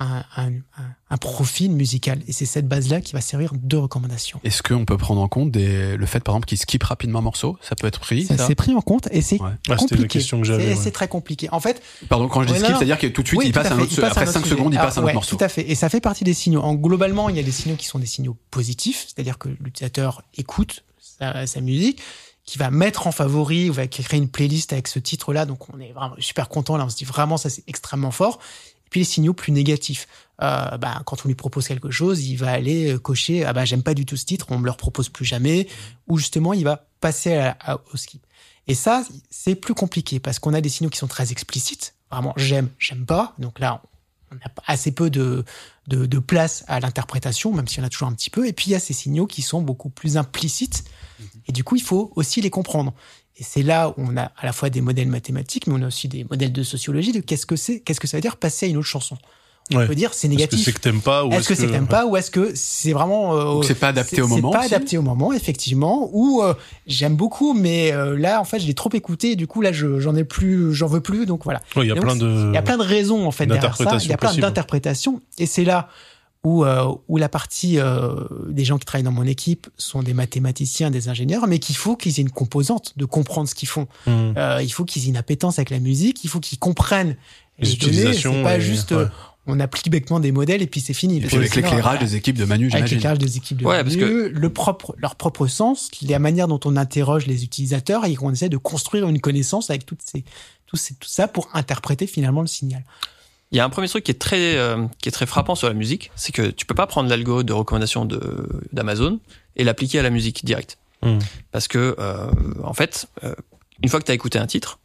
un, un- un- un profil musical. Et c'est cette base-là qui va servir de recommandation. Est-ce qu'on peut prendre en compte des, le fait, par exemple, qu'il skip rapidement un morceau? Ça peut être pris Ça, ça? c'est pris en compte et c'est Ouais. Ah, compliqué. C'est- ouais. Très compliqué. En fait, Pardon, quand je dis skip, c'est-à-dire que tout de suite, oui, il tout passe à un autre, il passe après un autre 5 sujet. secondes, il Ah, passe un ouais, autre morceau. Tout à fait. Et ça fait partie des signaux. En, globalement, il y a des signaux qui sont des signaux positifs, c'est-à-dire que l'utilisateur écoute sa, sa musique, qui va mettre en favori, ou va créer une playlist avec ce titre-là. Donc, on est vraiment super content. Là, on se dit vraiment, ça, c'est extrêmement fort. Et puis, les signaux plus négatifs. Euh, bah, quand on lui propose quelque chose, il va aller euh, cocher, ah bah, j'aime pas du tout ce titre, on me le repropose plus jamais. Ou justement, il va passer à- au skip. Et ça, c'est plus compliqué parce qu'on a des signaux qui sont très explicites. Vraiment, j'aime, j'aime pas. Donc là, on a assez peu de, de, de place à l'interprétation, même s'il y en a toujours un petit peu. Et puis, il y a ces signaux qui sont beaucoup plus implicites. Et du coup, il faut aussi les comprendre. Et c'est là où on a à la fois des modèles mathématiques, mais on a aussi des modèles de sociologie de qu'est-ce que c'est, qu'est-ce que ça veut dire passer à une autre chanson. On Ouais. peut dire c'est Est-ce que négatif. c'est que t'aimes pas ou Est-ce que c'est que t'aimes pas ou est-ce que c'est vraiment euh, c'est pas adapté au moment C'est pas aussi adapté au moment, effectivement. Ou euh, j'aime beaucoup, mais euh, là, en fait, je l'ai trop écouté. Et du coup, là, je- j'en ai plus, j'en veux plus. Donc voilà. Ouais, il y a Donc, plein de. Il y a plein de raisons en fait derrière ça. Il y a plein d'interprétations. Et c'est là où, euh, où la partie euh, des gens qui travaillent dans mon équipe sont des mathématiciens, des ingénieurs, mais qu'il faut qu'ils aient une composante de comprendre ce qu'ils font. Euh, il faut qu'ils aient une appétence avec la musique. Il faut qu'ils comprennent Les les, données. utilisations C'est pas et- juste ouais. On applique bêtement des modèles et puis c'est fini. Et puis avec l'éclairage des équipes de Manu, avec l'éclairage des équipes de Ouais, parce Manu, le propre, leur propre sens, la manière dont on interroge les utilisateurs et qu'on essaie de construire une connaissance avec toutes ces, tout, ces- tout ça pour interpréter finalement le signal. Il y a un premier truc qui est très, euh, qui est très frappant sur la musique, c'est que tu peux pas prendre l'algo de recommandation de, d'Amazon et l'appliquer à la musique direct. Hmm. Parce que, euh, en fait, euh, une fois que tu as écouté un titre,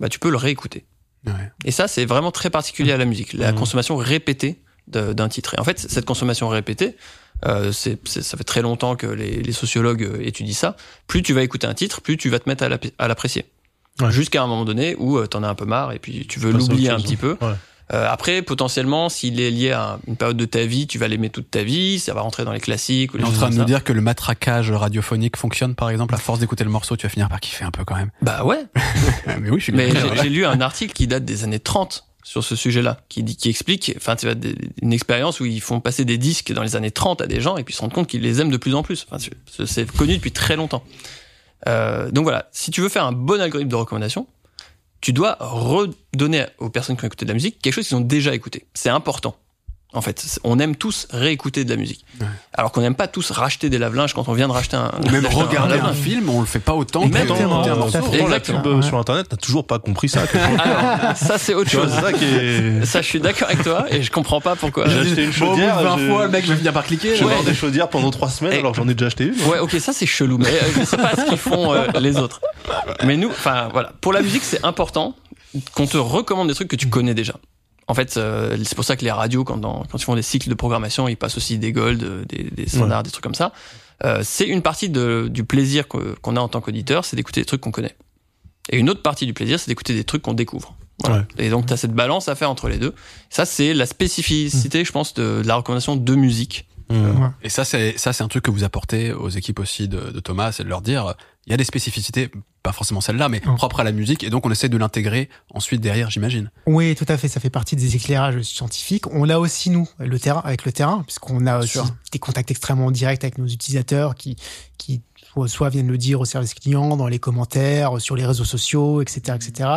bah, tu peux le réécouter. Ouais. Et ça, c'est vraiment très particulier à la musique, la Mhm. consommation répétée d'un titre. Et en fait, cette consommation répétée, euh, ça fait très longtemps que les, les sociologues euh, étudient ça. Plus tu vas écouter un titre, plus tu vas te mettre à l'app- à l'apprécier. Ouais. Jusqu'à un moment donné où euh, t'en as un peu marre et puis tu veux l'oublier un petit peu. Ouais. Euh, après, potentiellement, s'il est lié à une période de ta vie, tu vas l'aimer toute ta vie, ça va rentrer dans les classiques ou On les en train de nous dire que le matraquage radiophonique fonctionne, par exemple, à force d'écouter le morceau, tu vas finir par kiffer un peu quand même. Bah ouais, [LAUGHS] mais oui, je suis mais j'ai lu un article qui date des années 30 sur ce sujet-là, qui dit, qui explique, enfin, tu vois, une expérience où ils font passer des disques dans les années 30 à des gens et puis ils se rendent compte qu'ils les aiment de plus en plus. Enfin, c'est- c'est connu depuis très longtemps. Euh, donc voilà, si tu veux faire un bon algorithme de recommandation, tu dois redonner aux personnes qui ont écouté de la musique quelque chose qu'ils ont déjà écouté. C'est important. En fait, on aime tous réécouter de la musique. Ouais. Alors qu'on n'aime pas tous racheter des lave-linges quand on vient de racheter un. Ou même [LAUGHS] un regarder un lave-linge. film, on le fait pas autant que un Pourtant, morceau. euh, euh, Ouais. sur internet, t'as toujours pas compris ça. Alors, ça c'est autre chose. ça qui est. Ça, je suis d'accord avec toi et je comprends pas pourquoi. J'ai acheté une Bon, chaudière. 20 j'ai- fois, le mec va finir par cliquer. Je vais avoir des chaudières pendant trois semaines Et- alors que j'en ai déjà acheté une. Ouais, ok, ça c'est chelou, mais euh, je sais pas ce qu'ils font euh, les autres. Mais nous, enfin voilà, pour la musique, c'est important qu'on te recommande des trucs que tu connais déjà. En fait, euh, c'est pour ça que les radios, quand, dans- quand ils font des cycles de programmation, ils passent aussi des golds, euh, des, des standards, des trucs comme ça. Euh, c'est une partie de, du plaisir qu'on a en tant qu'auditeur, c'est d'écouter des trucs qu'on connaît. Et une autre partie du plaisir, c'est d'écouter des trucs qu'on découvre. Voilà. Et donc, tu as cette balance à faire entre les deux. Ça, c'est la spécificité, je pense, de, de la recommandation de musique. Mmh. Et ça, c'est ça, c'est un truc que vous apportez aux équipes aussi de, de Thomas, c'est de leur dire, il y a des spécificités, pas forcément celle-là, mais Non. propres à la musique, et donc on essaie de l'intégrer ensuite derrière, j'imagine. Oui, tout à fait. Ça fait partie des éclairages scientifiques. On l'a aussi nous, le terrain, avec le terrain, puisqu'on a aussi des contacts extrêmement directs avec nos utilisateurs qui, qui soit- soit viennent le dire au service client, dans les commentaires, sur les réseaux sociaux, etc., etc.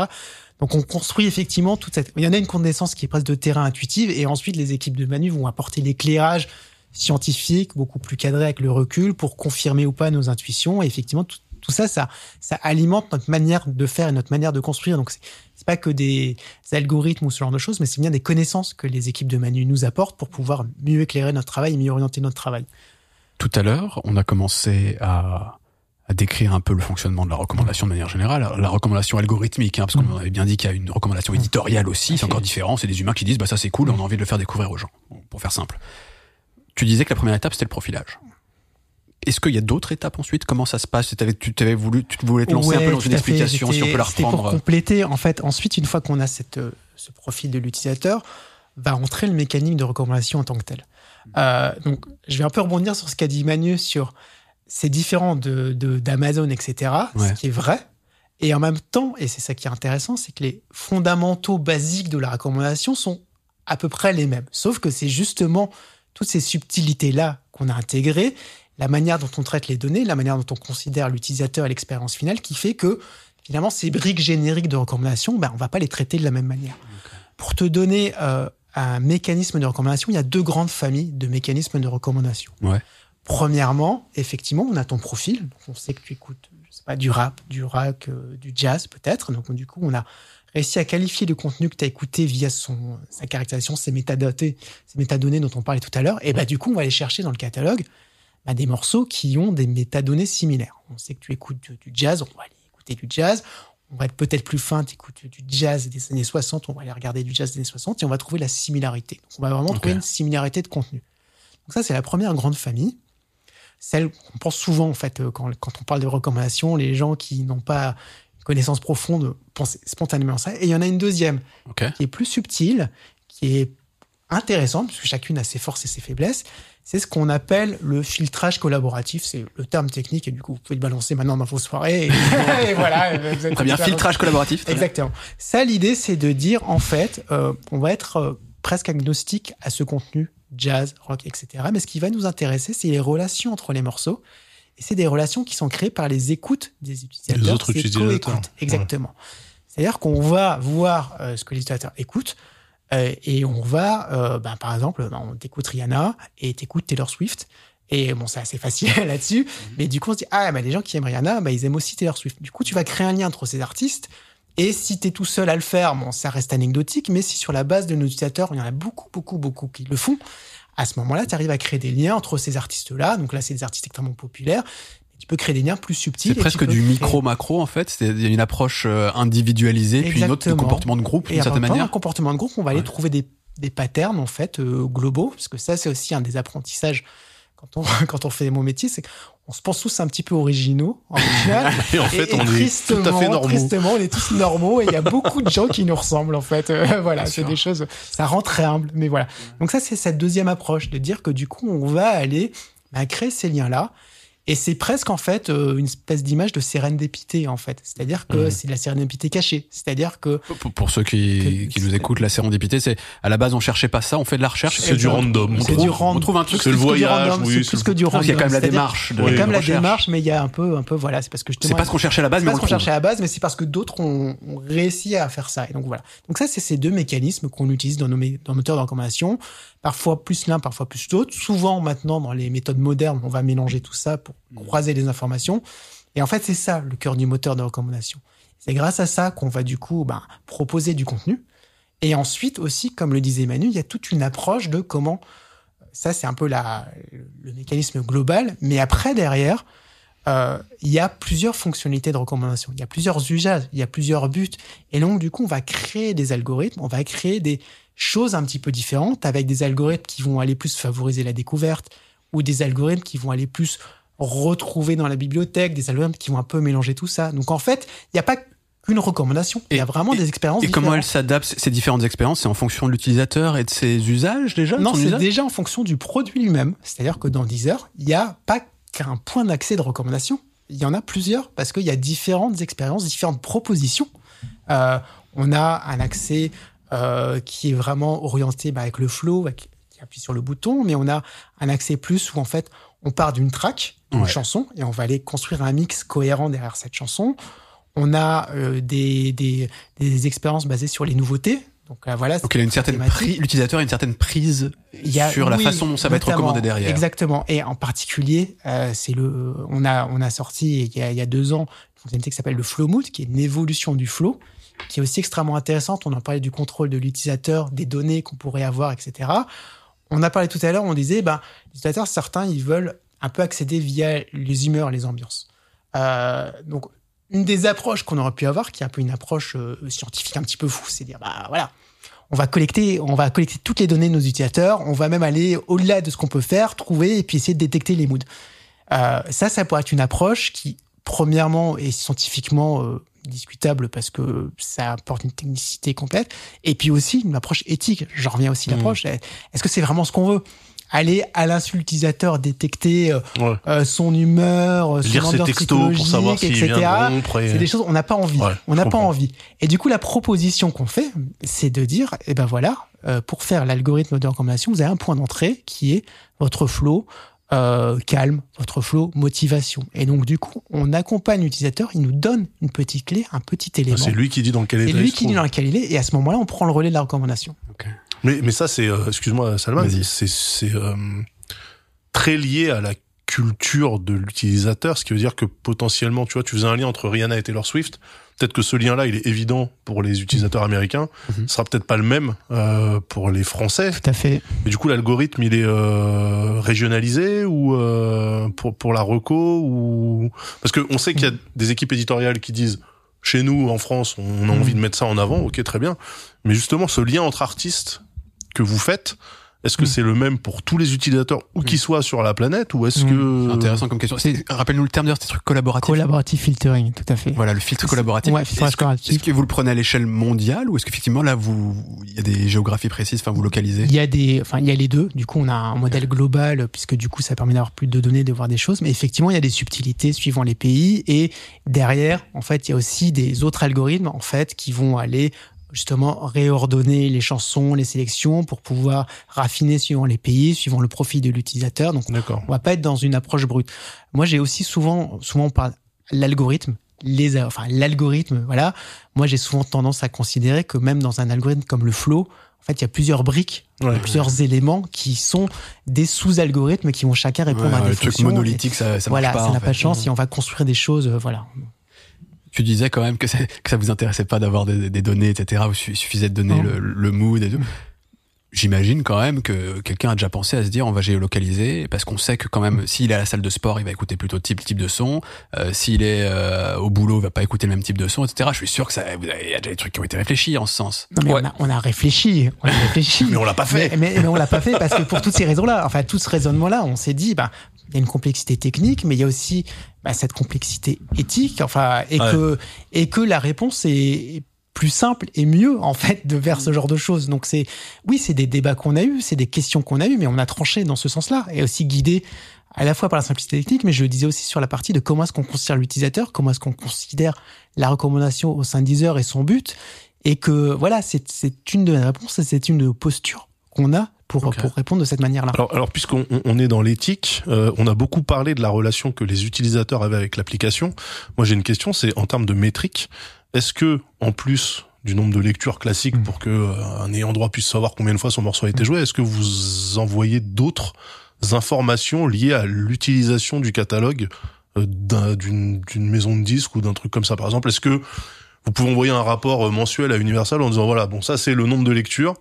Donc on construit effectivement toute cette. Il y en a une connaissance qui est presque de terrain intuitive, et ensuite les équipes de Manu vont apporter l'éclairage scientifique beaucoup plus cadré avec le recul pour confirmer ou pas nos intuitions. Et effectivement, tout, tout ça, ça, ça alimente notre manière de faire et notre manière de construire. Donc c'est c'est pas que des algorithmes ou ce genre de choses, mais c'est bien des connaissances que les équipes de Manu nous apportent pour pouvoir mieux éclairer notre travail et mieux orienter notre travail. Tout à l'heure, on a commencé à, à décrire un peu le fonctionnement de la recommandation de manière générale. La recommandation algorithmique, hein, parce qu'on avait bien dit qu'il y a une recommandation éditoriale aussi, c'est encore différent, c'est des humains qui disent, bah ça c'est cool, on a envie de le faire découvrir aux gens, pour faire simple. Tu disais que la première étape, c'était le profilage. Est-ce qu'il y a d'autres étapes ensuite? Comment ça se passe? Tu t'avais voulu, tu voulais te lancer un peu dans une explication, si on peut la c'était Pour reprendre. compléter, en fait, ensuite, une fois qu'on a cette, euh, ce profil de l'utilisateur, va entrer le mécanisme de recommandation en tant que tel. Euh, donc, je vais un peu rebondir sur ce qu'a dit Manu sur c'est différent de de- d'Amazon, etc. Ouais. Ce qui est vrai. Et en même temps, et c'est ça qui est intéressant, c'est que les fondamentaux basiques de la recommandation sont à peu près les mêmes. Sauf que c'est justement toutes ces subtilités-là qu'on a intégrées, la manière dont on traite les données, la manière dont on considère l'utilisateur et l'expérience finale qui fait que finalement ces briques génériques de recommandation, ben, on va pas les traiter de la même manière. Pour te donner euh, un mécanisme de recommandation, il y a deux grandes familles de mécanismes de recommandation. Ouais. Premièrement, effectivement, on a ton profil. Donc, on sait que tu écoutes, je sais pas, du rap, du rock, euh, du jazz peut-être. Donc du coup, on a réussi à qualifier le contenu que tu as écouté via son, sa caractérisation, ses métadonnées, ces métadonnées dont on parlait tout à l'heure. Et bah, du coup, on va aller chercher dans le catalogue bah, des morceaux qui ont des métadonnées similaires. On sait que tu écoutes du, du jazz, on va aller écouter du jazz. On va être peut-être plus fin, tu écoutes du jazz des années 60, on va aller regarder du jazz des années 60 et on va trouver la similarité. Donc, on va vraiment trouver une similarité de contenu. Donc ça, c'est la première grande famille. Celle qu'on pense souvent, en fait, euh, quand, quand on parle de recommandations, les gens qui n'ont pas une connaissance profonde pensent spontanément ça. Et il y en a une deuxième qui est plus subtile, qui est intéressante, puisque chacune a ses forces et ses faiblesses. C'est ce qu'on appelle le filtrage collaboratif. C'est le terme technique, et du coup, vous pouvez le balancer maintenant dans vos soirées. Et, [LAUGHS] et voilà. vous êtes Très bien, filtrage collaboratif. très bien. Exactement. Ça, l'idée, c'est de dire, en fait, euh, on va être euh, presque agnostique à ce contenu, jazz, rock, etc. Mais ce qui va nous intéresser, c'est les relations entre les morceaux. Et c'est des relations qui sont créées par les écoutes des utilisateurs. Les autres C'est utilisateurs. Exactement. C'est-à-dire qu'on va voir euh, ce que l'utilisateur écoute euh, et on va, euh, ben, par exemple, ben, on t'écoute Rihanna et t'écoutes Taylor Swift. Et bon, c'est assez facile [LAUGHS] là-dessus. Mais du coup, on se dit, ah, ben, les gens qui aiment Rihanna, ben, ils aiment aussi Taylor Swift. Du coup, tu vas créer un lien entre ces artistes. Et si tu es tout seul à le faire, bon, ça reste anecdotique. Mais si sur la base de nos utilisateurs, il y en a beaucoup, beaucoup, beaucoup qui le font, à ce moment-là, tu arrives à créer des liens entre ces artistes-là. Donc là, c'est des artistes extrêmement populaires. Tu peux créer des liens plus subtils. C'est et presque du micro-macro en fait. C'est- Il y a une approche euh, individualisée, puis une autre de comportement de groupe Et d'une certaine manière. un comportement de groupe, on va aller Ouais. trouver des, des patterns en fait euh, globaux, parce que ça, c'est aussi un des apprentissages quand on, [LAUGHS] quand on fait mon métier, c'est on se pense tous un petit peu originaux en final. [LAUGHS] Et en fait, on est tout à fait normaux. tristement, on est tous normaux et il y a [LAUGHS] beaucoup de gens qui nous ressemblent en fait. Euh, voilà, c'est des choses, ça rend très humble, mais voilà. Donc ça, c'est cette deuxième approche de dire que du coup, on va aller bah, créer ces liens-là. Et c'est presque en fait euh, une espèce d'image de sérendipité en fait. C'est-à-dire que c'est de la sérendipité cachée. C'est-à-dire que Pour, pour ceux qui, Que- qui nous écoutent, la sérendipité, c'est à la base on cherchait pas ça, on fait de la recherche. C'est du random. On c'est trouve, du random. on trouve un truc. C'est le voyage, random, oui, c'est c'est plus que du random. il y a quand même la démarche. De, Il y a Oui, quand même la démarche, mais il y a un peu, un peu, voilà, c'est parce que. C'est pas ce qu'on cherchait à la base, C'est mais pas ce qu'on cherchait à la base, mais c'est parce que d'autres ont, ont réussi à faire ça. Et donc voilà. Donc ça, c'est ces deux mécanismes qu'on utilise dans nos, dans nos moteurs de recommandation. Parfois plus l'un, parfois plus l'autre. Souvent, maintenant, dans les méthodes modernes, on va mélanger tout ça pour croiser les informations. Et en fait, c'est ça le cœur du moteur de recommandation. C'est grâce à ça qu'on va du coup ben, proposer du contenu. Et ensuite aussi, comme le disait Manu, il y a toute une approche de comment. Ça, c'est un peu la, le mécanisme global. Mais après, derrière, euh, il y a plusieurs fonctionnalités de recommandation. Il y a plusieurs usages, il y a plusieurs buts. Et donc, du coup, on va créer des algorithmes, on va créer des choses un petit peu différentes avec des algorithmes qui vont aller plus favoriser la découverte ou des algorithmes qui vont aller plus retrouver dans la bibliothèque, des algorithmes qui vont un peu mélanger tout ça. Donc, en fait, il n'y a pas qu'une recommandation. Il y a Et- vraiment des expériences Et comment elles s'adaptent, ces différentes expériences, c'est en fonction de l'utilisateur et de ses usages déjà Non, c'est déjà en fonction du produit lui-même. C'est-à-dire que dans Deezer, il n'y a pas qu'un point d'accès de recommandation. Il y en a plusieurs parce qu'il y a différentes expériences, différentes propositions. Euh, on a un accès euh, qui est vraiment orienté bah, avec le flow, avec, qui appuie sur le bouton, mais on a un accès plus où en fait on part d'une track, d'une Ouais. chanson, et on va aller construire un mix cohérent derrière cette chanson. On a euh, des, des, des expériences basées sur les nouveautés. Donc euh, voilà. Donc il a une certaine l'utilisateur a une certaine prise Il y a- sur la oui, façon dont ça va être recommandé derrière. Exactement. Et en particulier, euh, c'est le, on a, on a sorti il y a, il y a deux ans une fonctionnalité qui s'appelle le Flow Mood, qui est une évolution du flow, qui est aussi extrêmement intéressante. On en parlait du contrôle de l'utilisateur, des données qu'on pourrait avoir, etc. On a parlé tout à l'heure, on disait, ben, les utilisateurs, certains, ils veulent un peu accéder via les humeurs, les ambiances. Euh, donc, une des approches qu'on aurait pu avoir, qui est un peu une approche euh, scientifique un petit peu fou, c'est dire, bah voilà, on va collecter, on va collecter toutes les données de nos utilisateurs, on va même aller au-delà de ce qu'on peut faire, trouver et puis essayer de détecter les moods. Euh, ça, ça pourrait être une approche qui, premièrement, est scientifiquement euh, discutable parce que ça apporte une technicité complète, et puis aussi une approche éthique. J'en reviens aussi à Mhm. l'approche. Est-ce que c'est vraiment ce qu'on veut? Aller à l'insu utilisateur, détecter euh, Ouais. euh, son humeur, son Lire ses ambiance textos pour savoir s'il etc. de et- C'est des choses on n'a pas envie. Ouais, on n'a pas envie. Et du coup, la proposition qu'on fait, c'est de dire, eh ben voilà, euh, pour faire l'algorithme de recommandation, vous avez un point d'entrée qui est votre flow euh, calme, votre flow motivation. Et donc, du coup, on accompagne l'utilisateur, il nous donne une petite clé, un petit élément. Ah, C'est lui qui dit dans quel C'est état lui il se qui dit dans lequel il est, et à ce moment-là, on prend le relais de la recommandation. Mais, mais ça, c'est, euh, excuse-moi, Salman, c'est, c'est euh, très lié à la culture de l'utilisateur, ce qui veut dire que potentiellement, tu vois, tu faisais un lien entre Rihanna et Taylor Swift. Peut-être que ce lien-là, il est évident pour les utilisateurs américains. Mhm. Ce sera peut-être pas le même euh, pour les Français. Tout à fait. Mais du coup, l'algorithme, il est euh, régionalisé ou euh, pour pour la reco ou parce que on sait qu'il y a des équipes éditoriales qui disent chez nous en France, on a envie de mettre ça en avant. Ok, très bien. Mais justement, ce lien entre artistes que vous faites, est-ce que Mm. c'est le même pour tous les utilisateurs où qu'ils soient sur la planète ou est-ce Mm. que C'est intéressant comme question. C'est- Rappelle-nous le terme d'ailleurs, ces trucs collaboratifs. Collaborative filtering, tout à fait. Voilà, le filtre collaboratif. Ouais, filtrage est-ce, que, collaboratif. est-ce que vous le prenez à l'échelle mondiale ou est-ce qu'effectivement là, vous, il y a des géographies précises, enfin vous localisez Il y a des, enfin, il y a les deux. Du coup, on a un modèle global puisque du coup, ça permet d'avoir plus de données, de voir des choses. Mais effectivement, il y a des subtilités suivant les pays. Et derrière, en fait, il y a aussi des autres algorithmes, en fait, qui vont aller justement réordonner les chansons, les sélections pour pouvoir raffiner suivant les pays, suivant le profil de l'utilisateur. Donc, on va pas être dans une approche brute. Moi, j'ai aussi souvent, souvent on parle l'algorithme, les, enfin l'algorithme, voilà. Moi, j'ai souvent tendance à considérer que même dans un algorithme comme le flow, en fait, il y a plusieurs briques, il y a Ouais. plusieurs éléments qui sont des sous-algorithmes qui vont chacun répondre Ouais, à des le truc fonctions. monolithique, ça, ça voilà, marche pas. ça en n'a pas de chance et on va construire des choses, euh, voilà. Tu disais quand même que, c'est- que ça vous intéressait pas d'avoir des, des données, etc. Il suffisait de donner le, le mood et tout. J'imagine quand même que quelqu'un a déjà pensé à se dire on va géolocaliser parce qu'on sait que quand même s'il est à la salle de sport il va écouter plutôt type type de son euh, s'il est euh, au boulot il va pas écouter le même type de son etc. Je suis sûr que ça vous avez- il y a déjà des trucs qui ont été réfléchis en ce sens. Non, mais Ouais. on, a, on a réfléchi, on a réfléchi. [LAUGHS] Mais on l'a pas fait. Mais, mais, mais on l'a pas fait parce que pour toutes ces raisons-là, enfin tout ce raisonnement-là, on s'est dit, bah, il y a une complexité technique, mais il y a aussi bah, cette complexité éthique. Enfin, et Ouais. que et que la réponse est plus simple et mieux en fait de vers ce genre de choses. Donc c'est oui, c'est des débats qu'on a eus, c'est des questions qu'on a eues, mais on a tranché dans ce sens-là et aussi guidé à la fois par la simplicité technique, mais je le disais aussi sur la partie de comment est-ce qu'on considère l'utilisateur, comment est-ce qu'on considère la recommandation au sein de Deezer et son but, et que voilà, c'est c'est une de nos réponses et c'est une de nos postures qu'on a pour, pour répondre de cette manière-là. Alors, alors puisqu'on on- on est dans l'éthique, euh, on a beaucoup parlé de la relation que les utilisateurs avaient avec l'application. Moi, j'ai une question, c'est en termes de métriques, est-ce que en plus du nombre de lectures classiques pour que euh, un ayant droit puisse savoir combien de fois son morceau a été joué, est-ce que vous envoyez d'autres informations liées à l'utilisation du catalogue euh, d'un- d'une d'une maison de disques ou d'un truc comme ça? Par exemple, est-ce que vous pouvez envoyer un rapport euh, mensuel à Universal en disant voilà bon ça c'est le nombre de lectures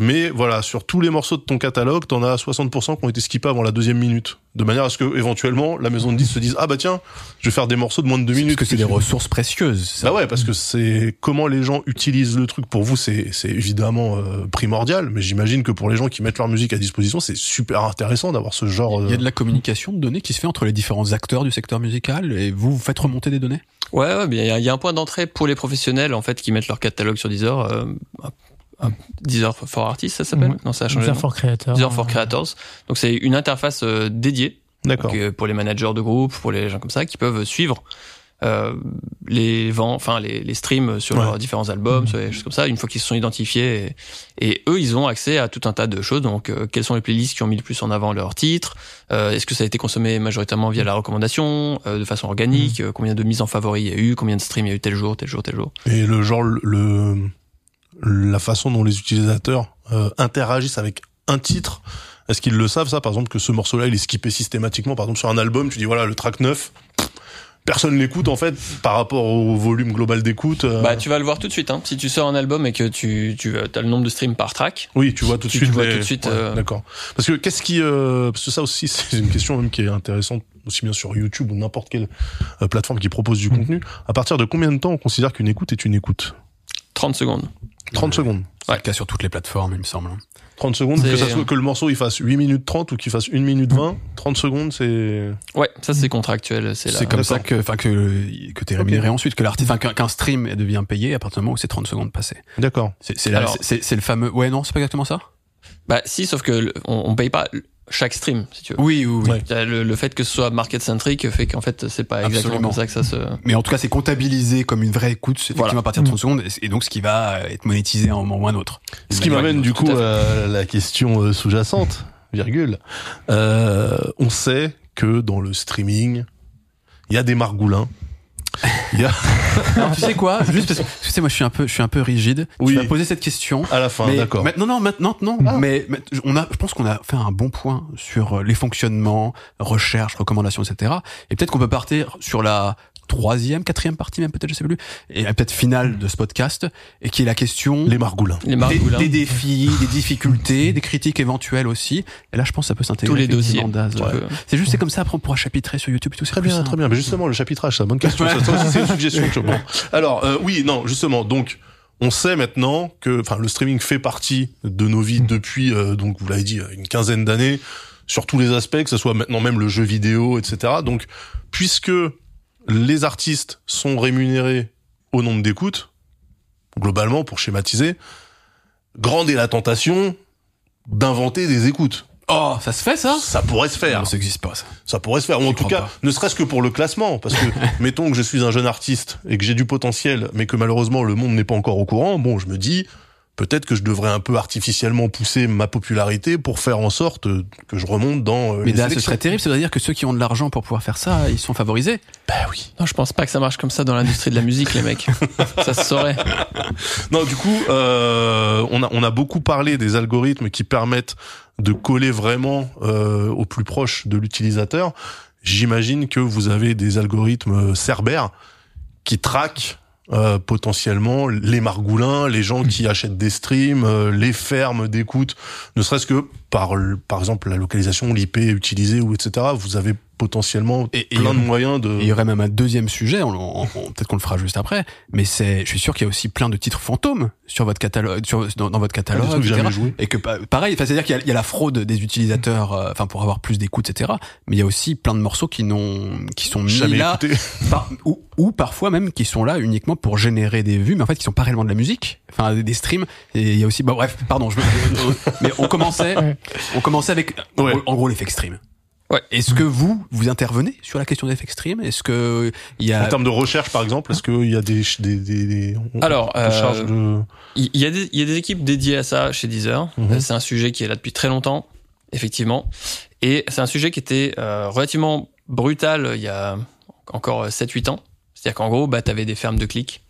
mais voilà, sur tous les morceaux de ton catalogue, t'en as 60% qui ont été skippés avant la deuxième minute. De manière à ce que, éventuellement, la maison de 10 se dise, ah bah tiens, je vais faire des morceaux de moins de deux Parce minutes. que c'est des ressources précieuses. ça. Bah ouais, parce que c'est comment les gens utilisent le truc. Pour vous, c'est c'est évidemment euh, primordial, mais j'imagine que pour les gens qui mettent leur musique à disposition, c'est super intéressant d'avoir ce genre. Il y a euh, de la communication de données qui se fait entre les différents acteurs du secteur musical et vous, vous faites remonter des données? Ouais, ouais, mais il y a- il y, a un point d'entrée pour les professionnels en fait qui mettent leur catalogue sur Deezer. Euh, Deezer for Artists, ça s'appelle Ouais. Non, ça a changé. de Deezer for Creator. Deezer for Creators. Donc c'est une interface euh, dédiée D'accord. donc, euh, pour les managers de groupe, pour les gens comme ça, qui peuvent suivre euh, les vents, enfin les, les streams sur Ouais. leurs différents albums, Mhm. sur les choses comme ça, une fois qu'ils se sont identifiés. Et, et eux, ils ont accès à tout un tas de choses. Donc, euh, quelles sont les playlists qui ont mis le plus en avant leurs titres? Euh, Est-ce que ça a été consommé majoritairement via la recommandation, euh, de façon organique? Euh, Combien de mises en favori il y a eu? Combien de streams il y a eu tel jour, tel jour, tel jour? Et le genre, le la façon dont les utilisateurs euh, interagissent avec un titre, est-ce qu'ils le savent ça? Par exemple, que ce morceau-là, il est skippé systématiquement. Par exemple, sur un album, tu dis voilà, le track 9, personne l'écoute en fait par rapport au volume global d'écoute. euh, Bah, tu vas le voir tout de suite. Hein. Si tu sors un album et que tu, tu as le nombre de streams par track, Oui, tu vois tout de suite. tu vois les- tout de suite, ouais, euh, D'accord. Parce que qu'est-ce qui, euh, parce que ça aussi, [LAUGHS] c'est une question même qui est intéressante aussi bien sur YouTube ou n'importe quelle euh, plateforme qui propose du Mm. contenu. À partir de combien de temps on considère qu'une écoute est une écoute? 30 secondes. 30 secondes. C'est le cas sur toutes les plateformes, il me semble. 30 secondes, C'est- que ça soit que le morceau il fasse 8 minutes 30 ou qu'il fasse 1 minute 20, 30 secondes c'est Ouais, ça c'est contractuel. C'est C'est comme D'accord. ça que, enfin, que, que t'es rémunéré ensuite, que l'artiste, enfin, qu'un qu'un stream devient payé à partir du moment où c'est 30 secondes passées. D'accord. C'est, c'est, la- Alors- c'est, c'est- c'est le fameux, ouais, non, c'est pas exactement ça? Bah si, sauf que le- on, on paye pas chaque stream, si tu veux. Oui, oui, oui. Ouais. Le, le fait que ce soit market centric fait qu'en fait c'est pas exactement Absolument. comme ça que ça se. Mais en tout cas, c'est comptabilisé comme une vraie écoute, effectivement, Voilà. à partir de 30 secondes, et- donc ce qui va euh, être monétisé à un moment ou à un autre. Ce qui m'amène du coup à à la question euh, sous-jacente, virgule. Euh, on sait que dans le streaming, il y a des margoulins. Il y a Alors, tu sais quoi? Juste parce que, tu sais, moi, je suis un peu, je suis un peu rigide. Oui. Tu vas poser cette question. à la fin, d'accord. maintenant, non, maintenant, non. Ah. Mais, mais on a, je pense qu'on a fait un bon point sur euh, les fonctionnements, recherche, recommandations, etc. Et peut-être qu'on peut partir sur la troisième, quatrième partie, même peut-être, je sais plus, et peut-être finale de ce podcast, et qui est la question Les margoulins. Les des, margoulins. des défis, des difficultés, des critiques éventuelles aussi. Et là, je pense que ça peut s'intégrer. Tous les dossiers. Ouais. C'est juste, c'est comme ça, après, on pourra chapitrer sur YouTube et tout. c'est Très bien, simple. très bien. Mais justement, le chapitrage, c'est une bonne question. C'est une suggestion. tu vois. Bon. Alors, euh, oui, non, justement, donc, on sait maintenant que, enfin, le streaming fait partie de nos vies depuis, euh, donc, vous l'avez dit, une quinzaine d'années, sur tous les aspects, que ce soit maintenant même le jeu vidéo, etc. Donc, puisque les artistes sont rémunérés au nombre d'écoutes, globalement, pour schématiser, grande est la tentation d'inventer des écoutes. Oh, ça se fait, ça? Ça pourrait se faire. Non, ça existe pas, ça. Ça pourrait se faire, ou en tout cas, pas. ne serait-ce que pour le classement, parce que [LAUGHS] mettons que je suis un jeune artiste et que j'ai du potentiel, mais que malheureusement le monde n'est pas encore au courant. Bon, je me dis peut-être que je devrais un peu artificiellement pousser ma popularité pour faire en sorte euh, que je remonte dans. euh, Mais les Daz, ce serait terrible, ça veut dire que ceux qui ont de l'argent pour pouvoir faire ça, ils sont favorisés. Bah oui. Non, je pense pas que ça marche comme ça dans l'industrie de la musique, les mecs. [LAUGHS] ça se saurait. Non, du coup, euh, on a on a beaucoup parlé des algorithmes qui permettent de coller vraiment euh, au plus proche de l'utilisateur. J'imagine que vous avez des algorithmes euh, Cerber qui traquent euh, potentiellement les margoulins, les gens qui achètent des streams, euh, les fermes d'écoute, ne serait-ce que par par exemple la localisation, l'IP utilisée ou etc. Vous avez potentiellement Et- et plein de moyens de. Il y aurait même un deuxième sujet, on, on- on- peut-être qu'on le fera juste après, mais c'est, je suis sûr qu'il y a aussi plein de titres fantômes sur votre catalogue, sur, dans, dans votre des catalogue, trucs etc. jamais joués. Et que pa- pareil, enfin, c'est-à-dire qu'il y a, il y a la fraude des utilisateurs, euh, enfin pour avoir plus d'écoute, etc. Mais il y a aussi plein de morceaux qui n'ont, qui sont mis Jamais là, [LAUGHS] par- ou, ou parfois même qui sont là uniquement pour générer des vues, mais en fait qui sont pas réellement de la musique, enfin des, des streams. Et il y a aussi, bon bref, pardon, je, me- [LAUGHS] mais on commençait, on commençait avec, en Ouais. gros- en gros, l'effet stream. Ouais. Est-ce que vous, vous intervenez sur la question des effets stream Est-ce que il y En a termes de recherche, par exemple, est-ce qu'il y a des, des, des, des- on- Alors, on euh, de. Il y, a des, il y a des équipes dédiées à ça chez Deezer. Mhm. Euh, C'est un sujet qui est là depuis très longtemps, effectivement. Et c'est un sujet qui était euh, relativement brutal il y a encore 7-8 ans. C'est-à-dire qu'en gros, bah, tu avais des fermes de clics.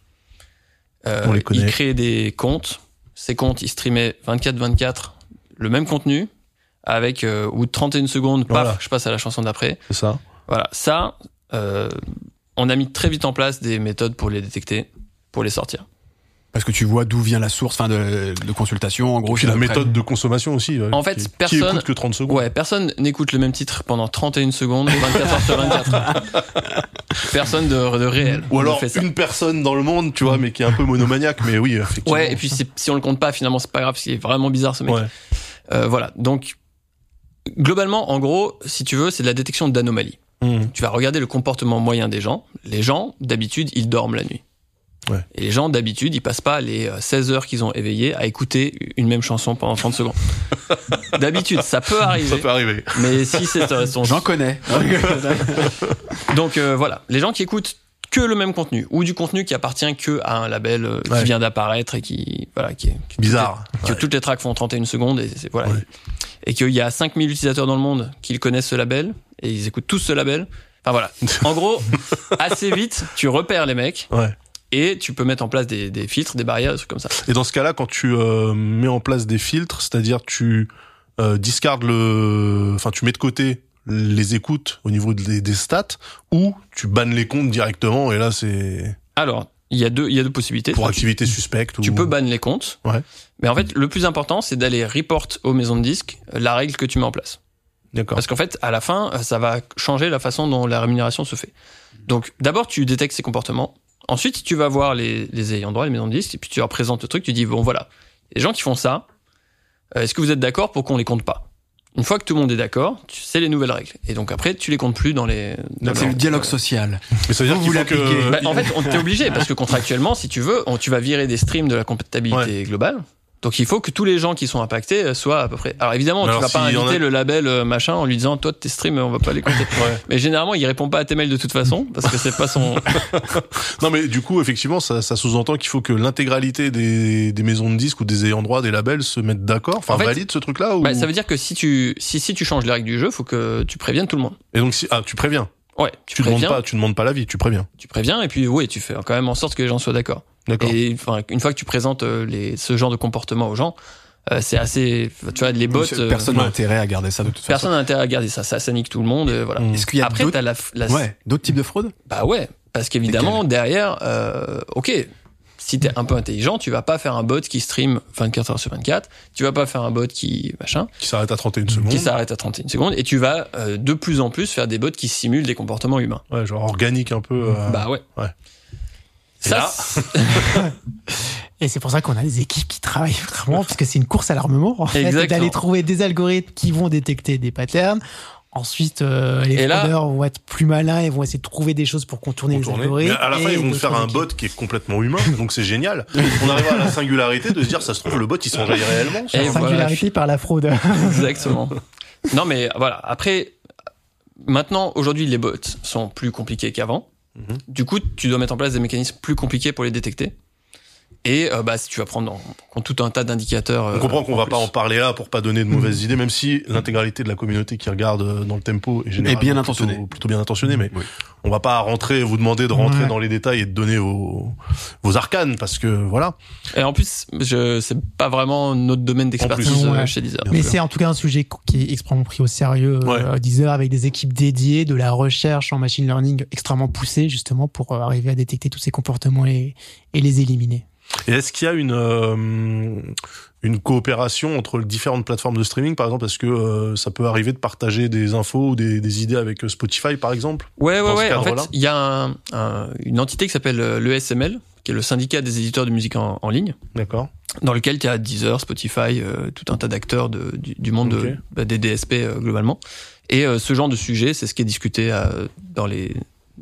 Euh, On les connaît. Ils créaient des comptes. Ces comptes, ils streamaient 24-24 le même contenu avec euh, ou 31 secondes, paf, Voilà. je passe à la chanson d'après. C'est ça. Voilà, ça, euh, on a mis très vite en place des méthodes pour les détecter, pour les sortir. parce que tu vois d'où vient la source, enfin de, de consultation, en gros. Puis c'est la méthode de consommation aussi. En fait, qui, qui personne- écoute que 30 secondes. Ouais, personne n'écoute le même titre pendant 31 secondes, 24 heures sur 24. [LAUGHS] personne de, de réel. Ou alors fait ça. une personne dans le monde, tu vois, mais qui est un peu monomaniaque. Mais oui, effectivement. Ouais, et puis c'est- si on le compte pas, finalement, c'est pas grave, parce qu'il est vraiment bizarre ce mec. Ouais. Euh, voilà, donc globalement, en gros, si tu veux, c'est de la détection d'anomalies. Mmh. Tu vas regarder le comportement moyen des gens. Les gens, d'habitude, ils dorment la nuit. Ouais. Et les gens, d'habitude, ils passent pas les euh, 16 heures qu'ils ont éveillées à écouter une même chanson pendant 30 secondes. [LAUGHS] d'habitude, ça peut Ça arriver. peut arriver. Mais si c'est euh, son J'en connais. [LAUGHS] Donc euh, voilà, les gens qui écoutent que le même contenu ou du contenu qui appartient que à un label euh, Ouais. qui vient d'apparaître et qui voilà qui, est- qui- Bizarre. que toutes les tracks font 31 secondes et c'est voilà Ouais. et qu'il y a 5000 utilisateurs dans le monde qui connaissent ce label et ils écoutent tous ce label. Enfin voilà. En gros, [LAUGHS] assez vite, tu repères les mecs et tu peux mettre en place des, des filtres, des barrières, des trucs comme ça. Et dans ce cas-là, quand tu euh, mets en place des filtres, c'est-à-dire tu euh, discardes le, enfin tu mets de côté les écoutes au niveau des, des stats, ou tu bannes les comptes directement et là c'est Alors, il y a deux il y a deux possibilités. pour activité suspecte. Tu ou... peux banner les comptes. Ouais. Mais en fait, le plus important, c'est d'aller report aux maisons de disques la règle que tu mets en place. D'accord. Parce qu'en fait, à la fin, ça va changer la façon dont la rémunération se fait. Donc, d'abord, tu détectes ces comportements. Ensuite, tu vas voir les, les ayants droit, les maisons de disques, et puis tu leur présentes le truc. Tu dis, bon, voilà, les gens qui font ça, euh, est-ce que vous êtes d'accord pour qu'on les compte pas? Une fois que tout le monde est d'accord, tu sais les nouvelles règles. Et donc après, tu les comptes plus dans les. dans C'est le dialogue social. Mais ça veut dire Vous, qu'il vous faut que. Bah, en fait, on t'est obligé parce que contractuellement, si tu veux, on- tu vas virer des streams de la comptabilité globale. Donc il faut que tous les gens qui sont impactés euh, soient à peu près. Alors évidemment, Mais tu alors, vas pas inviter a- le label euh, machin en lui disant toi tes streams on va pas les compter. [LAUGHS] Ouais. Mais généralement, il répond pas à tes mails de toute façon parce que c'est pas son. [LAUGHS] Non mais du coup effectivement ça, ça sous-entend qu'il faut que l'intégralité des, des maisons de disques ou des ayants droit des labels se mettent d'accord, enfin En fait, valide ce truc-là ou Bah, ça veut dire que si tu si si tu changes les règles du jeu, faut que tu préviennes tout le monde. et donc si ah tu préviens, Ouais, tu, tu, demandes pas tu demandes pas l'avis, tu préviens. tu préviens et puis oui, tu fais quand même en sorte que les gens soient d'accord. D'accord. Et enfin, une fois que tu présentes euh, les ce genre de comportement aux gens, euh, c'est assez. Tu vois, les bots. euh, Personne n'a ouais. intérêt à garder ça de toute façon. Personne n'a intérêt à garder ça, ça, ça nique tout le monde, euh, voilà. Mm. Est-ce qu'il y a Après, d'autres t'as la, la ouais, d'autres types de fraude bah ouais, parce qu'évidemment derrière, euh, ok, si t'es un peu intelligent, tu vas pas faire un bot qui stream 24 heures sur 24, tu vas pas faire un bot qui machin, Qui s'arrête à 31 secondes. qui s'arrête à 31 secondes, et tu vas euh, de plus en plus faire des bots qui simulent des comportements humains. Ouais, genre organique un peu. euh, Bah ouais. ouais. Et Ça, là- c'est- [LAUGHS] Et c'est pour ça qu'on a des équipes qui travaillent vraiment, parce que c'est une course à l'armement, en fait, d'aller trouver des algorithmes qui vont détecter des patterns. Ensuite, euh, les fraudeurs vont être plus malins et vont essayer de trouver des choses pour contourner contourner. les algorithmes. Mais à la fin, ils vont faire un bot qui est complètement humain, [LAUGHS] donc c'est génial. On arrive à la singularité de se dire, ça se trouve, le bot, il s'enjaille réellement. Et voilà, Singularité par la fraude. [LAUGHS] Exactement. non, mais voilà. Après, maintenant, aujourd'hui, les bots sont plus compliqués qu'avant. Du coup, tu dois mettre en place des mécanismes plus compliqués pour les détecter. Et euh, bah, si tu vas prendre en tout un tas d'indicateurs. On comprend qu'on va pas en parler là pour pas donner de mauvaises idées, même si l'intégralité de la communauté qui regarde euh, dans le tempo est généralement Et bien plutôt- intentionnée. plutôt bien intentionnée, mais Oui. on va pas rentrer, vous demander de rentrer Ouais. dans les détails et de donner vos, vos arcanes parce que voilà. Et en plus, je, c'est pas vraiment notre domaine d'expertise euh, Ouais. chez Deezer. Mais c'est en tout cas un sujet qui est extrêmement pris au sérieux. Ouais. Euh, Deezer avec des équipes dédiées, de la recherche en machine learning extrêmement poussée justement pour euh, arriver à détecter tous ces comportements et, et les éliminer. Et est-ce qu'il y a une euh, une coopération entre les différentes plateformes de streaming, par exemple, parce que euh, ça peut arriver de partager des infos ou des, des idées avec euh, Spotify, par exemple? Ouais, ouais, ouais. En fait, il y a un- un- une entité qui s'appelle l'ESML, qui est le syndicat des éditeurs de musique en, en ligne, D'accord. dans lequel tu as Deezer, Spotify, euh, tout un tas d'acteurs de- du, du monde de- bah, des DSP euh, globalement. Et euh, ce genre de sujet, c'est ce qui est discuté euh, dans les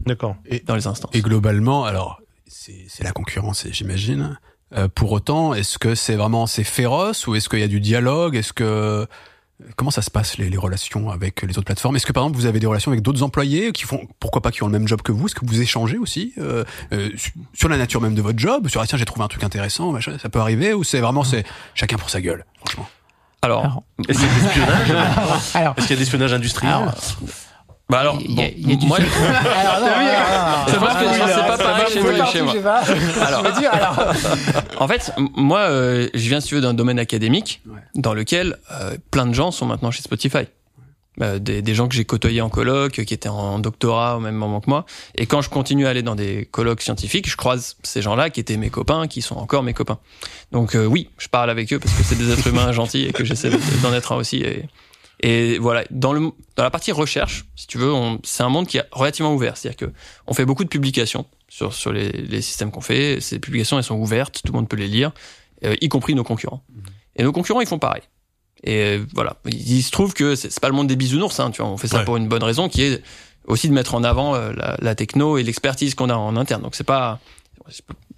D'accord. dans les instances. Et globalement, alors c'est c'est la concurrence, j'imagine. Euh, pour autant, est-ce que c'est vraiment c'est féroce ou est-ce qu'il y a du dialogue? Est-ce que comment ça se passe les, les relations avec les autres plateformes? Est-ce que par exemple vous avez des relations avec d'autres employés qui font pourquoi pas qui ont le même job que vous? Est-ce que vous échangez aussi euh, euh, su- sur la nature même de votre job? Sur ah, tiens j'ai trouvé un truc intéressant, machin, ça peut arriver ou c'est vraiment c'est chacun pour sa gueule Franchement? Alors, Est-ce qu'il y a de l'espionnage [LAUGHS] Est-ce qu'il y a de l'espionnage industriel alors, bah alors, il y a, bon, y a du moi, [LAUGHS] alors, non, non, C'est parce que c'est pas pareil chez moi. pas. Alors. Dire, alors. [LAUGHS] En fait, moi, euh, je viens, si tu veux, d'un domaine académique Ouais. dans lequel euh, plein de gens sont maintenant chez Spotify. Euh, des, des gens que j'ai côtoyés en colloque, qui étaient en doctorat au même moment que moi. Et quand je continue à aller dans des colloques scientifiques, je croise ces gens-là qui étaient mes copains, qui sont encore mes copains. Donc euh, oui, je parle avec eux parce que c'est des êtres humains gentils et que j'essaie de- d'en être un aussi. Et, et voilà, dans, le, dans la partie recherche, si tu veux, c'est un monde qui est relativement ouvert. C'est-à-dire que on fait beaucoup de publications sur, sur les, les systèmes qu'on fait. Ces publications, elles sont ouvertes, tout le monde peut les lire, euh, y compris nos concurrents. Et nos concurrents, ils font pareil. Et voilà, il, se trouve que c'est pas le monde des bisounours, hein, tu vois. On fait ça Ouais. pour une bonne raison, qui est aussi de mettre en avant euh, la, la techno et l'expertise qu'on a en interne. Donc c'est pas,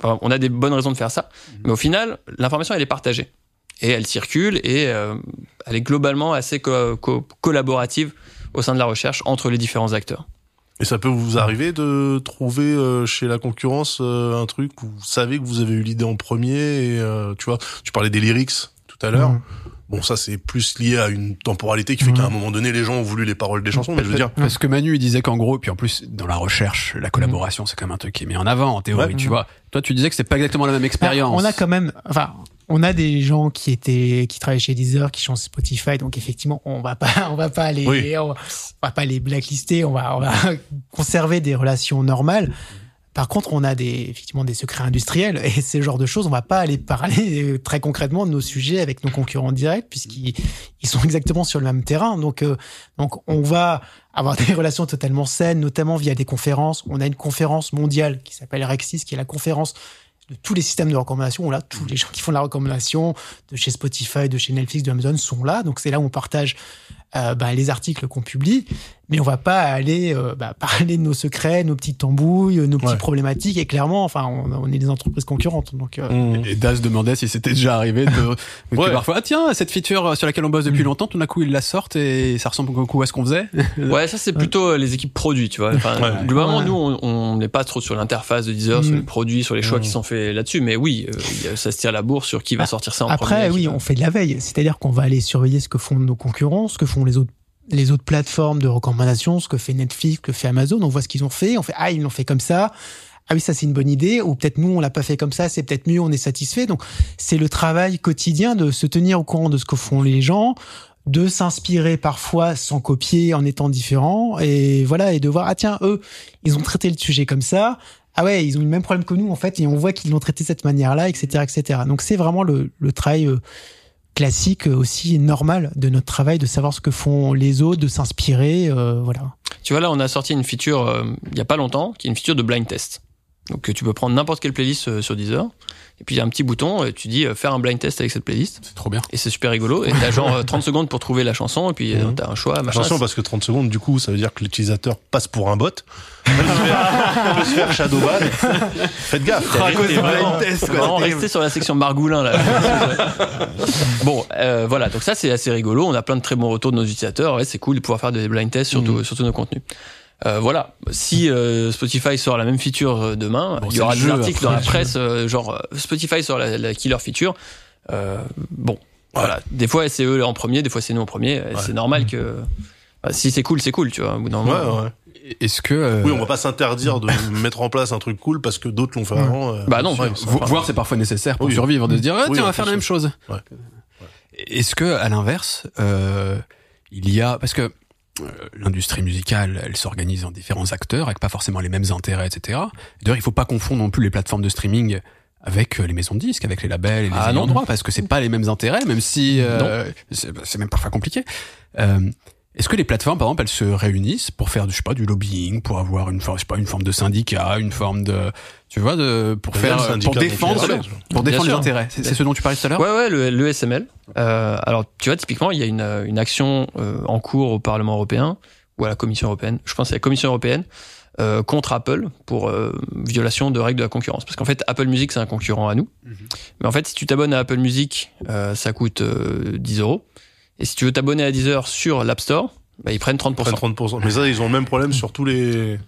on a des bonnes raisons de faire ça, mais au final, l'information elle est partagée et elle circule et euh, elle est globalement assez co- co- collaborative au sein de la recherche entre les différents acteurs. Et ça peut vous arriver de trouver euh, chez la concurrence euh, un truc où vous savez que vous avez eu l'idée en premier et euh, tu vois, tu parlais des lyrics tout à l'heure. Mhm. Bon, ça c'est plus lié à une temporalité qui fait Mhm. qu'à un moment donné les gens ont voulu les paroles des chansons, mais je veux dire, Parce que Manu il disait qu'en gros, puis en plus dans la recherche, la collaboration c'est quand même un truc qui est mis en avant en théorie, Ouais. tu vois. Toi tu disais que c'est pas exactement la même expérience. On a quand même, enfin, on a des gens qui étaient, qui travaillent chez Deezer, qui chantent Spotify, donc effectivement, on va pas, [LAUGHS] on va pas les, Oui. on, va, on va pas les blacklister, on va, on va [LAUGHS] conserver des relations normales. Par contre, on a des, effectivement des secrets industriels et ce genre de choses, on va pas aller parler [LAUGHS] très concrètement de nos sujets avec nos concurrents directs puisqu'ils ils sont exactement sur le même terrain. Donc, euh, donc on va avoir des relations totalement saines, notamment via des conférences. On a une conférence mondiale qui s'appelle Rexis, qui est la conférence de tous les systèmes de recommandation. Là, tous les gens qui font la recommandation de chez Spotify, de chez Netflix, de Amazon sont là. Donc c'est là où on partage euh, bah, les articles qu'on publie, mais on va pas aller euh, bah, [LAUGHS] parler de nos secrets, nos petites tambouilles, nos petites Ouais. problématiques. Et clairement, enfin, on, on est des entreprises concurrentes, donc. euh, Mhm. Et Das demandait si c'était déjà arrivé [LAUGHS] de Ouais. parfois ah tiens cette feature sur laquelle on bosse depuis longtemps tout d'un coup ils la sortent et ça ressemble beaucoup à ce qu'on faisait. [LAUGHS] Ouais, ça c'est plutôt euh, les équipes produits, tu vois. Enfin, Ouais. Globalement, Ouais. nous, on- n'est pas trop sur l'interface de Deezer, sur Mm. les produits, sur les choix qui sont faits là-dessus. Mais oui, euh, ça se tire la bourse sur qui va sortir ça en Après, premier. qui oui, va- on fait de la veille. C'est-à-dire qu'on va aller surveiller ce que font nos concurrents, ce que font les autres les autres plateformes de recommandation, ce que fait Netflix, ce que fait Amazon. On voit ce qu'ils ont fait. On fait ah ils l'ont fait comme ça. Ah oui ça c'est une bonne idée. Ou peut-être nous on l'a pas fait comme ça. C'est peut-être mieux. On est satisfait. Donc c'est le travail quotidien de se tenir au courant de ce que font les gens, de s'inspirer parfois sans copier en étant différent et voilà et de voir ah tiens eux ils ont traité le sujet comme ça. Ah ouais, ils ont eu le même problème que nous en fait, et on voit qu'ils l'ont traité de cette manière-là, etc., etc. Donc c'est vraiment le, le travail euh, classique euh, aussi normal de notre travail, de savoir ce que font les autres, de s'inspirer, euh, voilà. Tu vois, là, on a sorti une feature euh, il y a pas longtemps, qui est une feature de blind test. Donc, euh, tu peux prendre n'importe quelle playlist euh, sur Deezer, et puis il y a un petit bouton, et tu dis euh, faire un blind test avec cette playlist, C'est trop bien. et c'est super rigolo. Et t'as genre euh, 30 [LAUGHS] secondes pour trouver la chanson, et puis euh, Mhm. t'as un choix, machin. Attention parce que 30 secondes, du coup, ça veut dire que l'utilisateur passe pour un bot. [LAUGHS] Il peut se faire, shadowban. Faites gaffe. À cause du blind test, vraiment rester sur la section Margoulin là. [LAUGHS] bon, euh, voilà, donc ça c'est assez rigolo. On a plein de très bons retours de nos utilisateurs. Ouais, c'est cool de pouvoir faire des blind tests sur, tout- sur tous nos contenus. Euh, voilà, si euh, Spotify sort la même feature euh, demain, Bon, il y aura des jeu, articles dans la presse, euh, genre euh, Spotify sort la, la killer feature. Euh, bon, voilà, des fois c'est eux en premier, des fois c'est nous en premier. C'est normal que bah, si c'est cool, c'est cool, tu vois. Au bout d'un Ouais, moment. ouais. Est-ce que euh, Oui, on va pas s'interdire de [LAUGHS] mettre en place un truc cool parce que d'autres l'ont fait avant. euh, Bah non, ouais, vo- voir c'est parfois nécessaire pour Oui. survivre de se dire ah, Oui, tiens on va faire la même chose. Ouais. Est-ce que à l'inverse euh, il y a parce que euh, l'industrie musicale elle s'organise en différents acteurs avec pas forcément les mêmes intérêts etc. D'ailleurs il faut pas confondre non plus les plateformes de streaming avec les maisons de disques, avec les labels et les Ah, non. droit, parce que c'est pas les mêmes intérêts, même si euh, c'est c'est même parfois compliqué. Euh, est-ce que les plateformes, par exemple, elles se réunissent pour faire, je sais pas, du lobbying, pour avoir une forme, je sais pas, une forme de syndicat, une forme de, tu vois, de pour faire, pour défendre, pour défendre les intérêts. C'est ce dont tu parlais tout à l'heure? Ouais, ouais, le, le SML. Euh, alors, tu vois, typiquement, il y a une, euh, une action euh, en cours au Parlement européen ou à la Commission européenne. Je pense à la Commission européenne euh, contre Apple pour euh, violation de règles de la concurrence. Parce qu'en fait, Apple Music, c'est un concurrent à nous. Mais en fait, si tu t'abonnes à Apple Music, euh, ça coûte euh, 10 euros. Et si tu veux t'abonner à Deezer sur l'App Store, bah, ils prennent 30%. Prennent 30%. Mais ça, ils ont le même problème sur tous les.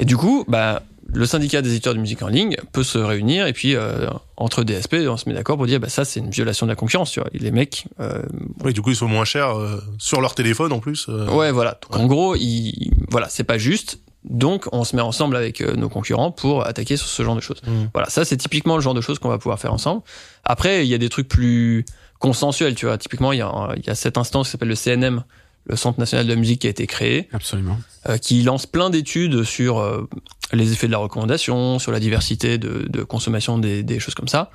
Et du coup, bah, le syndicat des éditeurs de musique en ligne peut se réunir et puis euh, entre DSP, on se met d'accord pour dire bah ça c'est une violation de la concurrence. Tu vois. Et les mecs, euh, Oui, du coup, ils sont moins chers euh, sur leur téléphone en plus. euh. ouais voilà. Donc, En gros, ils, voilà, c'est pas juste. Donc on se met ensemble avec euh, nos concurrents pour attaquer sur ce genre de choses. Mm. Voilà, ça c'est typiquement le genre de choses qu'on va pouvoir faire ensemble. Après, il y a des trucs plus consensuels, tu vois. Typiquement, il y a, il y a cette instance qui s'appelle le CNM, le Centre national de la musique qui a été créé. Absolument. euh, qui lance plein d'études sur euh, les effets de la recommandation, sur la diversité de, de consommation des, des choses comme ça.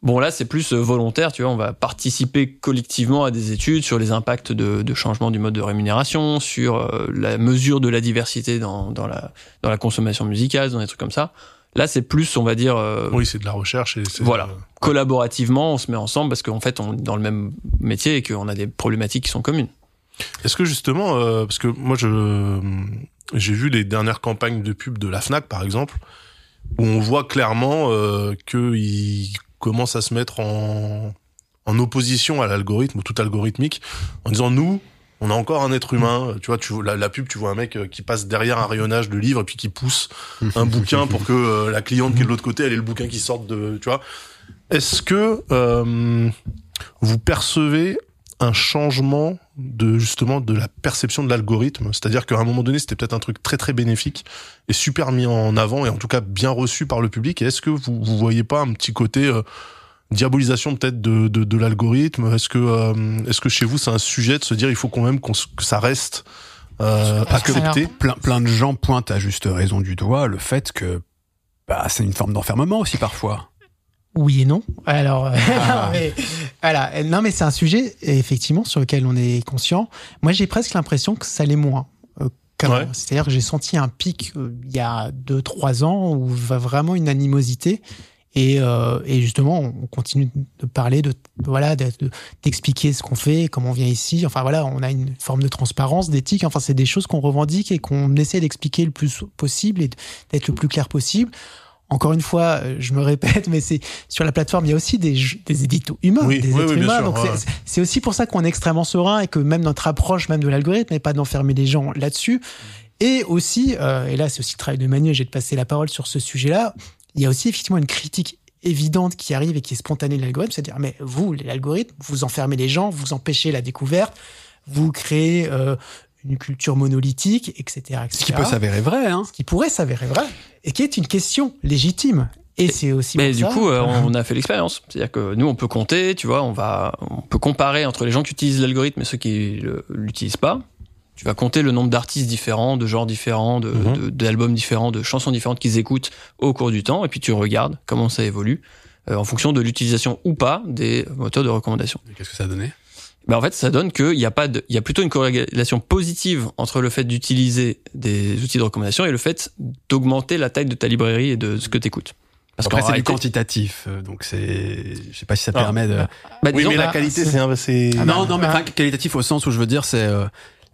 Bon là c'est plus euh, volontaire, tu vois, on va participer collectivement à des études sur les impacts de, de changement du mode de rémunération, sur euh, la mesure de la diversité dans, dans, la, dans la consommation musicale, dans des trucs comme ça. Là c'est plus, on va dire, euh, Oui, c'est de la recherche. Et Voilà. euh, collaborativement, on se met ensemble parce qu'en fait on est dans le même métier et qu'on a des problématiques qui sont communes. Est-ce que justement, euh, parce que moi, je j'ai vu les dernières campagnes de pub de la Fnac, par exemple, où on voit clairement euh, qu'ils commencent à se mettre en en opposition à l'algorithme ou tout algorithmique, en disant nous. On a encore un être humain, tu vois, tu vois la, la pub, tu vois un mec euh, qui passe derrière un rayonnage de livres et puis qui pousse un [LAUGHS] bouquin pour que euh, la cliente qui est de l'autre côté, elle ait le bouquin qui sorte de, tu vois. Est-ce que euh, vous percevez un changement de justement de la perception de l'algorithme, c'est-à-dire qu'à un moment donné c'était peut-être un truc très très bénéfique et super mis en avant et en tout cas bien reçu par le public. Est-ce que vous vous voyez pas un petit côté euh, diabolisation peut-être de, de, de l'algorithme Est-ce que euh, est-ce que chez vous c'est un sujet de se dire il faut quand même qu'on que ça reste euh, Parce que- accepté Plein, plein de gens pointent à juste raison du doigt le fait que bah, c'est une forme d'enfermement aussi parfois. Oui et non. Alors, euh, Ah. [LAUGHS] mais, voilà. Non, mais c'est un sujet effectivement sur lequel on est conscient. Moi, j'ai presque l'impression que ça l'est moins. euh. Ouais. C'est-à-dire que j'ai senti un pic euh, il y a deux trois ans où va vraiment une animosité. Et, euh, et justement, on continue de parler, de voilà, de- de- d'expliquer ce qu'on fait, comment on vient ici. Enfin voilà, on a une forme de transparence, d'éthique. Enfin, c'est des choses qu'on revendique et qu'on essaie d'expliquer le plus possible et d'être le plus clair possible. Encore une fois, euh, je me répète, mais c'est sur la plateforme, il y a aussi des, des éditos humains, Oui, des oui, êtres oui, humains. sûr, donc ouais. c'est- aussi pour ça qu'on est extrêmement serein et que même notre approche même de l'algorithme n'est pas d'enfermer les gens là-dessus. Et aussi, euh, et là c'est aussi le travail de Manu, j'ai de passer la parole sur ce sujet-là, il y a aussi effectivement une critique évidente qui arrive et qui est spontanée de l'algorithme, c'est-à-dire mais vous, l'algorithme, vous enfermez les gens, vous empêchez la découverte, vous créez euh, une culture monolithique, etc., etc. Ce qui peut s'avérer vrai, hein. Ce qui pourrait s'avérer vrai et qui est une question légitime. Et c'est aussi Mais du ça- coup, euh, on a fait l'expérience. C'est-à-dire que nous, on peut compter, tu vois, on va, on peut comparer entre les gens qui utilisent l'algorithme et ceux qui l'utilisent pas. Tu vas compter le nombre d'artistes différents, de genres différents, de- Mhm. de- d'albums différents, de chansons différentes qu'ils écoutent au cours du temps, et puis tu regardes comment ça évolue euh, en fonction de l'utilisation ou pas des moteurs de recommandation. Qu'est-ce que ça a donné? Ben en fait, ça donne qu'il y a pas de, il y a plutôt une corrélation positive entre le fait d'utiliser des outils de recommandation et le fait d'augmenter la taille de ta librairie et de ce que tu écoutes. Parce Après, c'est du quantitatif, euh, donc c'est, je sais pas si ça Ah. permet de. bah, Oui, mais la bah, qualité c'est- c'est un- c'est Ah, non, non, mais ah. enfin, qualitatif au sens où je veux dire, c'est euh,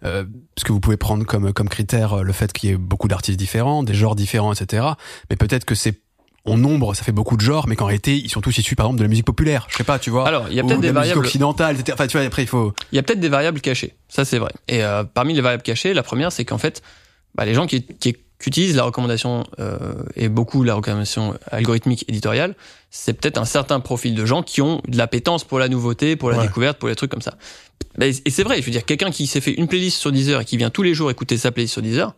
euh, parce que vous pouvez prendre comme comme critère euh, le fait qu'il y ait beaucoup d'artistes différents, des genres différents, etc. Mais peut-être que c'est en nombre, ça fait beaucoup de genres, mais qu'en réalité, ils sont tous issus, par exemple, de la musique populaire. Je sais pas, tu vois. Alors, il y a peut-être de des variables. occidentale, etc. Enfin, tu vois, après, il faut. Il y a peut-être des variables cachées, ça c'est vrai. Et euh, parmi les variables cachées, la première c'est qu'en fait, bah, les gens qui, qui, qui utilisent la recommandation euh, et beaucoup la recommandation algorithmique éditoriale, c'est peut-être un certain profil de gens qui ont de l'appétence pour la nouveauté, pour la Ouais. découverte, pour les trucs comme ça. Et c'est vrai, je veux dire, quelqu'un qui s'est fait une playlist sur Deezer et qui vient tous les jours écouter sa playlist sur Deezer,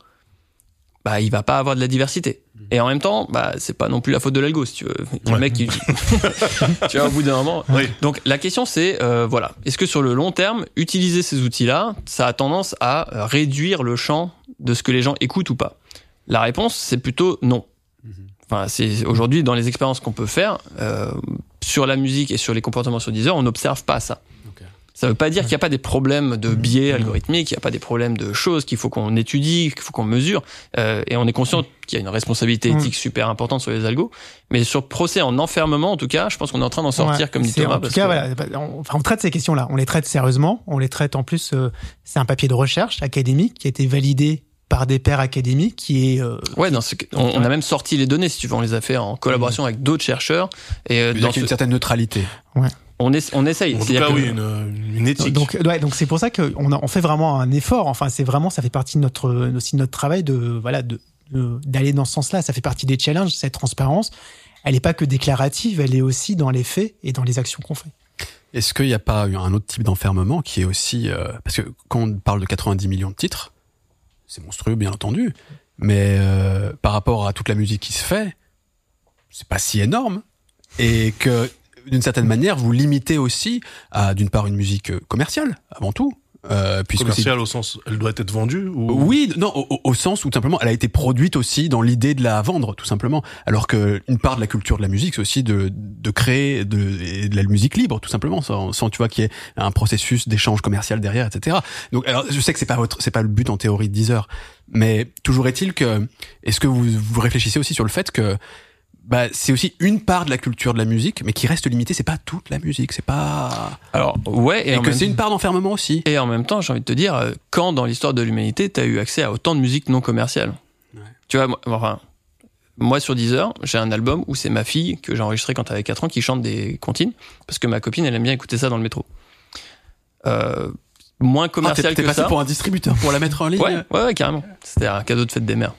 bah il va pas avoir de la diversité. Et en même temps, bah c'est pas non plus la faute de l'algo si tu veux. Le Ouais. mec qui [LAUGHS] [LAUGHS] tu vois au bout d'un moment. Oui. Donc la question c'est euh, voilà, est-ce que sur le long terme, utiliser ces outils-là, ça a tendance à euh, réduire le champ de ce que les gens écoutent ou pas? La réponse c'est plutôt non. Enfin, c'est aujourd'hui dans les expériences qu'on peut faire euh, sur la musique et sur les comportements sur Deezer, on n'observe pas ça. Ça veut pas dire qu'il n'y a pas des problèmes de Mmh. biais algorithmiques, qu'il n'y a pas des problèmes de choses qu'il faut qu'on étudie, qu'il faut qu'on mesure. Euh, et on est conscient qu'il y a une responsabilité éthique super importante sur les algos. Mais sur procès en enfermement, en tout cas, je pense qu'on est en train d'en sortir, Ouais, comme dit Thomas. En tout cas, que- voilà, on, enfin, on traite ces questions-là. On les traite sérieusement. On les traite en plus. euh, c'est un papier de recherche académique qui a été validé par des pairs académiques, qui est euh, Ouais, dans ce, on, on a même sorti les données, si tu veux, on les a fait en collaboration avec d'autres chercheurs. Et euh, dans ce- une certaine neutralité. on, est, on essaye. En tout C'est-à-dire cas, que- oui, une, une éthique. donc ouais, donc c'est pour ça qu'on a- on fait vraiment un effort. Enfin, c'est vraiment ça fait partie de notre aussi de notre travail de voilà de de- d'aller dans ce sens-là. Ça fait partie des challenges. Cette transparence, elle n'est pas que déclarative, elle est aussi dans les faits et dans les actions qu'on fait. Est-ce qu'il n'y a pas eu un autre type d'enfermement qui est aussi... euh, parce que quand on parle de 90 millions de titres, c'est monstrueux bien entendu, mais euh, par rapport à toute la musique qui se fait, c'est pas si énorme. Et que d'une certaine manière, vous limitez aussi à d'une part une musique euh, commerciale, avant tout. Euh, commerciale au sens, elle doit être vendue ou? Oui, non, au, au- sens où tout simplement elle a été produite aussi dans l'idée de la vendre, tout simplement. Alors que une part de la culture de la musique, c'est aussi de, de créer de, de la musique libre, tout simplement, sans, sans tu vois qu'il y ait un processus d'échange commercial derrière, etc. Donc, alors, je sais que c'est pas votre, c'est pas le but en théorie de Deezer, mais toujours est-il que, est-ce que vous vous réfléchissez aussi sur le fait que bah, c'est aussi une part de la culture de la musique, mais qui reste limitée. C'est pas toute la musique, c'est pas Alors, ouais, et, et, que c'est une part d'enfermement aussi. Et en même temps, j'ai envie de te dire, euh, quand dans l'histoire de l'humanité, tu as eu accès à autant de musique non commerciale Ouais. Tu vois, moi, enfin, moi sur Deezer, j'ai un album où c'est ma fille, que j'ai enregistré quand elle avait 4 ans, qui chante des comptines, parce que ma copine, elle aime bien écouter ça dans le métro. Euh, moins Ah, commercial t'es que passé ça. pour un distributeur pour la mettre en ligne. Ouais, ouais, ouais, carrément. C'était un cadeau de fête des mères.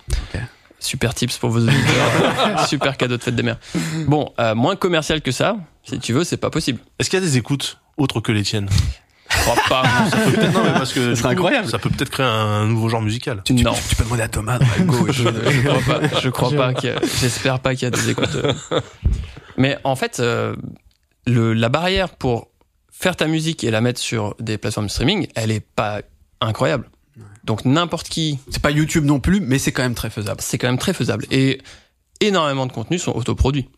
Super tips pour vos auditeurs. [LAUGHS] Super cadeau de fête des mères. Bon, euh, moins commercial que ça, si tu veux, c'est pas possible. Est-ce qu'il y a des écoutes autres que les tiennes? Je crois pas. Peut-être non, mais parce que Ça coup, incroyable. Ça peut peut-être créer un nouveau genre musical. Tu, tu- Non. tu peux demander à Thomas dans la gauche. je, je [LAUGHS] crois pas. Je crois pas qu'il y a- J'espère pas qu'il y a des écoutes. [LAUGHS] Mais en fait, euh, le, la barrière pour faire ta musique et la mettre sur des plateformes de streaming, elle est pas incroyable. Donc n'importe qui, C'est pas YouTube non plus, mais c'est quand même très faisable. c'est quand même très faisable. Et énormément de contenus sont autoproduits.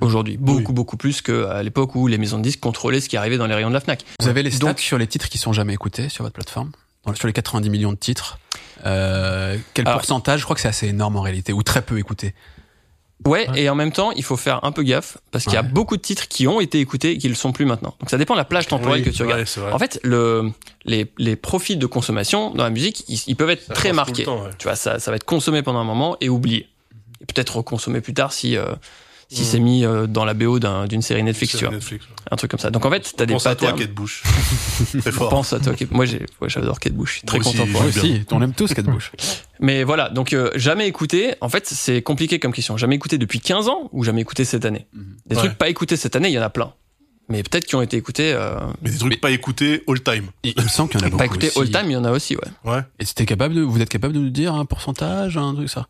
Aujourd'hui, beaucoup, beaucoup plus qu'à l'époque où les maisons de disques contrôlaient ce qui arrivait dans les rayons de la Fnac. Vous avez les stats Donc- sur les titres qui sont jamais écoutés sur votre plateforme? Sur les 90 millions de titres euh, Quel Alors- pourcentage? Je crois que c'est assez énorme en réalité, ou très peu écouté. Ouais, Ouais. et en même temps, il faut faire un peu gaffe parce qu'il y a Ouais. beaucoup de titres qui ont été écoutés et qui le sont plus maintenant. Donc ça dépend de la plage temporelle Oui, que tu regardes. vrai. En fait, le, les, les profils de consommation dans la musique, ils, ils peuvent être Ça très marqués. le temps, ouais. Tu vois, ça, ça va être consommé pendant un moment et oublié. Et peut-être reconsommé plus tard si, euh, si Mm. c'est mis euh, dans la BO d'un- d'une série Netflix, tu vois. Netflix, ouais. Un truc comme ça. Donc en fait, t'as des Pense à toi, patterns. Kate Bush. [LAUGHS] Fort. Pense à toi. Kate- Moi, j'ai, ouais, j'adore Kate Bush. Je suis Très Moi aussi, content pour aussi, on aime tous Kate Bush. [LAUGHS] Mais voilà, donc euh, jamais écouté. En fait, c'est compliqué comme question. Jamais écouté depuis 15 ans ou jamais écouté cette année? Mhm. Des Ouais. trucs pas écoutés cette année, il y en a plein. Mais peut-être qui ont été écoutés. Euh, Mais des trucs pas écoutés all time. Et il me semble qu'il y en a beaucoup. pas écoutés all time, il y en a aussi, ouais. Ouais. Et c'était capable de, vous êtes capable de nous dire un pourcentage, un truc ça?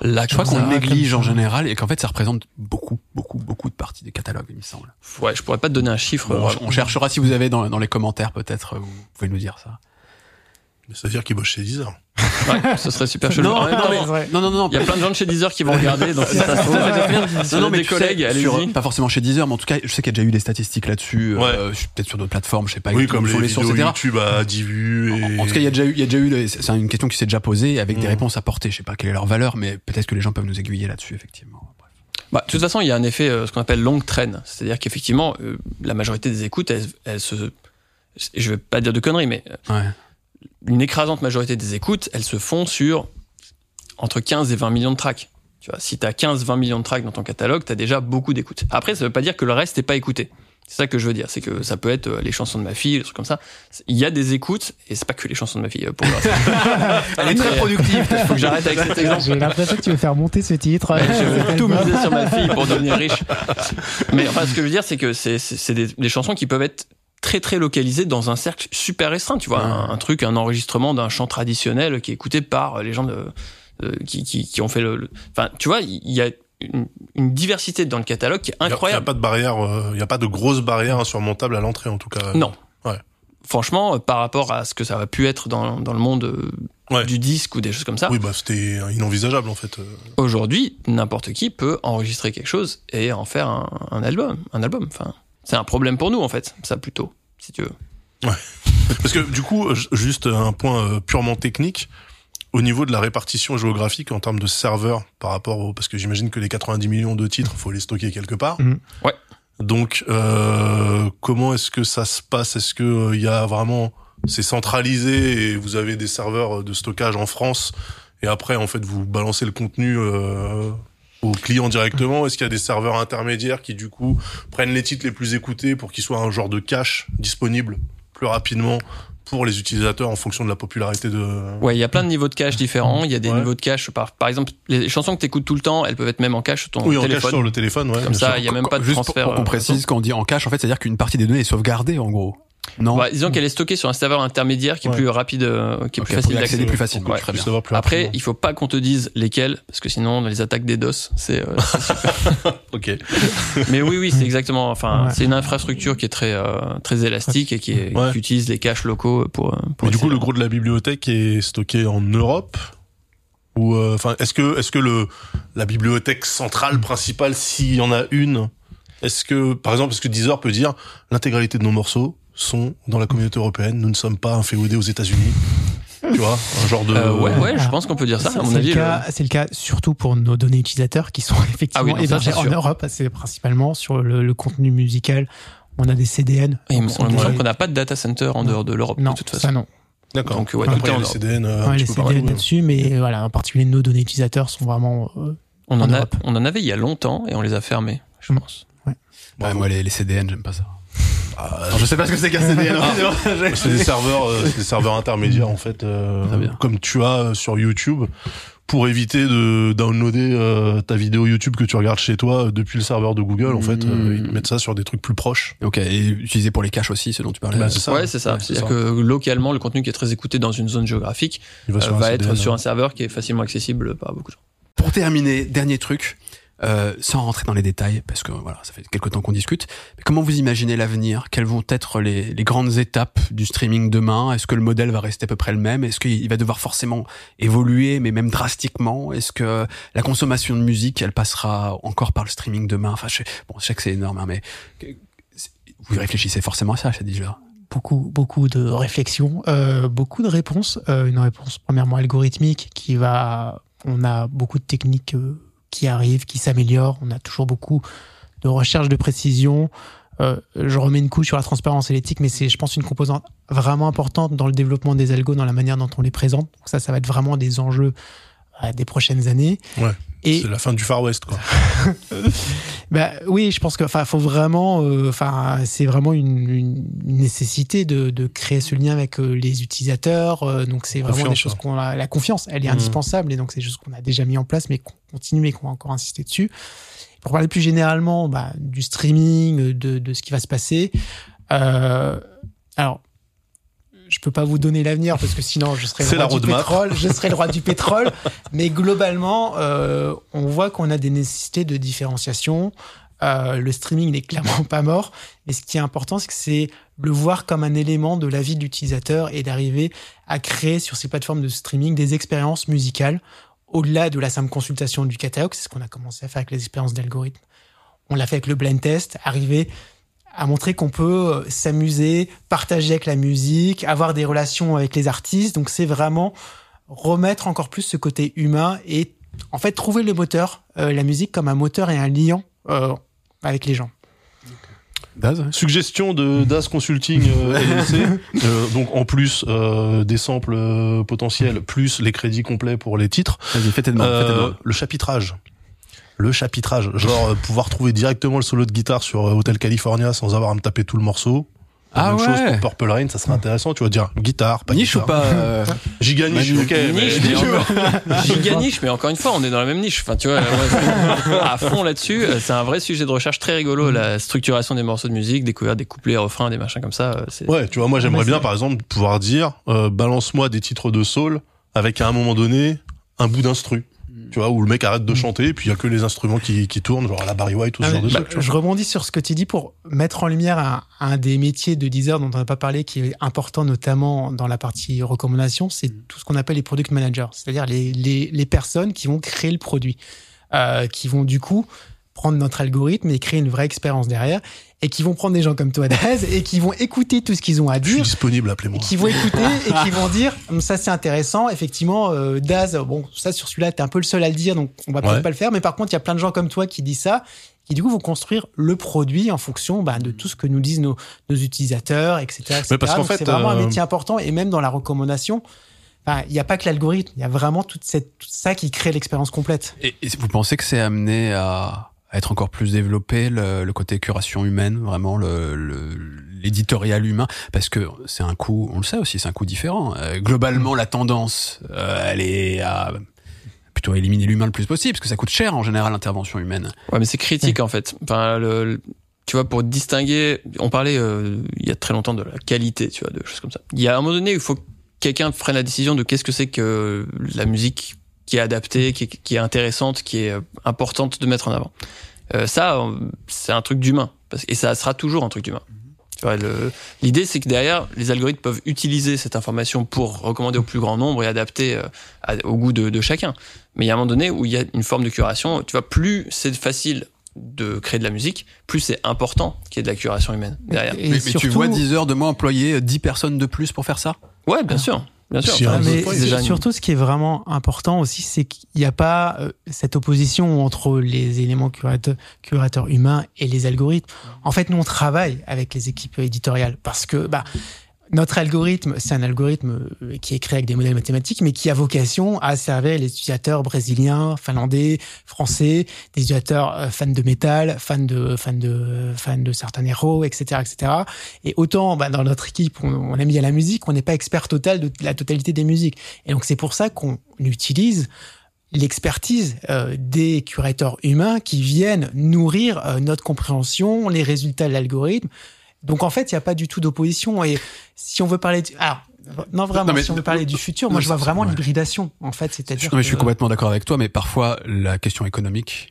Là, Je crois qu'on néglige en général et qu'en fait ça représente beaucoup, beaucoup, beaucoup de parties des catalogues, il me semble. Ouais, je pourrais pas te donner un chiffre. Bon, euh, on cherchera si vous avez dans, dans les commentaires peut-être, vous pouvez nous dire ça. Mais ça veut dire qu'il bosse chez Deezer. ouais, ce serait super chelou. Vrai. non, non, non. il y a plein de gens de chez Deezer qui vont regarder, donc ça se Non, non, mais des collègues, allez-y. pas forcément chez Deezer, mais en tout cas, je sais qu'il y a déjà eu des statistiques là-dessus, Ouais. euh, peut-être sur d'autres plateformes, je sais pas Oui, comme les, vidéos. YouTube à 10 vues. Et... En, en tout cas, il y a déjà eu, il y a déjà eu, des- c'est une question qui s'est déjà posée avec des Mm. réponses apportées. Je sais pas quelle est leur valeur, mais peut-être que les gens peuvent nous aiguiller là-dessus, effectivement. Bref. Bah, de toute façon, il y a un effet, euh, ce qu'on appelle long trend. C'est-à-dire qu'effectivement, euh, la majorité des écoutes, elles, elles se, je vais pas dire de conneries, mais Ouais. Une écrasante majorité des écoutes, elles se font sur entre 15 et 20 millions de tracks. Tu vois, si t'as 15-20 millions de tracks dans ton catalogue, t'as déjà beaucoup d'écoutes. Après, ça veut pas dire que le reste n'est pas écouté. C'est ça que je veux dire, c'est que ça peut être euh, les chansons de ma fille, des trucs comme ça. Il y a des écoutes, et c'est pas que les chansons de ma fille, euh, pour. [LAUGHS] Elle est très productive. [LAUGHS] Faut que j'arrête avec cet exemple. J'ai l'impression que tu veux faire monter ce titre. Je veux tout miser sur ma fille pour devenir riche. [LAUGHS] Mais enfin, ce que je veux dire, c'est que c'est c'est- c'est des, des chansons qui peuvent être très très localisées dans un cercle super restreint. Tu vois, Ouais. un, un truc, un enregistrement d'un chant traditionnel qui est écouté par les gens de, de- qui, qui, qui ont fait le. Enfin, tu vois, il y a une, une diversité dans le catalogue qui est Il n'y a, incroyable. pas de barrière, euh, il y a pas de grosse barrière insurmontable à l'entrée en tout cas. Non. Ouais. Franchement, euh, par rapport à ce que ça a pu être dans, dans le monde euh, Ouais. du disque ou des choses comme ça. Oui, bah c'était inenvisageable en fait. euh. Aujourd'hui, n'importe qui peut enregistrer quelque chose et en faire un, un album. Un album. Enfin, c'est un problème pour nous en fait. Ça plutôt, si tu veux. Parce que du coup, juste un point euh, purement technique. Au niveau de la répartition géographique en termes de serveurs par rapport au, parce que j'imagine que les 90 millions de titres, faut les stocker quelque part. Mhm. Ouais. Donc, euh, comment est-ce que ça se passe? Est-ce que euh, il y a vraiment, c'est centralisé et vous avez des serveurs de stockage en France et après en fait vous balancez le contenu euh, au client directement Est-ce qu'il y a des serveurs intermédiaires qui du coup prennent les titres les plus écoutés pour qu'ils soient un genre de cache disponible plus rapidement pour les utilisateurs en fonction de la popularité de. Ouais, il y a plein de niveaux de cache différents. Il y a des Ouais. niveaux de cache par, par exemple, les chansons que tu écoutes tout le temps, elles peuvent être même en cache sur ton oui, en cache téléphone. sur le téléphone, ouais. Comme ça, il y a même pas de Juste transfert. pour, pour qu'on euh, précise, quand on dit en cache, en fait, c'est-à-dire qu'une partie des données est sauvegardée, en gros. Non Bah, disons qu'elle est stockée sur un serveur intermédiaire qui est Ouais. plus rapide, euh, qui est plus facile y accéder d'accès. plus facilement. Ouais. Plus Après, rapidement. il faut pas qu'on te dise lesquels, parce que sinon, les attaques des DOS, c'est. euh, [LAUGHS] ok. Mais oui, oui, c'est exactement. Enfin, Ouais. c'est une infrastructure qui est très, euh, très élastique et qui, est, Ouais. qui utilise les caches locaux pour. euh, pour Mais du coup, le gros de la bibliothèque est stocké en Europe ou euh, enfin, est-ce que est-ce que le la bibliothèque centrale principale, s'il y en a une, est-ce que par exemple, est-ce que Deezer peut dire l'intégralité de nos morceaux sont dans la communauté européenne, nous ne sommes pas inféodés aux États-Unis, tu vois, un genre de Euh, ouais, ouais, je pense qu'on peut dire ça. C'est À mon avis, le le- cas, c'est le cas surtout pour nos données utilisateurs qui sont [LAUGHS] effectivement Ah oui, non, ça, en. Europe. C'est principalement sur le, le contenu musical. On a des CDN. il me Donc, semble on semble doit- qu'on n'a pas de data center en Non. dehors de l'Europe, Non, de toute façon. ça non. D'accord. Donc, ouais, Après, tout les. CDN euh, un Ouais, les CDN là-dessus, mais voilà, en particulier nos données utilisateurs sont vraiment. euh, On en en, a, on en avait il y a longtemps et on les a fermés, je Mm. pense. Ouais, moi, les, les CDN, j'aime pas ça. Ah, Alors, je sais pas ce que c'est qu'un CDN. [LAUGHS] C'est des serveurs, euh, c'est des serveurs intermédiaires en fait, euh, comme tu as euh, sur YouTube, pour éviter de downloader euh, ta vidéo YouTube que tu regardes chez toi depuis le serveur de Google. En fait, euh, ils mettent ça sur des trucs plus proches. ok, et utilisé pour les caches aussi, ce dont tu parlais. Bah, c'est ça. ouais, c'est ça. Ouais, C'est-à-dire que localement, le contenu qui est très écouté dans une zone géographique Il va, euh, sur un va CDN, être sur hein. un serveur qui est facilement accessible par beaucoup de gens. Pour terminer, dernier truc, euh, sans rentrer dans les détails, parce que voilà, ça fait quelque temps qu'on discute. Comment vous imaginez l'avenir? Quelles vont être les, les grandes étapes du streaming demain? Est-ce que le modèle va rester à peu près le même? Est-ce qu'il va devoir forcément évoluer, mais même drastiquement? Est-ce que la consommation de musique, elle passera encore par le streaming demain? Enfin, je sais, bon, je sais que c'est énorme, hein, mais vous réfléchissez forcément à ça, c'est déjà. beaucoup, beaucoup de réflexions, euh, beaucoup de réponses. Euh, une réponse premièrement algorithmique qui va, on a beaucoup de techniques euh, qui arrivent, qui s'améliorent. On a toujours beaucoup de recherche de précision. Euh, je remets une couche sur la transparence et l'éthique, mais c'est, je pense, une composante vraiment importante dans le développement des algos, dans la manière dont on les présente. Donc ça, ça va être vraiment des enjeux des prochaines années. Ouais. Et C'est la fin du Far West, quoi. [LAUGHS] bah oui, je pense que enfin faut vraiment euh, enfin c'est vraiment une, une nécessité de, de créer ce lien avec euh, les utilisateurs euh, donc c'est vraiment des choses qu'on a la confiance, elle est Mhm. indispensable et donc c'est des choses qu'on a déjà mis en place mais qu'on continue et qu'on va encore insister dessus. Pour parler plus généralement bah, du streaming, de, de ce qui va se passer. Alors je peux pas vous donner l'avenir parce que sinon je serais le roi du pétrole, je serais le roi du pétrole. Mais globalement, euh, on voit qu'on a des nécessités de différenciation. Euh, le streaming n'est clairement pas mort. Mais ce qui est important, c'est que c'est le voir comme un élément de la vie de l'utilisateur et d'arriver à créer sur ces plateformes de streaming des expériences musicales au-delà de la simple consultation du catalogue. C'est ce qu'on a commencé à faire avec les expériences d'algorithme. On l'a fait avec le blind test, arriver à montrer qu'on peut euh, s'amuser, partager avec la musique, avoir des relations avec les artistes. Donc c'est vraiment remettre encore plus ce côté humain et en fait trouver le moteur, euh, la musique comme un moteur et un liant euh, avec les gens. Daz? Suggestion de Das Consulting euh, [LAUGHS] LLC. Euh, donc en plus euh, des samples euh, potentiels, plus les crédits complets pour les titres. Vas-y, fais tes demandes. fais tes Euh, demandes. le chapitrage. Le chapitrage. Genre euh, pouvoir trouver directement le solo de guitare sur euh, Hotel California sans avoir à me taper tout le morceau. La Ah même chose ouais. pour Purple Rain, ça serait intéressant. Tu vas dire guitare, pas Niche ou guitare. pas euh, [LAUGHS] Giga niche, ok. mais- Niche, mais encore- giga [LAUGHS] niche, mais encore une fois, on est dans la même niche. Enfin, tu vois, à fond là-dessus, euh, c'est un vrai sujet de recherche très rigolo, la structuration des morceaux de musique, découvrir des couplets, refrains, des machins comme ça. Ouais, tu vois, moi j'aimerais bien par exemple pouvoir dire euh, balance-moi des titres de soul avec à un moment donné un bout d'instru. Tu vois, où le mec arrête de chanter et puis il y a que les instruments qui, qui tournent, genre à la Barry White ou ce Ah, genre de bah, truc. je rebondis sur ce que tu dis pour mettre en lumière un, un des métiers de Deezer dont on n'a pas parlé, qui est important notamment dans la partie recommandation, c'est tout ce qu'on appelle les product managers, c'est-à-dire les, les, les personnes qui vont créer le produit, euh, qui vont du coup prendre notre algorithme et créer une vraie expérience derrière, et qui vont prendre des gens comme toi, Daz, et qui vont écouter tout ce qu'ils ont à Je suis dire, disponible, et appelez-moi. qui vont écouter et qui vont dire Hum, ça c'est intéressant effectivement euh, Daz bon ça sur celui-là t'es un peu le seul à le dire donc on va peut-être Ouais. pas le faire mais par contre il y a plein de gens comme toi qui disent ça qui du coup vont construire le produit en fonction bah, de tout ce que nous disent nos, nos utilisateurs etc, etc. Mais parce qu'en fait, c'est vraiment un euh, métier important et même dans la recommandation enfin, il n'y a pas que l'algorithme il y a vraiment toute cette tout ça qui crée l'expérience complète Et, et vous pensez que c'est amené à, à être encore plus développé le, le côté curation humaine, vraiment le le- l'éditorial humain, parce que c'est un coût, on le sait aussi, c'est un coût différent. Euh, globalement, la tendance, euh, elle est à plutôt éliminer l'humain le plus possible, parce que ça coûte cher en général l'intervention humaine. Ouais, mais c'est critique en fait. Enfin, le, le- tu vois, pour distinguer, on parlait euh, il y a très longtemps de la qualité, tu vois, de choses comme ça. Il y a un moment donné où il faut que quelqu'un prenne la décision de qu'est-ce que c'est que la musique qui est adaptée, qui est, qui est intéressante, qui est euh, importante de mettre en avant. Euh, ça, euh, c'est un truc d'humain, parce- et ça sera toujours un truc d'humain. Tu vois, le- L'idée, c'est que derrière, les algorithmes peuvent utiliser cette information pour recommander au plus grand nombre et adapter euh, à- au goût de, de chacun. Mais il y a un moment donné où il y a une forme de curation. Tu vois, plus c'est facile de créer de la musique, plus c'est important qu'il y ait de la curation humaine derrière. et mais, mais tu vois 10 heures de moi employer 10 personnes de plus pour faire ça? Ouais, bien sûr, bien sûr. Enfin, mais une- surtout, ce qui est vraiment important aussi, c'est qu'il n'y a pas euh, cette opposition entre les éléments curateurs, curateurs humains et les algorithmes. En fait, nous, on travaille avec les équipes éditoriales parce que bah, notre algorithme, c'est un algorithme euh, qui est créé avec des modèles mathématiques, mais qui a vocation à servir les utilisateurs brésiliens, finlandais, français, des utilisateurs euh, fans de métal, fans de fans de fans de certains héros, etc., etc. Et autant bah, dans notre équipe, on, on aime bien la musique, on n'est pas expert total de la totalité des musiques. Et donc c'est pour ça qu'on utilise l'expertise euh, des curateurs humains qui viennent nourrir euh, notre compréhension, les résultats de l'algorithme. Donc en fait, il n'y a pas du tout d'opposition. Et si on veut parler, de... alors non vraiment, Non, mais- si on veut parler du futur, moi Non, je vois vraiment ouais. l'hybridation. En fait, c'est-à-dire. Non, mais je suis que- complètement d'accord avec toi, mais parfois la question économique.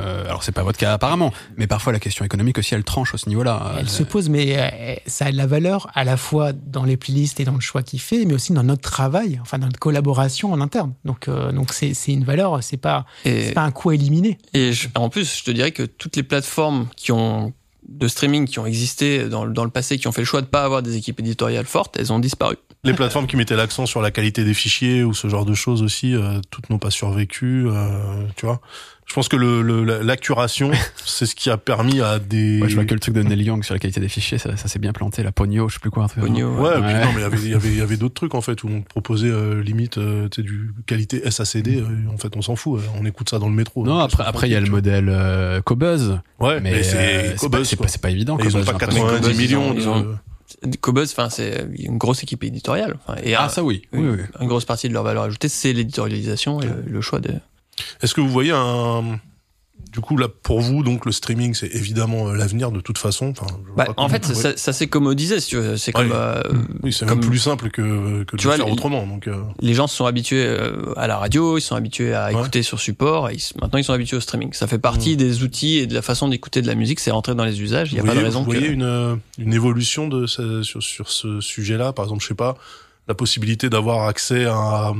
Euh, alors c'est pas votre cas apparemment, mais parfois la question économique aussi elle tranche à ce niveau-là. Elle Euh, se pose, mais euh, ça a de la valeur à la fois dans les playlists et dans le choix qu'il fait, mais aussi dans notre travail, enfin dans notre collaboration en interne. Donc, euh, donc c'est c'est une valeur, c'est pas Et, c'est pas un coût à éliminer. et je- en plus, je te dirais que toutes les plateformes qui ont de streaming qui ont existé dans, le- dans le passé, qui ont fait le choix de pas avoir des équipes éditoriales fortes, elles ont disparu. Les plateformes qui mettaient l'accent sur la qualité des fichiers ou ce genre de choses aussi, euh, toutes n'ont pas survécu, euh, tu vois. Je pense que le, le- curation, [LAUGHS] c'est ce qui a permis à des... Ouais, je vois que le truc de Neil Young sur la qualité des fichiers, ça, ça s'est bien planté. La Pogno, je sais plus quoi. un truc. Pogno, Ouais, Ouais. puis non, mais il y avait- il y avait, il y avait d'autres trucs en fait où on proposait euh, limite, euh, tu sais, du qualité SACD. euh, en fait, on s'en fout. euh, on écoute ça dans le métro. Non, après, après il y a le modèle euh, Cobuzz. Ouais, mais, mais, c'est euh, c'est pas, Cobuzz, pas, c'est pas évident. Et ils ont Cobuzz, pas j'ai l'impression. 90 Cobuzz, ils millions ont- ils ont- Cobuzz, enfin, c'est une grosse équipe éditoriale. Et Ah un- ça oui, oui, une, oui. une grosse partie de leur valeur ajoutée, c'est l'éditorialisation et le, le choix de. Est-ce que vous voyez un... Du coup, là, pour vous, donc, le streaming, c'est évidemment euh, l'avenir de toute façon. Enfin, Bah, en fait, ça, ça c'est commodisé, si. C'est comme Ouais. euh, Oui, c'est comme- même plus simple que, que de Tu le vois, faire autrement. Donc, euh, les gens se sont habitués euh, à la radio, ils sont habitués à Ouais. écouter sur support, et ils- maintenant ils sont habitués au streaming. Ça fait partie Mm. des outils et de la façon d'écouter de la musique, c'est rentré dans les usages. Il n'y a pas de raison vous que. voyez une, euh, une évolution de ce, sur, sur ce sujet-là? Par exemple, je sais pas, la possibilité d'avoir accès à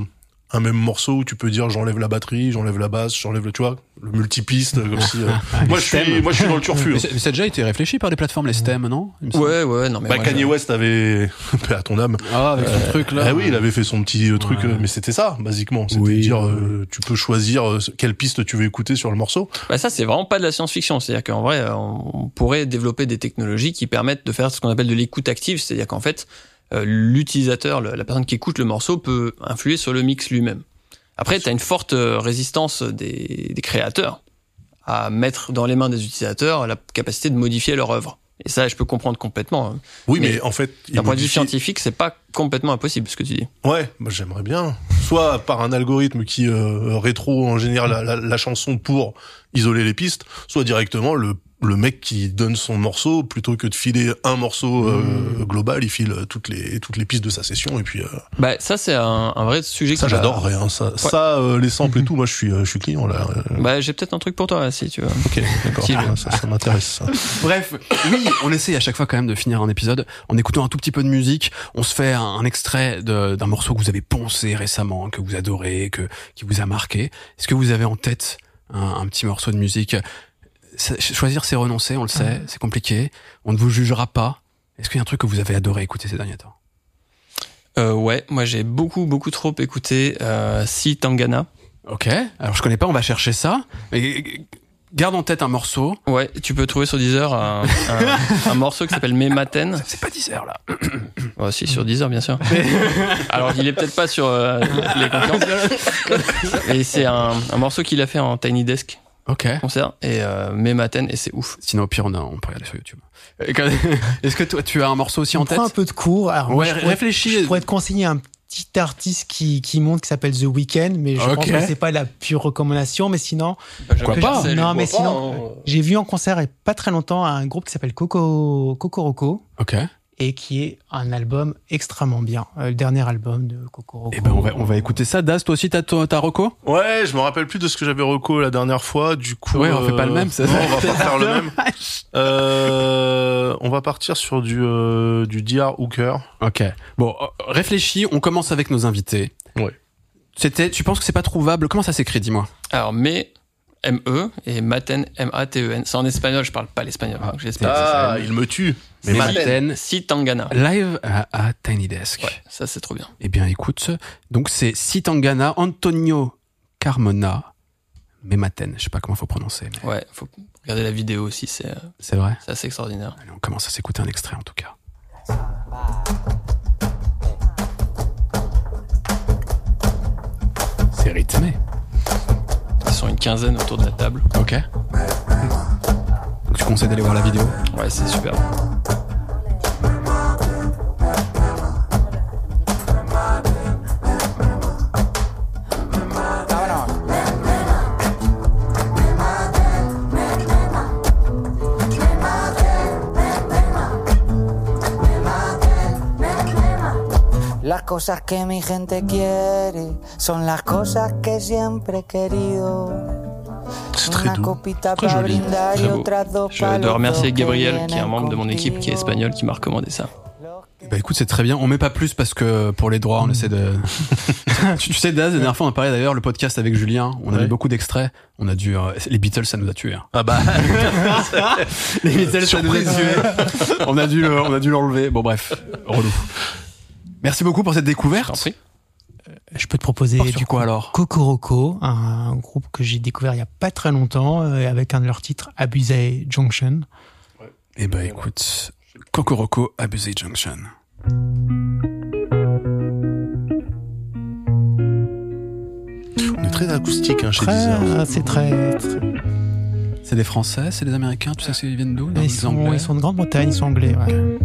un même morceau où tu peux dire j'enlève la batterie, j'enlève la basse, j'enlève le, tu vois, le multipiste, comme si. euh, [LAUGHS] moi, je suis, moi, je suis dans le turfu. Mais hein. c'est- mais ça a déjà été réfléchi par les plateformes, les stems, non? Ouais, ouais, non mais. Bah, moi, Kanye je- West avait, paix [LAUGHS] à ton âme. Ah, avec son truc là. Ah oui, il avait fait son petit euh, truc, Ouais. euh, mais c'était ça, basiquement. C'était Oui, dire, ouais. euh, tu peux choisir euh, quelle piste tu veux écouter sur le morceau. Bah, ça, c'est vraiment pas de la science-fiction. C'est-à-dire qu'en vrai, euh, on pourrait développer des technologies qui permettent de faire ce qu'on appelle de l'écoute active. C'est-à-dire qu'en fait, euh, l'utilisateur, le- la personne qui écoute le morceau peut influer sur le mix lui-même. Après, tu as une forte euh, résistance des, des créateurs à mettre dans les mains des utilisateurs la capacité de modifier leur œuvre. Et ça, je peux comprendre complètement. hein. Oui, mais, Mais en fait, D'un point de vue scientifique, c'est pas complètement impossible ce que tu dis. Ouais, bah, j'aimerais bien. Soit par un algorithme qui euh, rétro en général la, la, la chanson pour isoler les pistes, soit directement le le mec qui donne son morceau plutôt que de filer un morceau euh, Mmh. global, il file toutes les toutes les pistes de sa session et puis euh, Bah, ça, c'est un, un vrai sujet ça qui va- j'adore rien ça ça euh, les samples et tout moi je suis euh, je suis client là euh, Bah, j'ai peut-être un truc pour toi, là, si tu veux. ok d'accord Si. ça, ça m'intéresse. [LAUGHS] Bref, oui, on essaye à chaque fois quand même de finir un épisode en écoutant un tout petit peu de musique. On se fait un, extrait de- d'un morceau que vous avez poncé récemment, que vous adorez, que qui vous a marqué. Est-ce que vous avez en tête un, un petit morceau de musique Choisir, c'est renoncer, on le sait, c'est compliqué. On ne vous jugera pas. Est-ce qu'il y a un truc que vous avez adoré écouter ces derniers temps? Euh, ouais, moi, j'ai beaucoup, beaucoup trop écouté euh, Si Tangana. Ok. Alors je connais pas, on va chercher ça. Mais garde en tête un morceau. Ouais, tu peux trouver sur Deezer un, un, [LAUGHS] un morceau qui s'appelle Mematen. C'est pas 10 heures là. [COUGHS] Ouais, si, sur Deezer, bien sûr. [LAUGHS] Alors, il est peut-être pas sur euh, les concurrents. [LAUGHS] Et c'est un, un morceau qu'il a fait en Tiny Desk Ok. concert et euh, Mematen et c'est ouf. Sinon au pire on, a, on peut regarder sur YouTube. [LAUGHS] Est-ce que toi tu as un morceau aussi On en tête? prend un peu de cours. Alors, moi, Ouais, je pourrais- réfléchis. Je pourrais te conseiller un petit artiste qui, qui monte qui s'appelle The Weeknd, mais je Ok. pense que c'est pas la pure recommandation. Mais sinon, Pourquoi que pas? je- non, mais sinon, j'ai vu en concert a pas très longtemps un groupe qui s'appelle Coco Cocoroco Ok. Et qui est un album extrêmement bien. Euh, le dernier album de Cocoroco. Eh ben on va on va écouter ça. Das, toi aussi t'as ta reco ouais je me rappelle plus de ce que j'avais reco la dernière fois du coup Ouais, on fait euh, pas le même, ça. non, on va pas faire le même [LAUGHS] euh, on va partir sur du euh, du DR Hooker Ok. Bon, euh, réfléchis. On commence avec nos invités. Ouais. C'était. Tu penses que c'est pas trouvable? Comment ça s'écrit Dis-moi? Alors, mais M-E et Maten, M-A-T-E-N. C'est en espagnol, je parle pas l'espagnol. donc j'espère. ah il me tue mais Maten. Si Tangana. Live à, à Tiny Desk. Ouais, ça c'est trop bien. Eh bien, écoute. Donc c'est Sitangana Antonio Carmona Mematen. Je sais pas comment faut prononcer. mais Ouais, faut regarder la vidéo aussi, c'est euh, C'est vrai. c'est assez extraordinaire. Allez, on commence à s'écouter un extrait en tout cas. C'est rythmé. Ils sont une quinzaine autour de la table. Ok. Tu conseilles d'aller voir la vidéo Ouais, c'est super. Las cosas que mi gente quiere son las cosas que siempre he querido. C'est très doux Très joli, très beau. Je dois remercier Gabriel, qui est un membre de mon équipe, qui est espagnol, qui m'a recommandé ça. Bah écoute, c'est très bien. On met pas plus parce que pour les droits, on essaie de. [LAUGHS] [LAUGHS] tu, tu sais, Daz, la dernière fois, on a parlé d'ailleurs le podcast avec Julien. On a Ouais. mis beaucoup d'extraits. On a dû. euh, les Beatles, ça nous a tués. hein. ah bah [LAUGHS] Les Beatles, ça nous a tués. on a dû, le- on a dû l'enlever. Bon bref, relou. Merci beaucoup pour cette Je t'en découverte. Je peux te proposer du quoi coup, alors Cocoroco, un groupe que j'ai découvert il y a pas très longtemps, euh, avec un de leurs titres, Abusé Junction. Eh ben écoute, Cocoroco Abusé Junction. on est très acoustique hein, chez Deezer c'est très, très- C'est des Français, c'est des Américains. Sais, c'est- ils viennent d'où? Ils sont, Anglais ils sont de Grande-Bretagne, ils sont anglais. Ouais.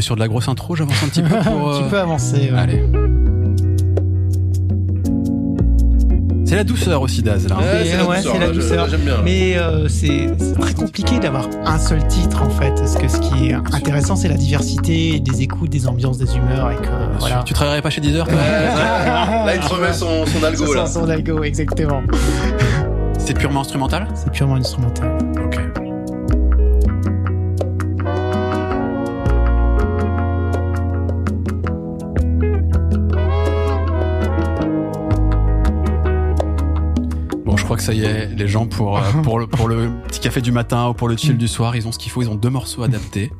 Est sur de la grosse intro J'avance un petit peu pour. [LAUGHS] Euh, petit peu avancé. ouais. Allez. C'est la douceur aussi, Daz, là. Ouais, c'est la douceur, c'est la là, je- douceur. j'aime bien Mais euh, c'est très compliqué d'avoir un seul titre en fait. Parce que ce qui est intéressant, c'est la diversité des écoutes, des ambiances, des humeurs. Et que, voilà. Tu travaillerais pas chez Deezer toi [LAUGHS] [LAUGHS] là il te remet son, son algo là son algo, exactement. C'est purement instrumental? C'est purement instrumental. Ok. Crois que ça y est, les gens pour, euh, pour, le, pour le petit café du matin ou pour le chill du soir, ils ont ce qu'il faut, ils ont deux morceaux adaptés.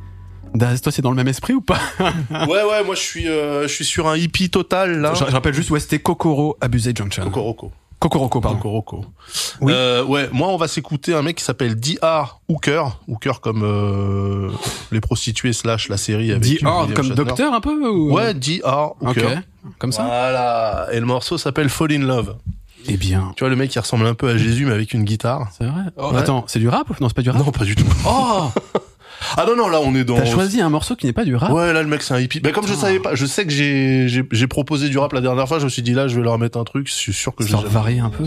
Daz, toi, c'est dans le même esprit ou pas [LAUGHS] ouais ouais moi je suis euh, je suis sur un hippie total là je, je rappelle juste, ouais, c'était Kokoro Abusé Junction. Cocoroco Kokoroko, pardon. Cocoroco Oui. Euh, ouais moi on va s'écouter un mec qui s'appelle D.R. Hooker Hooker comme euh, les prostituées slash la série avec William comme Shatner. docteur un peu ou... ouais D.R. Ok. Hooker Comme ça voilà et le morceau s'appelle Fall in Love Eh bien, tu vois le mec qui ressemble un peu à Jésus mais avec une guitare c'est vrai. Oh, Ouais. Attends, c'est du rap Non, c'est pas du rap non pas du tout Oh [LAUGHS] Ah non non, là on est dans. T'as choisi un morceau qui n'est pas du rap. Ouais, là le mec c'est un hippie. Mais comme je savais pas, je sais que j'ai j'ai j'ai proposé du rap la dernière fois, je me suis dit là je vais leur mettre un truc, je suis sûr que je Genre varier un peu.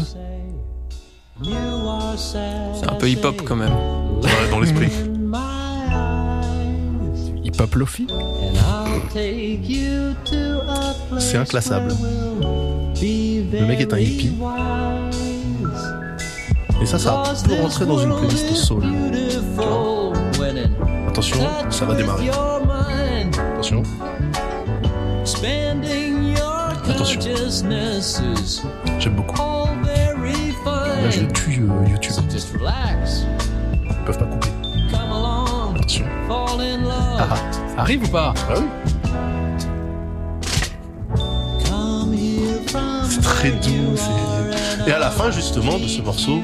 C'est un peu hip-hop quand même. Ouais, dans l'esprit. Hip hop lofi. C'est inclassable. Le mec est un hippie. Et ça, ça peut rentrer dans une playlist soul. Attention, ça va démarrer. Attention. Attention. J'aime beaucoup. Là, je tue euh, YouTube. Ils peuvent pas couper. Attention. Ah, arrive ou pas? Ah oui. C'est très doux. c'est- Et à la fin, justement, de ce morceau,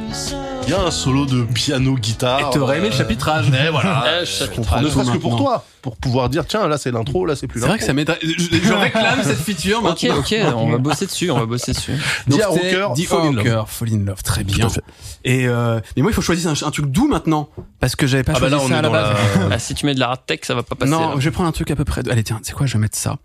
il y a un solo de piano-guitare. Et t'aurais aimé le chapitrage. Et voilà. [LAUGHS] Je comprends. Ne serait-ce que pour toi. Pour pouvoir dire, tiens, là c'est l'intro, là c'est plus C'est vrai l'intro. que ça m'étonne. Je, je réclame cette feature Ok, maintenant. ok, on va bosser dessus, on va bosser dessus. Donc, Rocker, Fall in Love. Fall in Love, très Tout bien. à fait. Et euh, mais moi il faut choisir un, un truc doux maintenant parce que j'avais pas Ah bah choisi là, on ça est à la dans base. la... Ah, si tu mets de la hard tech, ça va pas passer. non, là. je vais prendre un truc à peu près. de- Allez tiens, c'est quoi Je vais mettre ça.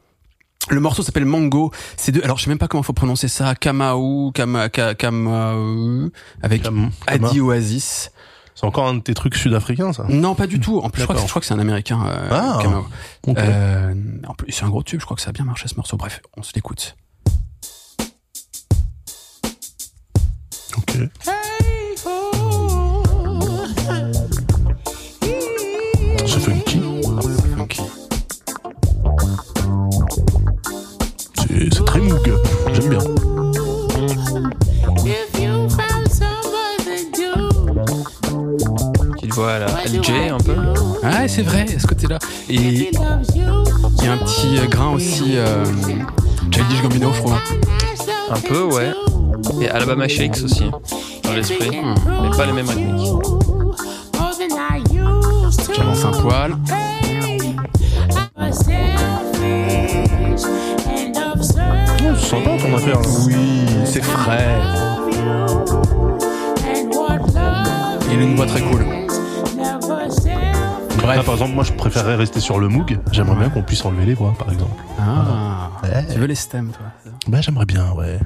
Le morceau s'appelle Mango. C'est de. Alors je sais même pas comment faut prononcer ça. Kamau, Kama, Ka- Kamau, avec Cam-. Adi Oasis. C'est encore un de tes trucs sud-africains, ça? Non, pas du tout. En plus, je crois, que, D'accord. je crois que c'est un américain. Euh, Ah. Kamau. Ok. Euh, en plus, c'est un gros tube. Je crois que ça a bien marché ce morceau. Bref, on se l'écoute. Ok. C'est Voix à la LJ un peu. Ouais, c'est vrai, à ce côté-là. Et il y a un petit euh, grain aussi. Euh, Childish Gambino, je. Un peu, ouais. Et Alabama Shakes aussi, dans l'esprit. Mais pas les mêmes rythmiques. J'avance un poil. Oh, c'est sympa ton affaire. Oui, c'est frais. Il a une voix très cool. Là, Bref. par exemple, moi, je préférerais rester sur le moog. J'aimerais bien qu'on puisse enlever les voix, par exemple. Ah, Ouais. tu veux les stems, toi Bah, j'aimerais bien, ouais.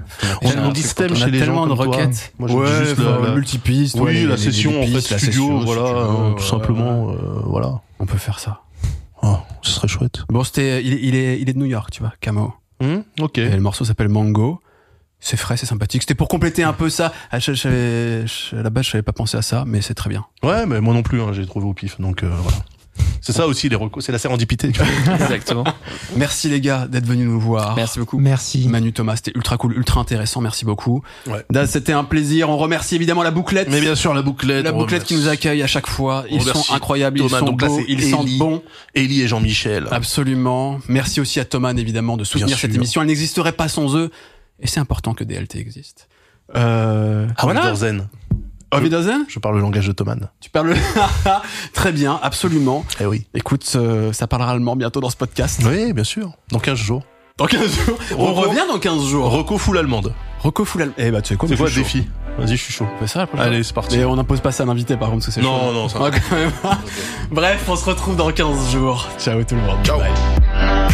On, dit stem chez les gens tellement de requêtes. Moi, ouais, juste enfin, la, la- multipiste. Oui, les- la les- session les en fait studio, session, voilà, euh, tout simplement, euh, voilà. On peut faire ça. Oh, ce serait chouette. Bon, c'était, il est, il est, il est de New York, tu vois, Camo. Hmm, ok. Et le morceau s'appelle Mango. C'est frais, c'est sympathique. C'était pour compléter un peu ça. Ah, je- j'avais- je- à la base, je savais pas penser à ça, mais c'est très bien. Ouais, mais moi non plus, hein, j'ai trouvé au pif, donc euh, voilà. C'est ça aussi les recos, c'est la sérendipité. Tu vois. [LAUGHS] Exactement. Merci les gars d'être venus nous voir. Merci beaucoup. Merci. Manu Thomas, c'était ultra cool, ultra intéressant. Merci beaucoup. Ouais. Daz, c'était un plaisir. On remercie évidemment la bouclette. mais bien sûr, la bouclette. la bouclette qui nous accueille à chaque fois. Ils sont incroyables, Thomas. ils sont là, beaux, ils sentent Ellie. bon. Ellie et Jean-Michel. Absolument. Merci aussi à Thomas évidemment de soutenir Bien cette sûr. émission. Elle n'existerait pas sans eux. Et c'est important que DLT existe. Euh, voilà. Wiedersehen. Auf Wiedersehen Je parle le langage de Thoman. Tu parles le... [LAUGHS] Très bien, absolument. Eh oui. Écoute, euh, ça parlera allemand bientôt dans ce podcast. Oui, bien sûr. Dans 15 jours. Dans 15 jours. On Reco- revient dans 15 jours. Reco full allemande. Rocco Foulal. Eh bah tu sais quoi, C'est quoi je le défi? Vas-y, je suis chaud. On fait ça la prochaine Allez, c'est parti. Mais on n'impose pas ça à l'invité par contre, parce que c'est Non, chaud. non, ça Ouais, quand même. Bref, on se retrouve dans 15 jours. Ciao tout le monde. Ciao. Bye.